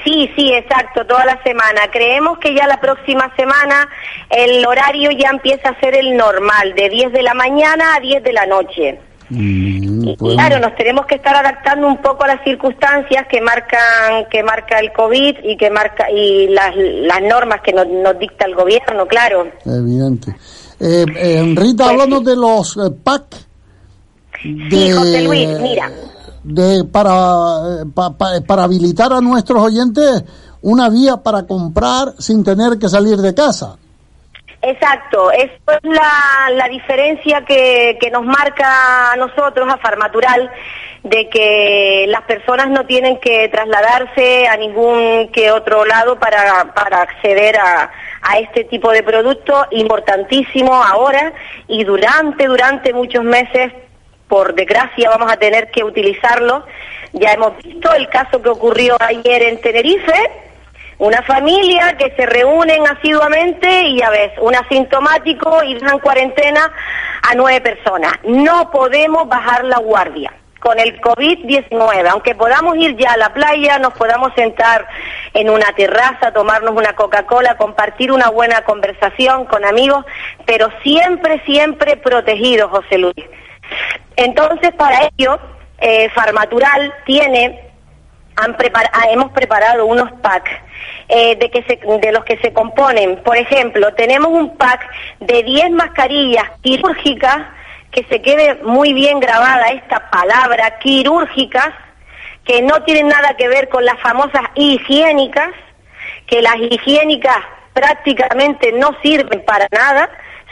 Sí, sí, exacto, toda la semana. Creemos que ya la próxima semana el horario ya empieza a ser el normal, de 10 de la mañana a 10 de la noche. Mm, pues, Claro, nos tenemos que estar adaptando un poco a las circunstancias que marcan que marca el COVID y que marca y las, las normas que nos, nos dicta el gobierno, claro. Evidente. Eh, eh, Rita, hablando de los eh. De, Sí, José Luis, mira. De para, eh, pa- pa- para habilitar a nuestros oyentes una vía para comprar sin tener que salir de casa. Exacto, esto es la, la diferencia que, que nos marca a nosotros, a Farmatural, de que las personas no tienen que trasladarse a ningún que otro lado para, para acceder a, a este tipo de producto importantísimo ahora y durante, durante muchos meses, por desgracia, vamos a tener que utilizarlo. Ya hemos visto el caso que ocurrió ayer en Tenerife, una familia que se reúnen asiduamente y ya ves, un asintomático y dejan cuarentena a nueve personas. No podemos bajar la guardia con el COVID-19. Aunque podamos ir ya a la playa, nos podamos sentar en una terraza, tomarnos una Coca-Cola, compartir una buena conversación con amigos, pero siempre, siempre protegidos, José Luis. Entonces, para ello, eh, Farmatural tiene han ah, hemos preparado unos packs eh, de, que de los que se componen. Por ejemplo, tenemos un pack de 10 mascarillas quirúrgicas, que se quede muy bien grabada esta palabra, quirúrgicas, que no tienen nada que ver con las famosas higiénicas, que las higiénicas prácticamente no sirven para nada,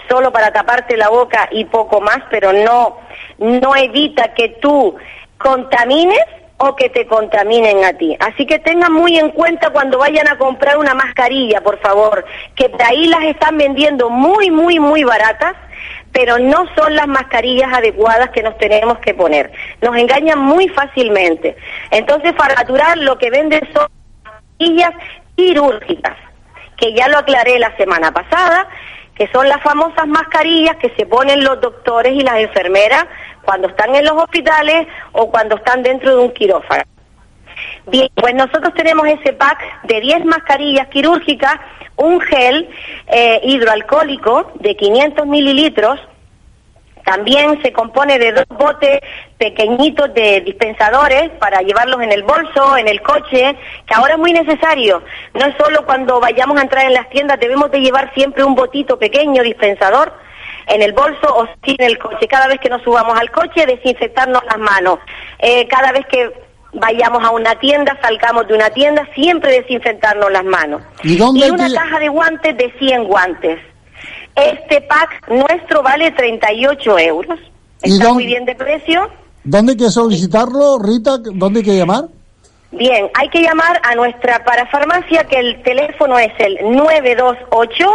solo para taparte la boca y poco más, pero no, no evita que tú contamines o que te contaminen a ti. Así que tengan muy en cuenta cuando vayan a comprar una mascarilla, por favor, que de ahí las están vendiendo muy, muy, muy baratas, pero no son las mascarillas adecuadas que nos tenemos que poner. Nos engañan muy fácilmente. Entonces, Farmatural lo que vende son mascarillas quirúrgicas, que ya lo aclaré la semana pasada, que son las famosas mascarillas que se ponen los doctores y las enfermeras cuando están en los hospitales o cuando están dentro de un quirófano. Bien, pues nosotros tenemos ese pack de 10 mascarillas quirúrgicas, un gel eh, hidroalcohólico de 500 mililitros, también se compone de dos botes pequeñitos de dispensadores para llevarlos en el bolso, en el coche, que ahora es muy necesario. No es solo cuando vayamos a entrar en las tiendas, debemos de llevar siempre un botito pequeño dispensador en el bolso o en el coche. Cada vez que nos subamos al coche, desinfectarnos las manos. Eh, cada vez que vayamos a una tienda, salgamos de una tienda, siempre desinfectarnos las manos. ¿Y dónde una caja de guantes de 100 guantes. Este pack nuestro vale 38 euros. ¿Y Está dónde- muy bien de precio. ¿Dónde hay que solicitarlo, Rita? ¿Dónde hay que llamar? Bien, hay que llamar a nuestra parafarmacia que el teléfono es el 928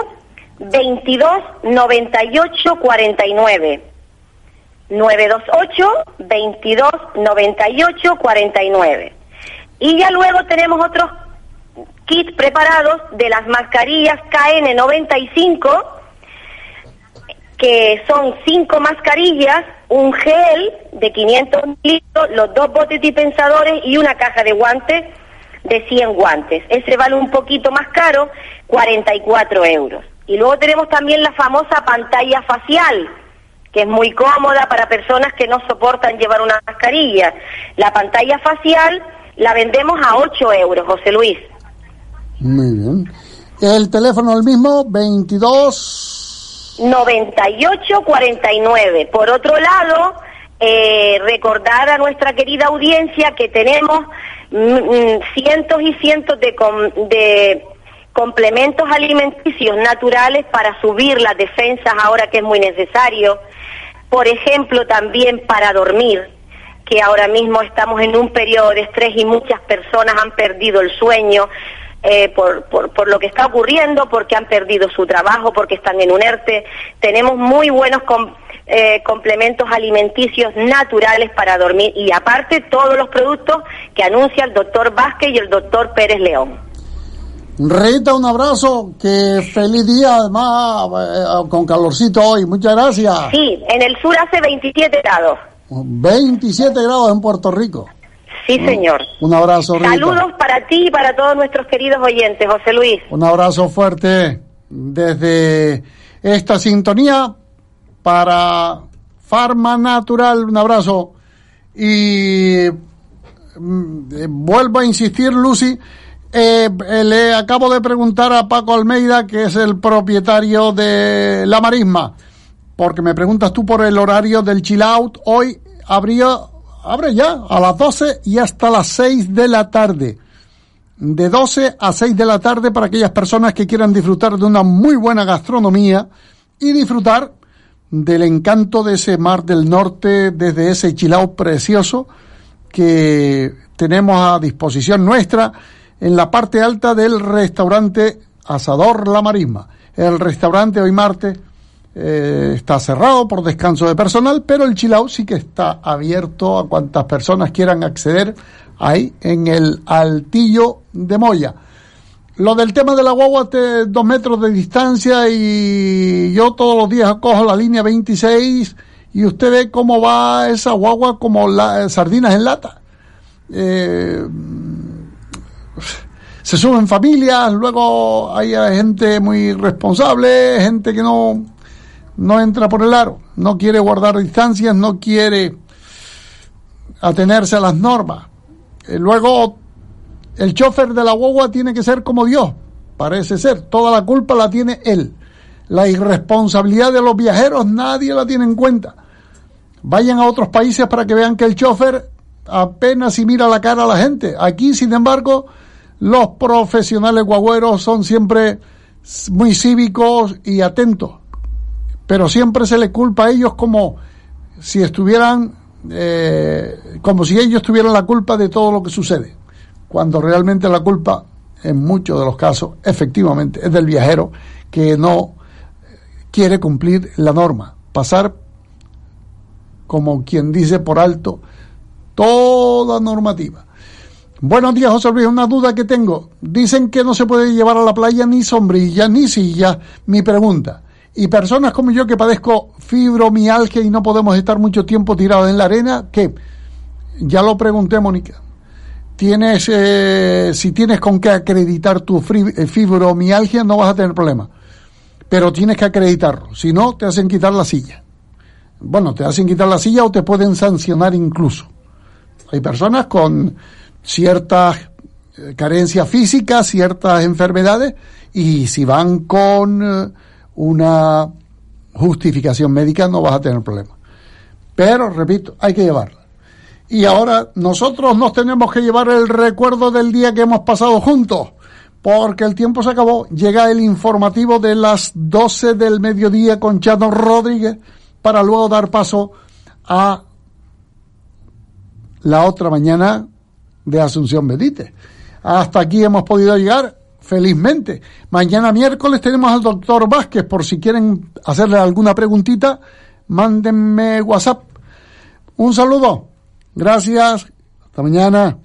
22 98 49. 928 22 98 49. Y ya luego tenemos otros kits preparados de las mascarillas KN95 que son cinco mascarillas, un gel de 500 litros, los dos botes dispensadores y una caja de guantes de 100 guantes. Ese vale un poquito más caro, 44 euros. Y luego tenemos también la famosa pantalla facial, que es muy cómoda para personas que no soportan llevar una mascarilla. La pantalla facial la vendemos a 8 euros, José Luis. Muy bien. El teléfono el mismo, 22... 9849. Por otro lado, eh, recordar a nuestra querida audiencia que tenemos cientos y cientos de complementos alimenticios naturales para subir las defensas ahora que es muy necesario. Por ejemplo, también para dormir, que ahora mismo estamos en un periodo de estrés y muchas personas han perdido el sueño eh, por, por, por lo que está ocurriendo, porque han perdido su trabajo, porque están en un ERTE. Tenemos muy buenos com- eh, complementos alimenticios naturales para dormir y aparte todos los productos que anuncia el doctor Vázquez y el doctor Pérez León. Rita, un abrazo. Que feliz día, además, eh, con calorcito hoy. Muchas gracias. Sí, en el sur hace 27 grados. 27 grados en Puerto Rico. Sí, señor. Un abrazo, Rita. Saludos para ti y para todos nuestros queridos oyentes, José Luis. Un abrazo fuerte desde esta sintonía para Farma Natural. Un abrazo. Y mm, eh, vuelvo a insistir, Lucy. eh, le acabo de preguntar a Paco Almeida, que es el propietario de La Marisma, porque me preguntas tú por el horario del chill out. Hoy habría, abre ya a las 12 y hasta las 6 de la tarde de 12 a 6 de la tarde para aquellas personas que quieran disfrutar de una muy buena gastronomía y disfrutar del encanto de ese mar del norte desde ese chilao precioso que tenemos a disposición nuestra en la parte alta del restaurante Asador La Marisma. El restaurante hoy martes eh, está cerrado por descanso de personal, pero el chilao sí que está abierto a cuantas personas quieran acceder ahí en el Altillo de Moya. Lo del tema de la guagua, te- dos metros de distancia y yo todos los días cojo la línea 26 y usted ve cómo va esa guagua como la, sardinas en lata. Eh, se suben familias, luego hay gente muy responsable, gente que no, no entra por el aro, no quiere guardar distancias, no quiere atenerse a las normas. Eh, luego, el chofer de la guagua tiene que ser como Dios, parece ser, toda la culpa la tiene él. La irresponsabilidad de los viajeros nadie la tiene en cuenta. Vayan a otros países para que vean que el chofer apenas si mira la cara a la gente. Aquí, sin embargo, los profesionales guagüeros son siempre muy cívicos y atentos, pero siempre se le culpa a ellos como si estuvieran, eh, como si ellos tuvieran la culpa de todo lo que sucede, cuando realmente la culpa, en muchos de los casos, efectivamente, es del viajero que no quiere cumplir la norma, pasar como quien dice por alto toda normativa. Buenos días, José Luis. Una duda que tengo. Dicen que no se puede llevar a la playa ni sombrilla ni silla. Mi pregunta. Y personas como yo que padezco fibromialgia y no podemos estar mucho tiempo tirados en la arena, ¿qué? Ya lo pregunté, Mónica. Tienes, eh, si tienes con qué acreditar tu eh, fibromialgia, no vas a tener problema. Pero tienes que acreditarlo. Si no, te hacen quitar la silla. Bueno, te hacen quitar la silla o te pueden sancionar incluso. Hay personas con ciertas eh, carencias físicas, ciertas enfermedades, y si van con eh, una justificación médica no vas a tener problema. Pero, repito, hay que llevarla. Y ahora nosotros nos tenemos que llevar el recuerdo del día que hemos pasado juntos, porque el tiempo se acabó. Llega el informativo de las 12 del mediodía con Chano Rodríguez para luego dar paso a la otra mañana de Asunción Benítez. Hasta aquí hemos podido llegar felizmente. Mañana miércoles tenemos al doctor Vázquez, por si quieren hacerle alguna preguntita, mándenme WhatsApp. Un saludo. Gracias. Hasta mañana.